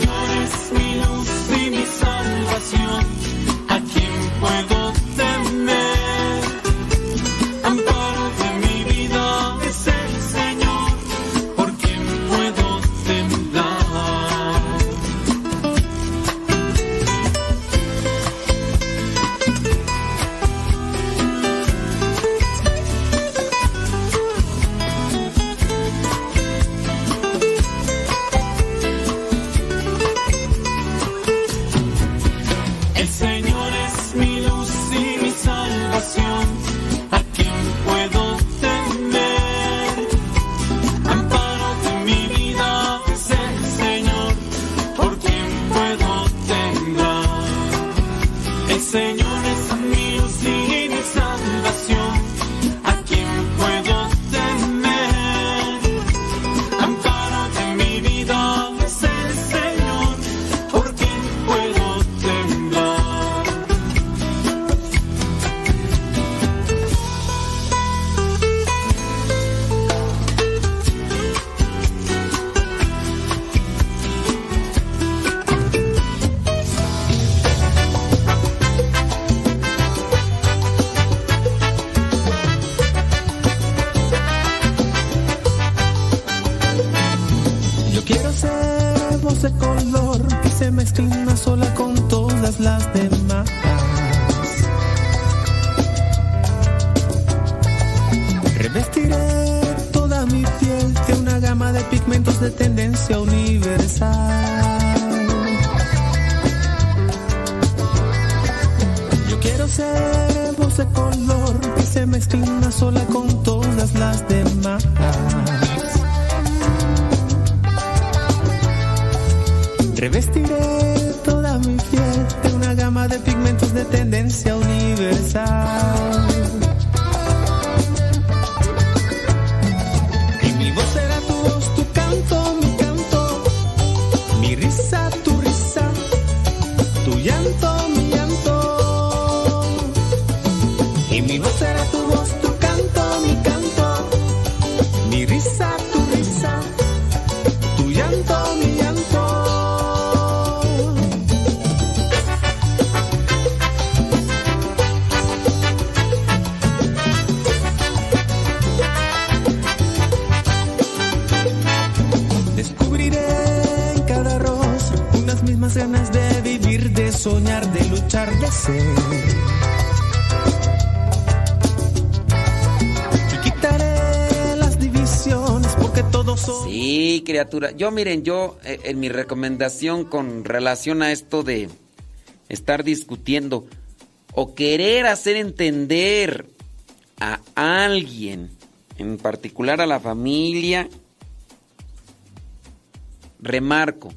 M: Yo
J: miren, yo eh, en mi recomendación con relación a esto de estar discutiendo o querer hacer entender a alguien, en particular a la familia, remarco,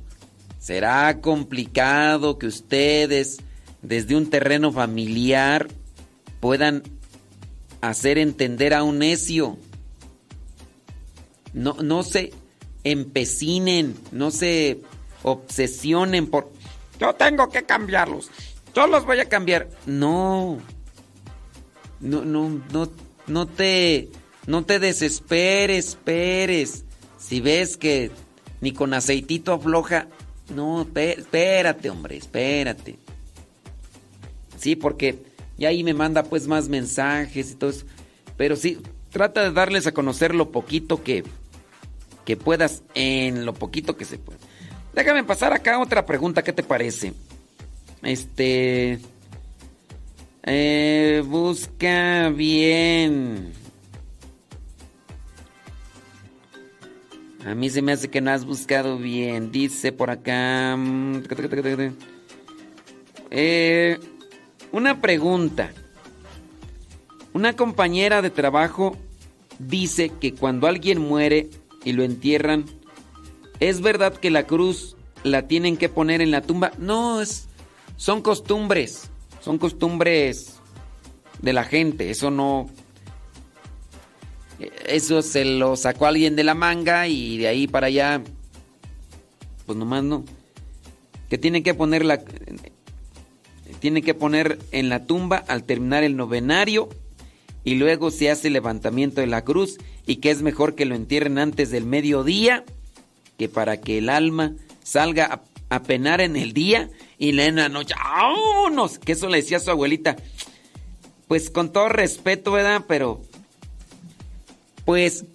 J: será complicado que ustedes desde un terreno familiar puedan hacer entender a un necio. No, no se empecinen, no se obsesionen por... Yo tengo que cambiarlos. Yo los voy a cambiar. No. No, no, no, no te, no te desesperes, esperes. Si ves que ni con aceitito afloja, no, espérate, hombre, espérate. Sí, porque ya ahí me manda pues más mensajes y todo eso. Pero sí, trata de darles a conocer lo poquito que, que puedas en lo poquito que se puede. Déjame pasar acá otra pregunta, ¿qué te parece? Este... Eh, busca bien. A mí se me hace que no has buscado bien. Dice por acá... Mm, eh, una pregunta. Una compañera de trabajo dice que cuando alguien muere y lo entierran, ¿es verdad que la cruz la tienen que poner en la tumba? No, es, son costumbres. Son costumbres de la gente. Eso no. Eso se lo sacó alguien de la manga y de ahí para allá. Pues nomás no. Que tienen que poner la. Tienen que poner en la tumba al terminar el novenario y luego se hace el levantamiento de la cruz y que es mejor que lo entierren antes del mediodía que para que el alma salga a, penar en el día y en la noche, ¡vámonos! Que eso le decía a su abuelita. Pues con todo respeto, ¿verdad? Pero, pues,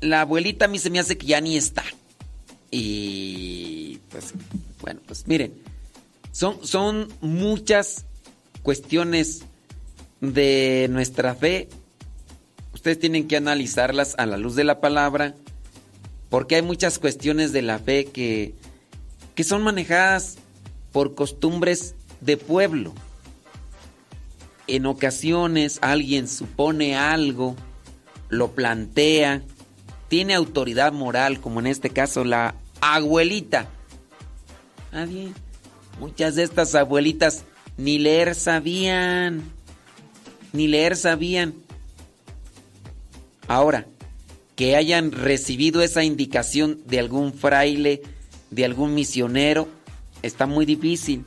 J: la abuelita a mí se me hace que ya ni está. Y, pues, bueno, pues miren, son, son muchas cuestiones de nuestra fe. Ustedes tienen que analizarlas a la luz de la palabra, porque hay muchas cuestiones de la fe que, que son manejadas por costumbres de pueblo. En ocasiones alguien supone algo, lo plantea, tiene autoridad moral, como en este caso la abuelita. Nadie. Muchas de estas abuelitas ni leer sabían, ni leer sabían. Ahora, que hayan recibido esa indicación de algún fraile, de algún misionero, está muy difícil.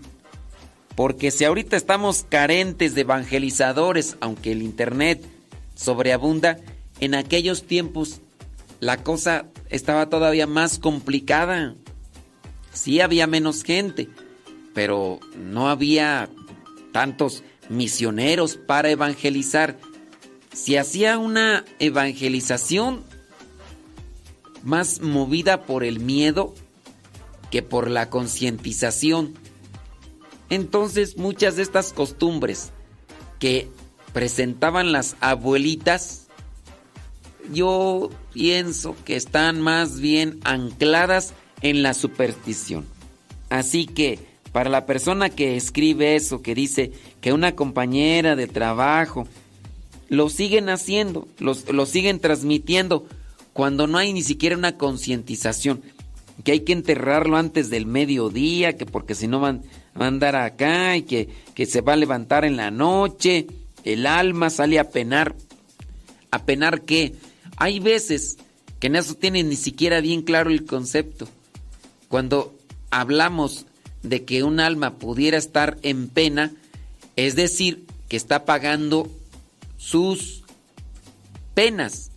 J: Porque si ahorita estamos carentes de evangelizadores, aunque el Internet sobreabunda, en aquellos tiempos la cosa estaba todavía más complicada. Sí había menos gente, pero no había tantos misioneros para evangelizar. Si hacía una evangelización más movida por el miedo, que por la concientización. Entonces muchas de estas costumbres que presentaban las abuelitas, yo pienso que están más bien ancladas en la superstición. Así que para la persona que escribe eso, que dice que una compañera de trabajo, lo siguen haciendo, lo siguen transmitiendo, cuando no hay ni siquiera una concientización que hay que enterrarlo antes del mediodía, que porque si no van, a andar acá y que, que se va a levantar en la noche, el alma sale a penar. ¿A penar qué? Hay veces que en eso tienen ni siquiera bien claro el concepto. Cuando hablamos de que un alma pudiera estar en pena, es decir, que está pagando sus penas,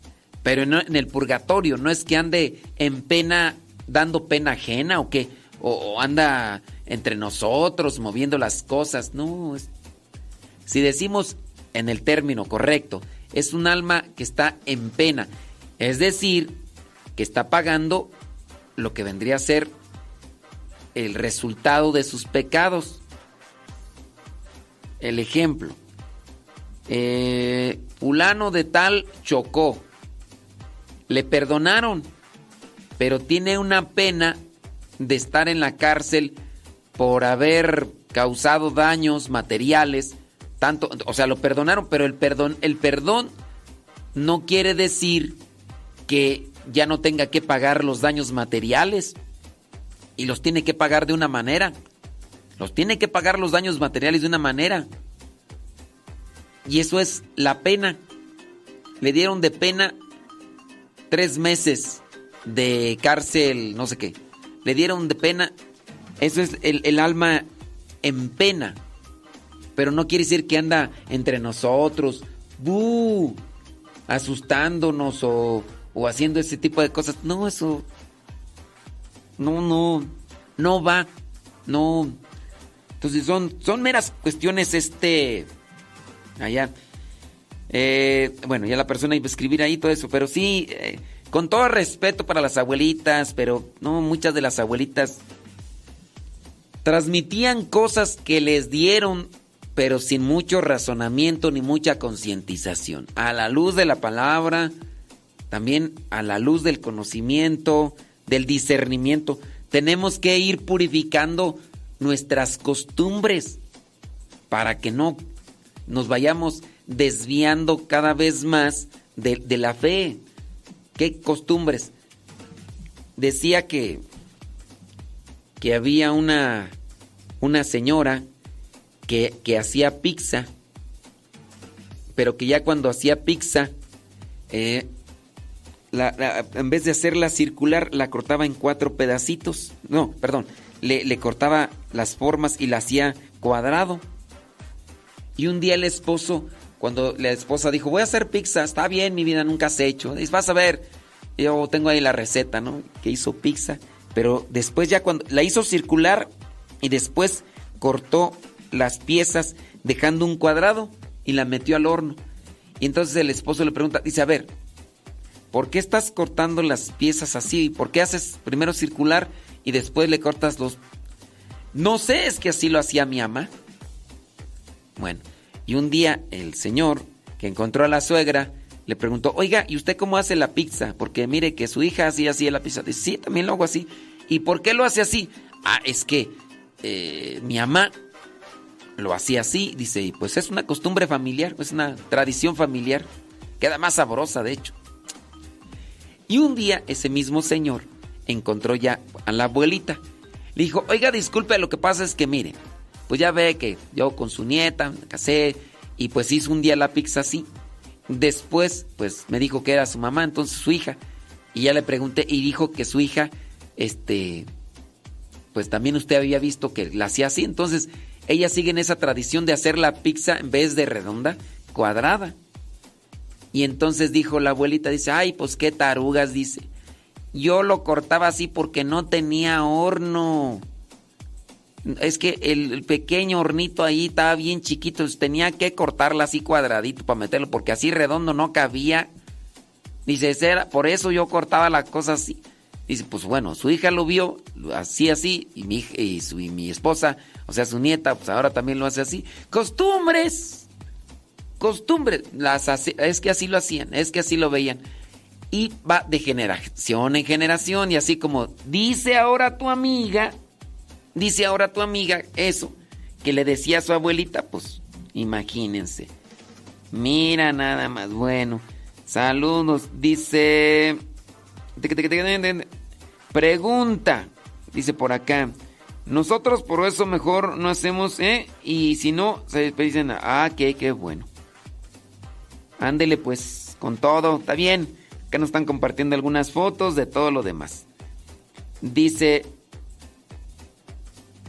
J: pero en el purgatorio, no es que ande en pena dando pena ajena o qué? O, anda entre nosotros moviendo las cosas. No, si decimos en el término correcto, es un alma que está en pena. Es decir, que está pagando lo que vendría a ser el resultado de sus pecados. El ejemplo. Eh, fulano de tal chocó. Le perdonaron, pero tiene una pena de estar en la cárcel por haber causado daños materiales, tanto, o sea, lo perdonaron, pero el perdón, el perdón no quiere decir que ya no tenga que pagar los daños materiales y los tiene que pagar de una manera. Los tiene que pagar los daños materiales de una manera. Y eso es la pena. Le dieron de pena tres meses de cárcel, no sé qué. Le dieron de pena. Eso es el, alma en pena. Pero no quiere decir que anda entre nosotros, asustándonos o, o haciendo ese tipo de cosas. No, eso. No, no. No va. No. Entonces son, son meras cuestiones, este. Allá. Eh, bueno, ya la persona iba a escribir ahí todo eso, pero sí, eh, con todo respeto para las abuelitas, pero no, muchas de las abuelitas transmitían cosas que les dieron, pero sin mucho razonamiento ni mucha concientización. A la luz de la palabra, también a la luz del conocimiento, del discernimiento, tenemos que ir purificando nuestras costumbres para que no nos vayamos desviando cada vez más de, de la fe. ¿Qué costumbres? Decía que, que había una, una señora que, que hacía pizza, pero que ya cuando hacía pizza, eh, en vez de hacerla circular, la cortaba en cuatro pedacitos. No, perdón, le, le, cortaba las formas y la hacía cuadrado. Y un día el esposo cuando la esposa dijo, voy a hacer pizza, está bien, mi vida, nunca has hecho. Dice, vas a ver, yo tengo ahí la receta, ¿no? Que hizo pizza. Pero después ya cuando la hizo circular y después cortó las piezas dejando un cuadrado y la metió al horno. Y entonces el esposo le pregunta, dice, a ver, ¿por qué estás cortando las piezas así? ¿Por qué haces primero circular y después le cortas los... No sé, es que así lo hacía mi ama. Bueno, y un día el señor que encontró a la suegra le preguntó, oiga, ¿y usted cómo hace la pizza? Porque mire que su hija hacía así la pizza. Dice, sí, también lo hago así. ¿Y por qué lo hace así? Ah, es que eh, mi mamá lo hacía así. Dice, y pues es una costumbre familiar, es una tradición familiar. Queda más sabrosa, de hecho. Y un día ese mismo señor encontró ya a la abuelita. Le dijo, oiga, disculpe, lo que pasa es que mire, pues ya ve que yo con su nieta me casé y pues hizo un día la pizza así. Después, pues me dijo que era su mamá, entonces su hija. Y ya le pregunté y dijo que su hija, este, pues también usted había visto que la hacía así. Entonces, ella sigue en esa tradición de hacer la pizza en vez de redonda, cuadrada. Y entonces dijo la abuelita, dice, ay, pues qué tarugas, dice. Yo lo cortaba así porque no tenía horno. Es que el, pequeño hornito ahí estaba bien chiquito, tenía que cortarla así cuadradito para meterlo, porque así redondo no cabía. Dice, era, por eso yo cortaba la cosa así. Dice, pues bueno, su hija lo vio así, así, y mi, y, su, y mi esposa, o sea, su nieta, pues ahora también lo hace así. Costumbres, costumbres, las es que así lo hacían, es que así lo veían. Y va de generación en generación, y así como dice ahora tu amiga, Dice ahora tu amiga eso que le decía a su abuelita, pues imagínense. Mira nada más, bueno. Saludos, dice... Pregunta, dice por acá. Nosotros por eso mejor no hacemos, ¿eh? Y si no, se dicen, ah, que qué bueno. Ándele pues, con todo, está bien. Acá nos están compartiendo algunas fotos de todo lo demás. Dice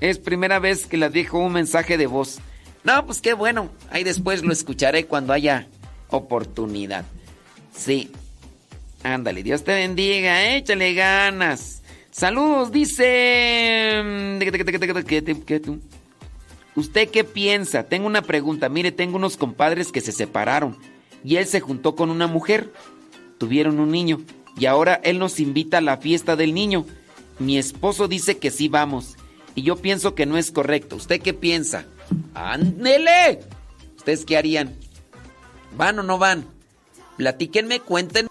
J: es primera vez que le dejo un mensaje de voz. No, pues qué bueno. Ahí después lo escucharé cuando haya oportunidad. Sí. Ándale, Dios te bendiga, échale ganas. Saludos, dice... ¿Usted qué piensa? Tengo una pregunta. Mire, tengo unos compadres que se separaron y él se juntó con una mujer. Tuvieron un niño y ahora él nos invita a la fiesta del niño. Mi esposo dice que sí vamos
W: y yo pienso que no es correcto. ¿Usted qué piensa? ¡Ándele! ¿Ustedes qué harían? ¿Van o no van? Platíquenme, cuenten.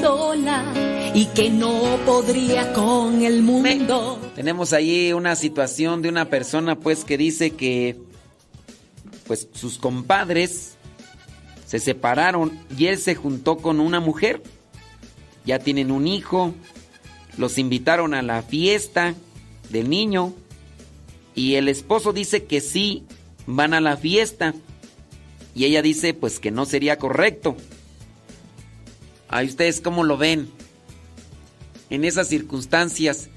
J: sola y que no podría con el mundo.
W: Tenemos ahí una situación de una persona pues que dice que pues sus compadres se separaron y él se juntó con una mujer. Ya tienen un hijo. Los invitaron a la fiesta del niño y el esposo dice que sí van a la fiesta y ella dice pues que no sería correcto Ahí ustedes cómo lo ven. En esas circunstancias,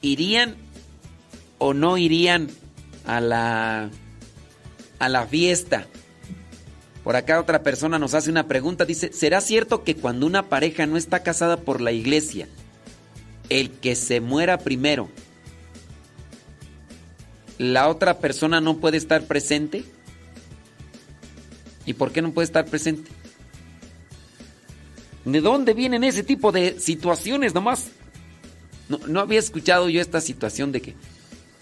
W: ¿irían o no irían
J: a la, a la fiesta? Por acá otra persona nos hace una pregunta, dice, ¿será cierto que cuando una pareja no está casada por la iglesia, el que se muera primero, la otra persona no puede estar presente? ¿Y por qué no puede estar presente? ¿De dónde vienen ese tipo de situaciones nomás? No, no había escuchado yo esta situación de que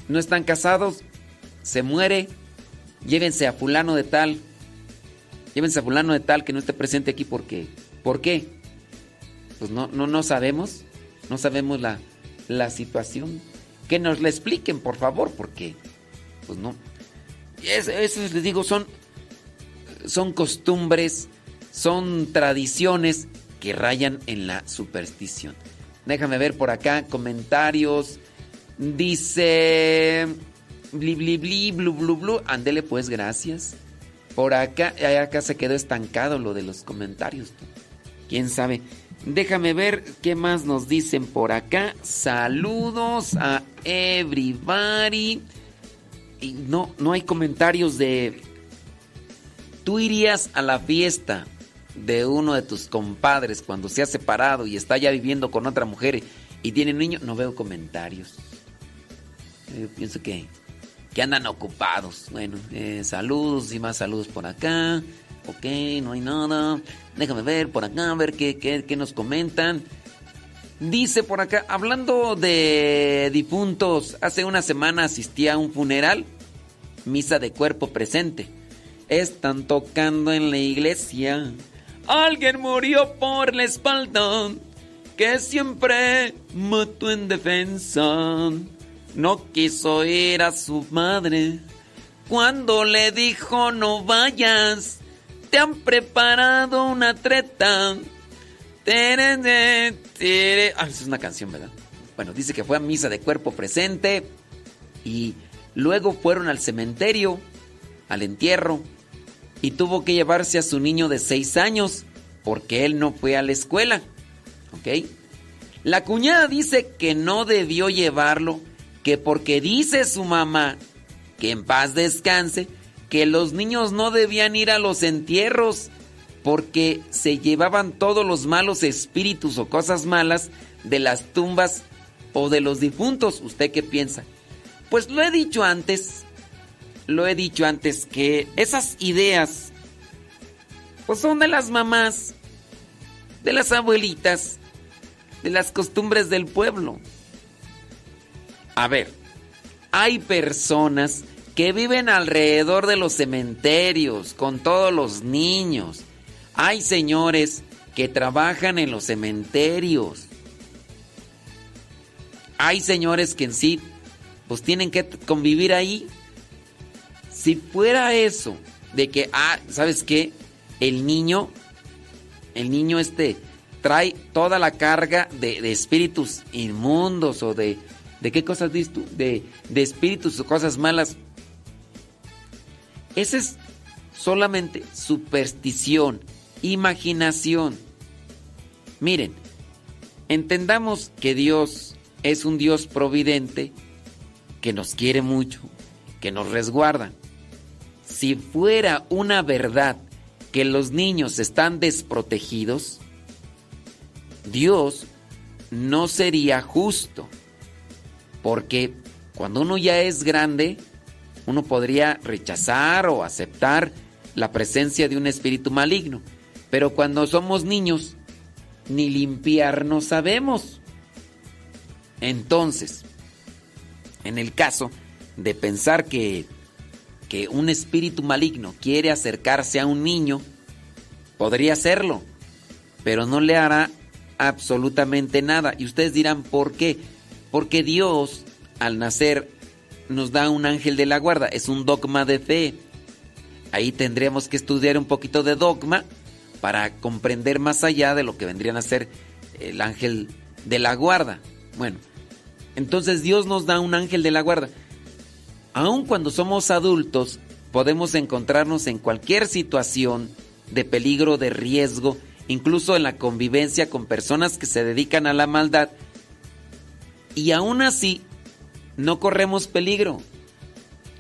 J: no están casados, se muere, llévense a fulano de tal, llévense a fulano de tal que no esté presente aquí porque, ¿por qué? Pues no, no, no sabemos, no sabemos la, la situación. Que nos la expliquen, por favor, porque, pues no. Eso, eso les digo, son, son costumbres, son tradiciones que rayan en la superstición. Déjame ver por acá comentarios. Dice. Bli, bli, bli, blu, blu, blu. Ándele, pues, gracias. Por acá, acá se quedó estancado lo de los comentarios. ¿Quién sabe? Déjame ver qué más nos dicen por acá. Saludos a everybody. Y no, no hay comentarios de. Tú irías a la fiesta de uno de tus compadres cuando se ha separado y está ya viviendo con otra mujer y tiene niño. No veo comentarios. Yo pienso que que andan ocupados. Bueno, eh, saludos y más saludos por acá. Ok, no hay nada. Déjame ver por acá, a ver qué, qué, qué nos comentan. Dice por acá, hablando de difuntos, hace una semana asistí a un funeral, misa de cuerpo presente. Están tocando en la iglesia. Alguien murió por la espalda, que siempre mató en defensa no quiso ir a su madre. Cuando le dijo no vayas, te han preparado una treta. Ah, es una canción, ¿verdad? Bueno, dice que fue a misa de cuerpo presente y luego fueron al cementerio, al entierro, y tuvo que llevarse a su niño de seis años porque él no fue a la escuela. ¿Ok? La cuñada dice que no debió llevarlo que porque dice su mamá que en paz descanse, que los niños no debían ir a los entierros porque se llevaban todos los malos espíritus o cosas malas de las tumbas o de los difuntos. ¿Usted qué piensa? Pues lo he dicho antes, lo he dicho antes que esas ideas pues son de las mamás, de las abuelitas, de las costumbres del pueblo. A ver, hay personas que viven alrededor de los cementerios con todos los niños. Hay señores que trabajan en los cementerios. Hay señores que en sí pues tienen que convivir ahí. Si fuera eso de que ah, ¿sabes qué? El niño el niño este trae toda la carga de, espíritus inmundos o de ¿De qué cosas dices tú? De, de espíritus o cosas malas. Esa es solamente superstición, imaginación. Miren, entendamos que Dios es un Dios providente, que nos quiere mucho, que nos resguarda. Si fuera una verdad que los niños están desprotegidos, Dios no sería justo porque cuando uno ya es grande, uno podría rechazar o aceptar la presencia de un espíritu maligno. Pero cuando somos niños, ni limpiarnos sabemos. Entonces, en el caso de pensar que, que un espíritu maligno quiere acercarse a un niño, podría hacerlo, pero no le hará absolutamente nada. Y ustedes dirán, ¿por qué? Porque Dios, al nacer, nos da un ángel de la guarda. Es un dogma de fe. Ahí tendríamos que estudiar un poquito de dogma para comprender más allá de lo que vendrían a ser el ángel de la guarda. Bueno, entonces Dios nos da un ángel de la guarda. Aun cuando somos adultos, podemos encontrarnos en cualquier situación de peligro, de riesgo, incluso en la convivencia con personas que se dedican a la maldad y aún así no corremos peligro.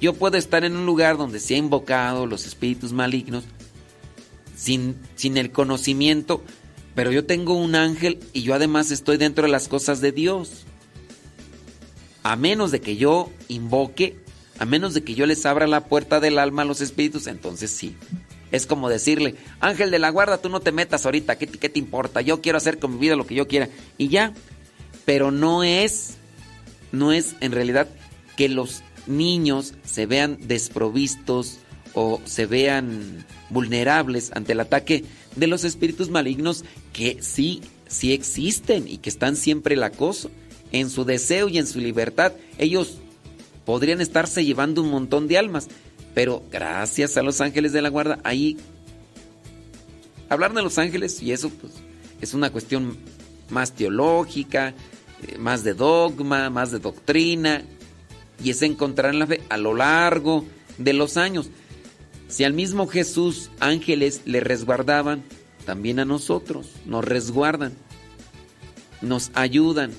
J: Yo puedo estar en un lugar donde se ha invocado los espíritus malignos sin, sin el conocimiento, pero yo tengo un ángel y yo además estoy dentro de las cosas de Dios. A menos de que yo invoque, a menos de que yo les abra la puerta del alma a los espíritus, entonces sí. Es como decirle, ángel de la guarda, tú no te metas ahorita, ¿qué, qué te importa? Yo quiero hacer con mi vida lo que yo quiera. Y ya. Pero no es, no es en realidad que los niños se vean desprovistos o se vean vulnerables ante el ataque de los espíritus malignos que sí, sí existen y que están siempre el acoso. En su deseo y en su libertad, ellos podrían estarse llevando un montón de almas. Pero gracias a los ángeles de la guarda, ahí hablar de los ángeles y eso pues es una cuestión más teológica, eh, más de dogma, más de doctrina y es encontrar en la fe a lo largo de los años. Si al mismo Jesús ángeles le resguardaban, también a nosotros nos resguardan, nos ayudan.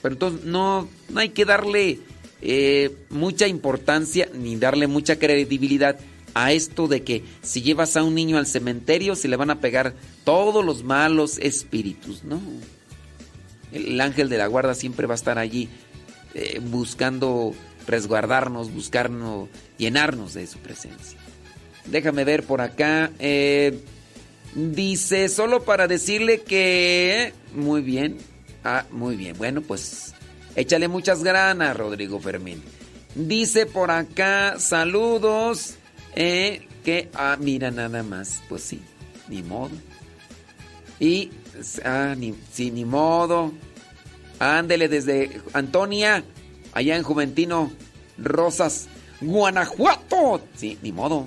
J: Pero entonces no, no hay que darle eh, mucha importancia ni darle mucha credibilidad a esto de que si llevas a un niño al cementerio se le van a pegar todos los malos espíritus, ¿no? El ángel de la guarda siempre va a estar allí eh, buscando resguardarnos, buscarnos, llenarnos de su presencia. Déjame ver por acá. Eh, dice, solo para decirle que... Muy bien. Ah, muy bien. Bueno, pues Échale muchas granas, Rodrigo Fermín. Dice por acá, saludos. Eh, que, ah, mira nada más. Pues sí, ni modo. Y, ah, ni, sí, ni modo. Ándele desde Antonia, allá en Juventino Rosas, Guanajuato. Sí, ni modo.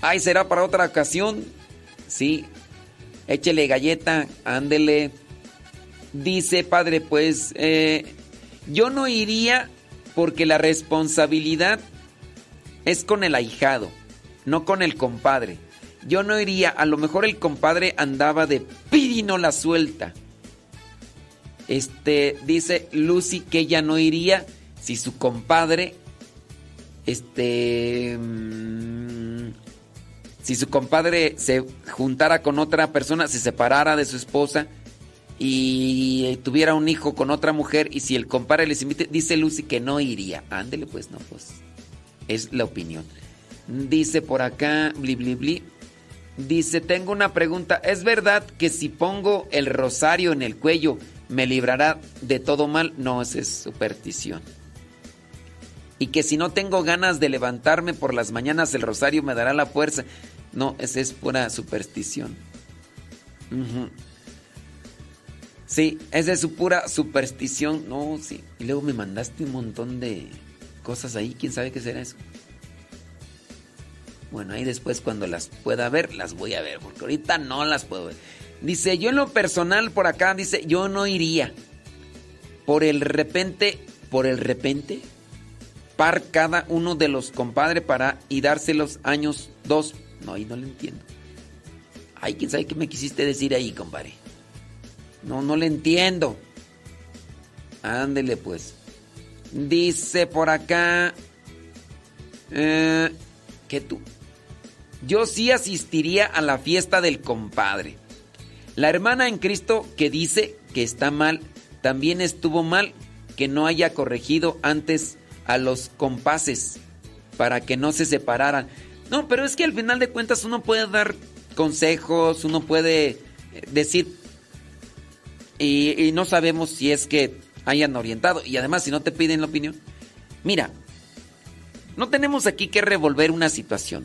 J: Ay, será para otra ocasión. Sí, échele galleta, ándele. Dice, padre, pues, eh, yo no iría porque la responsabilidad es con el ahijado, no con el compadre. Yo no iría, a lo mejor el compadre andaba de pidino la suelta. Este dice Lucy que ella no iría si su compadre este mm, si su compadre se juntara con otra persona, se separara de su esposa y tuviera un hijo con otra mujer y si el compadre les invite, dice Lucy que no iría. Ándele pues, no, pues. Es la opinión. Dice por acá, bli, bli, bli. Dice, tengo una pregunta. ¿Es verdad que si pongo el rosario en el cuello me librará de todo mal? No, esa es superstición. Y que si no tengo ganas de levantarme por las mañanas el rosario me dará la fuerza. No, esa es pura superstición. Sí, es de su pura superstición. No, sí. Y luego me mandaste un montón de cosas ahí. ¿Quién sabe qué será eso? Bueno, ahí después cuando las pueda ver, las voy a ver, porque ahorita no las puedo ver. Dice, yo en lo personal por acá, dice, yo no iría. Por el repente, por el repente, par cada uno de los compadres para y darse los años dos. No, ahí no lo entiendo. Ay, quién sabe qué me quisiste decir ahí, compadre. No, no le entiendo. Ándele pues. Dice por acá. Eh, que tú. Yo sí asistiría a la fiesta del compadre. La hermana en Cristo que dice que está mal, también estuvo mal que no haya corregido antes a los compases para que no se separaran. No, pero es que al final de cuentas uno puede dar consejos, uno puede eh, decir, y, no sabemos si es que hayan orientado. Y además, si no te piden la opinión. Mira, no tenemos aquí que revolver una situación.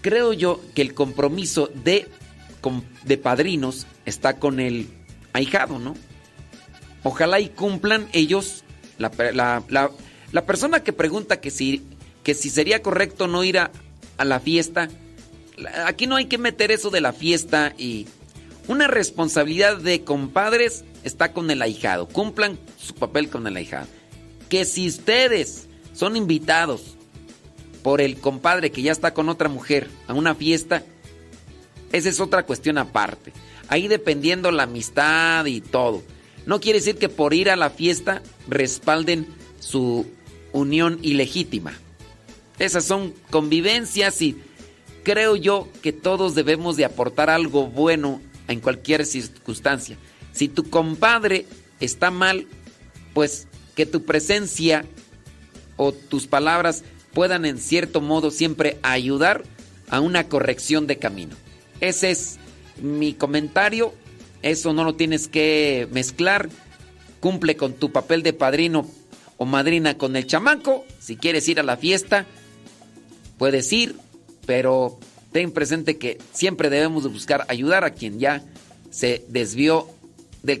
J: Creo yo que el compromiso de, de padrinos está con el ahijado, ¿no? Ojalá y cumplan ellos. La, la, persona que pregunta que si, que si sería correcto no ir a, a la fiesta. Aquí no hay que meter eso de la fiesta y una responsabilidad de compadres está con el ahijado. Cumplan su papel con el ahijado. Que si ustedes son invitados por el compadre que ya está con otra mujer a una fiesta, esa es otra cuestión aparte. Ahí dependiendo la amistad y todo. No quiere decir que por ir a la fiesta respalden su
C: unión ilegítima. Esas son convivencias y creo yo que todos debemos de aportar algo bueno en cualquier circunstancia. Si tu compadre está mal, pues que tu presencia o tus palabras puedan en cierto modo siempre ayudar a una corrección de camino. Ese es mi comentario, eso no lo tienes que mezclar, cumple con tu papel de padrino o madrina con el chamaco, si quieres ir a la fiesta, puedes ir, pero Ten presente que siempre debemos de buscar ayudar a quien ya se desvió del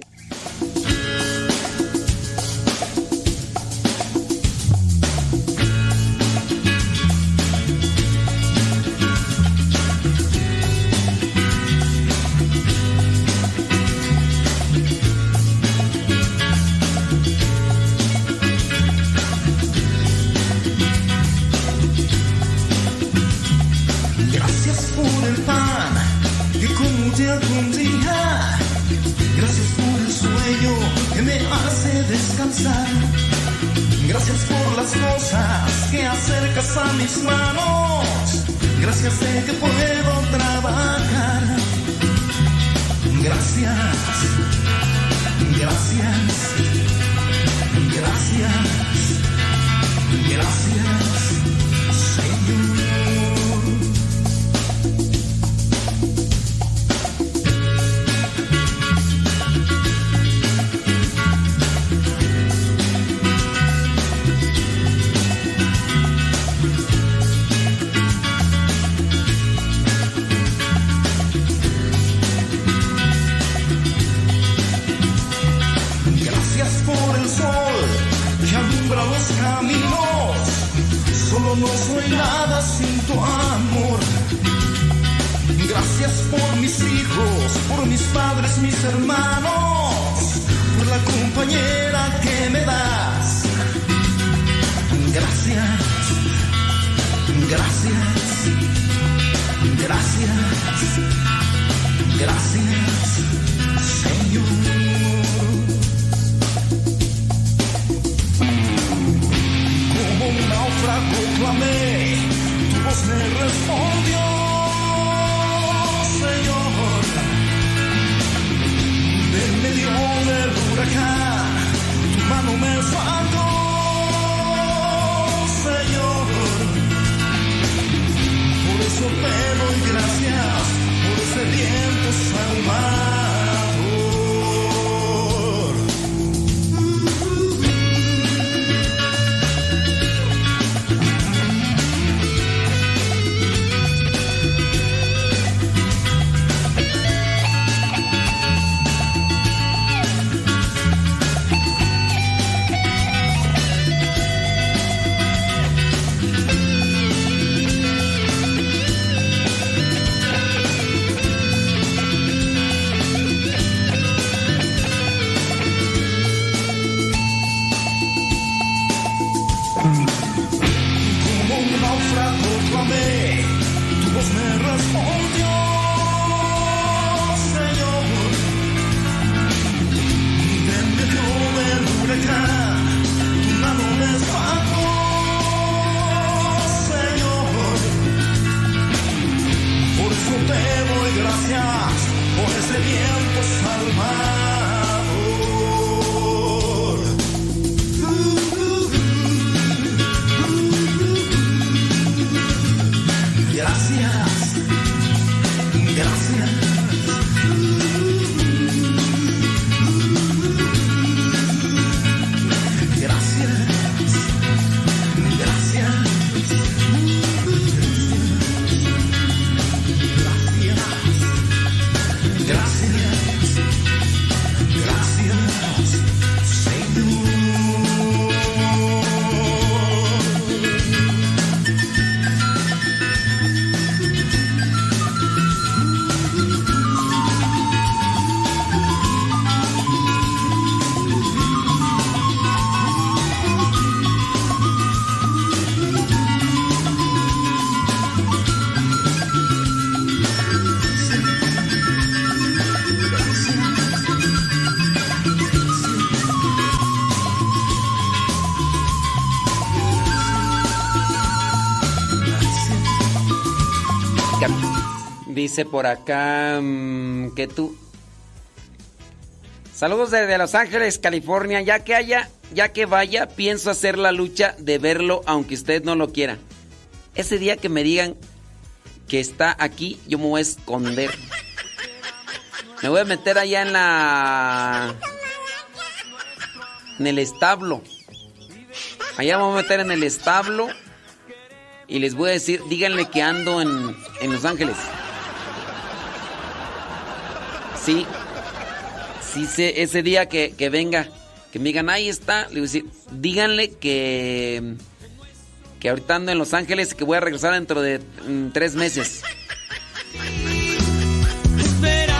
J: Dice por acá mm, que tú. Saludos desde Los Ángeles, California. Ya que haya, ya que vaya, pienso hacer la lucha de verlo, aunque usted no lo quiera. Ese día que me digan que está aquí, yo me voy a esconder. Me voy a meter allá en la. En el establo. Allá me voy a meter en el establo. Y les voy a decir, díganle que ando en, en Los Ángeles. Sí. Sí, ese día que, que venga, que me digan, ahí está, le voy a decir, díganle que. Que ahorita ando en Los Ángeles y que voy a regresar dentro de mm, tres meses.
N: esperando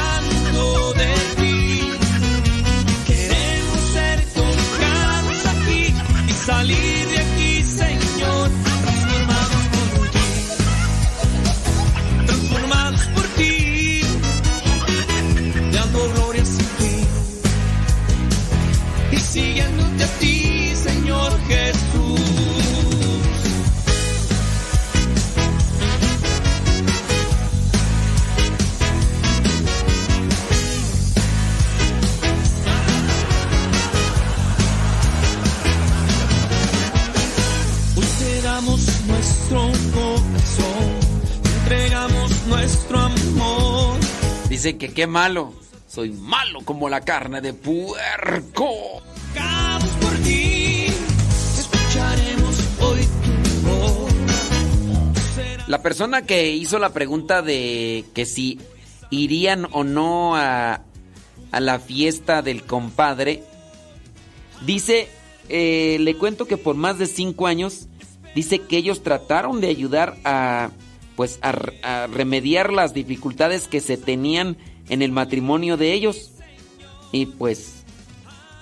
J: Dice que qué malo. Soy malo como la carne de puerco.
N: Tocados por ti, escucharemos hoy tu voz.
J: La persona que hizo la pregunta de que si irían o no a, a la fiesta del compadre, dice, eh, le cuento que por más de cinco años, dice que ellos trataron de ayudar a, pues, a, remediar las dificultades que se tenían en el matrimonio de ellos. Y pues,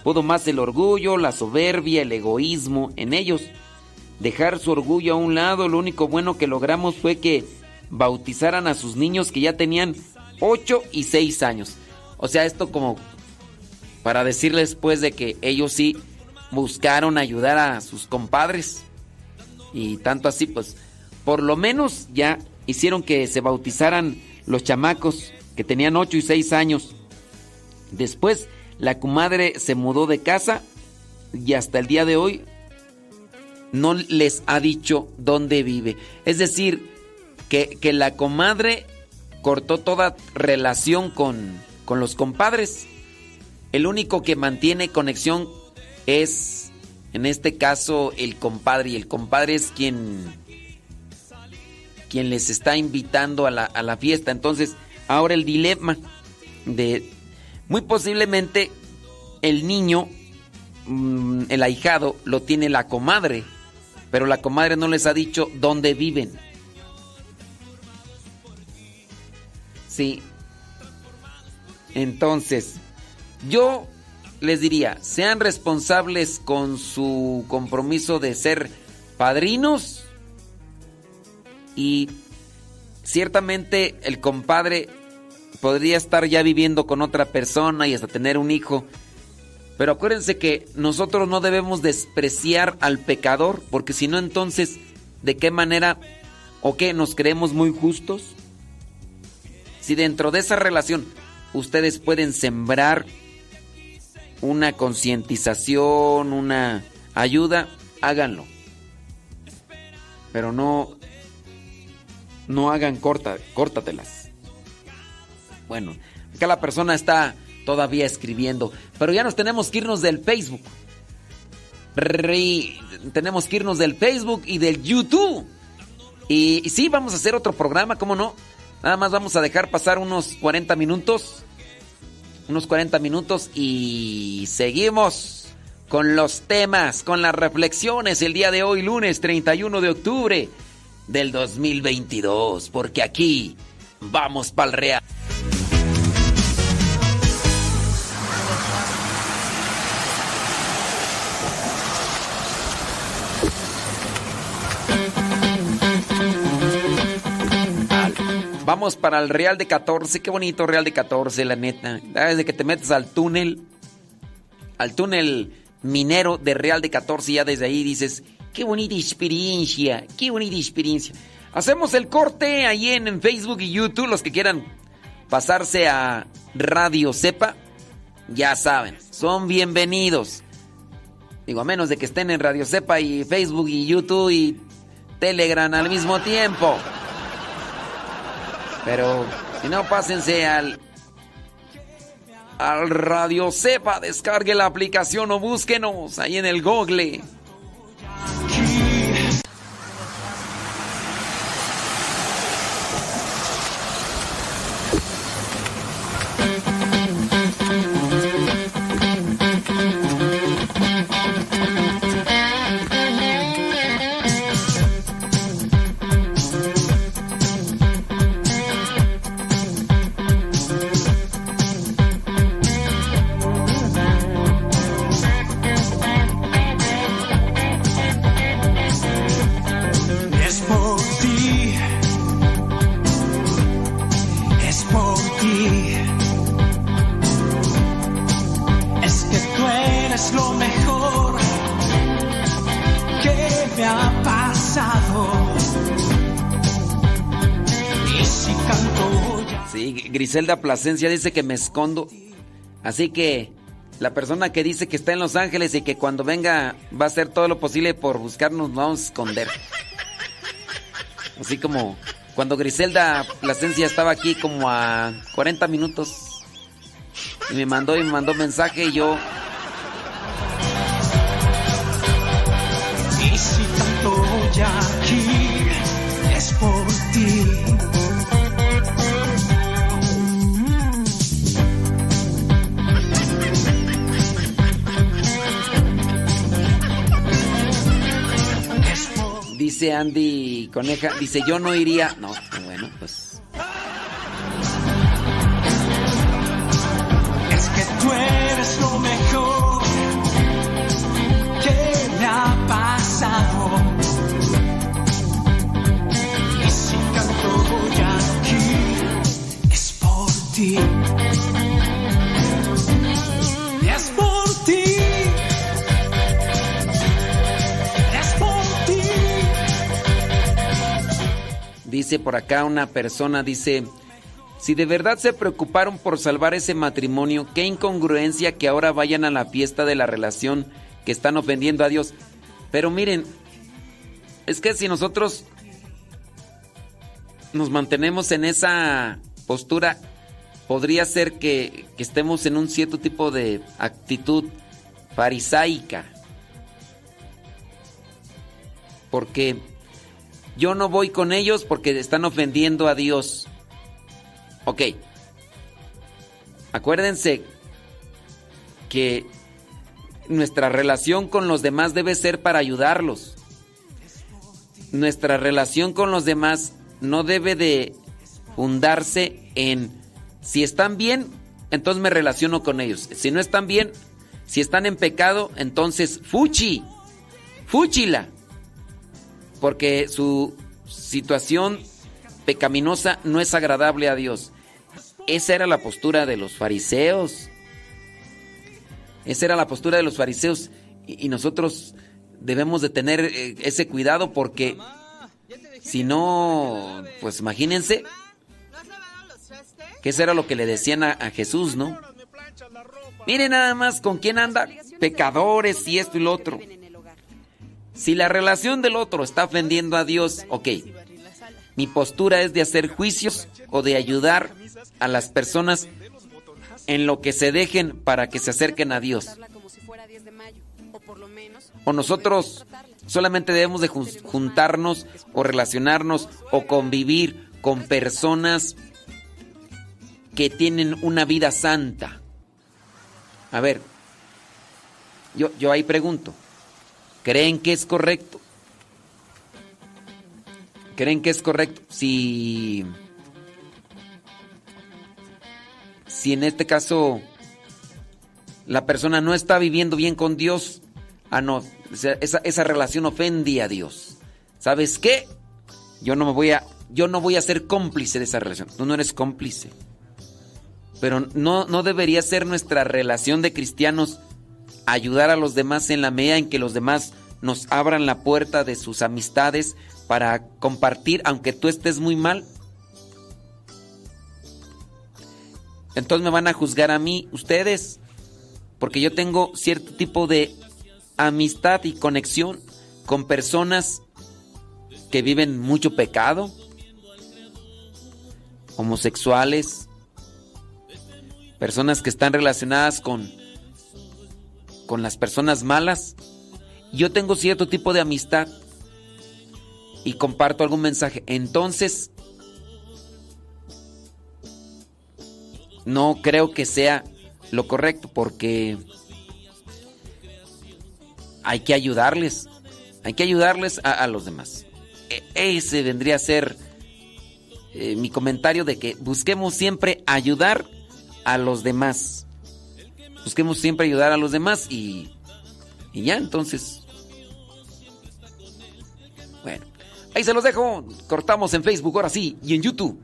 J: pudo más el orgullo, la soberbia, el egoísmo en ellos dejar su orgullo a un lado, lo único bueno que logramos fue que bautizaran a sus niños que ya tenían 8 y 6 años. O sea, esto como para decirles pues de que ellos sí buscaron ayudar a sus compadres. Y tanto así pues, por lo menos ya hicieron que se bautizaran los chamacos que tenían 8 y 6 años. Después la comadre se mudó de casa y hasta el día de hoy no les ha dicho dónde vive. Es decir, que, que la comadre cortó toda relación con, con los compadres. El único que mantiene conexión es, en este caso, el compadre. Y el compadre es quien, quien les está invitando a la, a la fiesta. Entonces, ahora el dilema de, muy posiblemente, el niño, mm, el ahijado, lo tiene la comadre pero la comadre no les ha dicho dónde viven. Sí. Entonces, yo les diría, sean responsables con su compromiso de ser padrinos y ciertamente el compadre podría estar ya viviendo con otra persona y hasta tener un hijo. Pero acuérdense que nosotros no debemos despreciar al pecador, porque si no entonces, ¿de qué manera o qué nos creemos muy justos? Si dentro de esa relación ustedes pueden sembrar una concientización, una ayuda, háganlo. Pero no no hagan corta, córtatelas. Bueno, acá la persona está todavía escribiendo. Pero ya nos tenemos que irnos del Facebook. Tenemos que irnos del Facebook y del YouTube. Y, y sí, vamos a hacer otro programa, ¿cómo no? Nada más vamos a dejar pasar unos 40 minutos. Unos 40 minutos y seguimos con los temas, con las reflexiones el día de hoy, lunes 31 de octubre del 2022. Porque aquí vamos para el real. Vamos para el Real de 14. Qué bonito Real de 14, la neta. Desde que te metes al túnel, al túnel minero de Real de 14, ya desde ahí dices, qué bonita experiencia, qué bonita experiencia. Hacemos el corte ahí en, Facebook y YouTube. Los que quieran pasarse a Radio Cepa, ya saben, son bienvenidos. Digo, a menos de que estén en Radio Cepa y Facebook y YouTube y Telegram al mismo tiempo. Pero si no, pásense al al Radio Cepa, descargue la aplicación o búsquenos ahí en el Google. Griselda Plasencia dice que me escondo. Así que la persona que dice que está en Los Ángeles y que cuando venga va a hacer todo lo posible por buscarnos, nos vamos a esconder. Así como cuando Griselda Plasencia estaba aquí como a 40 minutos. Y me mandó y me mandó mensaje y yo dice Andy Coneja, dice yo no iría. No, bueno, pues
V: Es que tú eres lo mejor que me ha pasado. Y si canto ya aquí, es por ti.
J: Dice por acá una persona, dice, si de verdad se preocuparon por salvar ese matrimonio, qué incongruencia que ahora vayan a la fiesta de la relación que están ofendiendo a Dios. Pero miren, es que si nosotros nos mantenemos en esa postura, podría ser que, estemos en un cierto tipo de actitud farisaica. Porque yo no voy con ellos porque están ofendiendo a Dios. Ok. Acuérdense que nuestra relación con los demás debe ser para ayudarlos. Nuestra relación con los demás no debe de fundarse en si están bien, entonces me relaciono con ellos. Si no están bien, si están en pecado, entonces fuchi. Fúchila porque su situación pecaminosa no es agradable a Dios. Esa era la postura de los fariseos. Esa era la postura de los fariseos y, nosotros debemos de tener eh, ese cuidado porque si no, pues imagínense que eso era lo que le decían a, a Jesús, ¿no? Miren nada más con quién anda, pecadores y esto y lo otro. Si la relación del otro está ofendiendo a Dios, ok. Mi postura es de hacer juicios o de ayudar a las personas en lo que se dejen para que se acerquen a Dios. O nosotros solamente debemos de jun- juntarnos o relacionarnos o convivir con personas que tienen una vida santa. A ver, yo, yo ahí pregunto, ¿creen que es correcto? ¿Creen que es correcto? Si, si en este caso la persona no está viviendo bien con Dios, ah, no, esa, esa relación ofende a Dios. ¿Sabes qué? Yo no me voy a, yo no voy a ser cómplice de esa relación. Tú no eres cómplice. Pero no, no debería ser nuestra relación de cristianos ayudar a los demás en la medida en que los demás nos abran la puerta de sus amistades para compartir, aunque tú estés muy mal. Entonces me van a juzgar a mí, ustedes, porque yo tengo cierto tipo de amistad y conexión con personas que viven mucho pecado, homosexuales, personas que están relacionadas con con las personas malas. Yo tengo cierto tipo de amistad y comparto algún mensaje. Entonces, no creo que sea lo correcto porque hay que ayudarles. Hay que ayudarles a, los demás. E, ese vendría a ser eh, mi comentario de que busquemos siempre ayudar a los demás. Busquemos siempre ayudar a los demás y, y ya, entonces. Bueno, ahí se los dejo. Cortamos en Facebook ahora sí y en YouTube.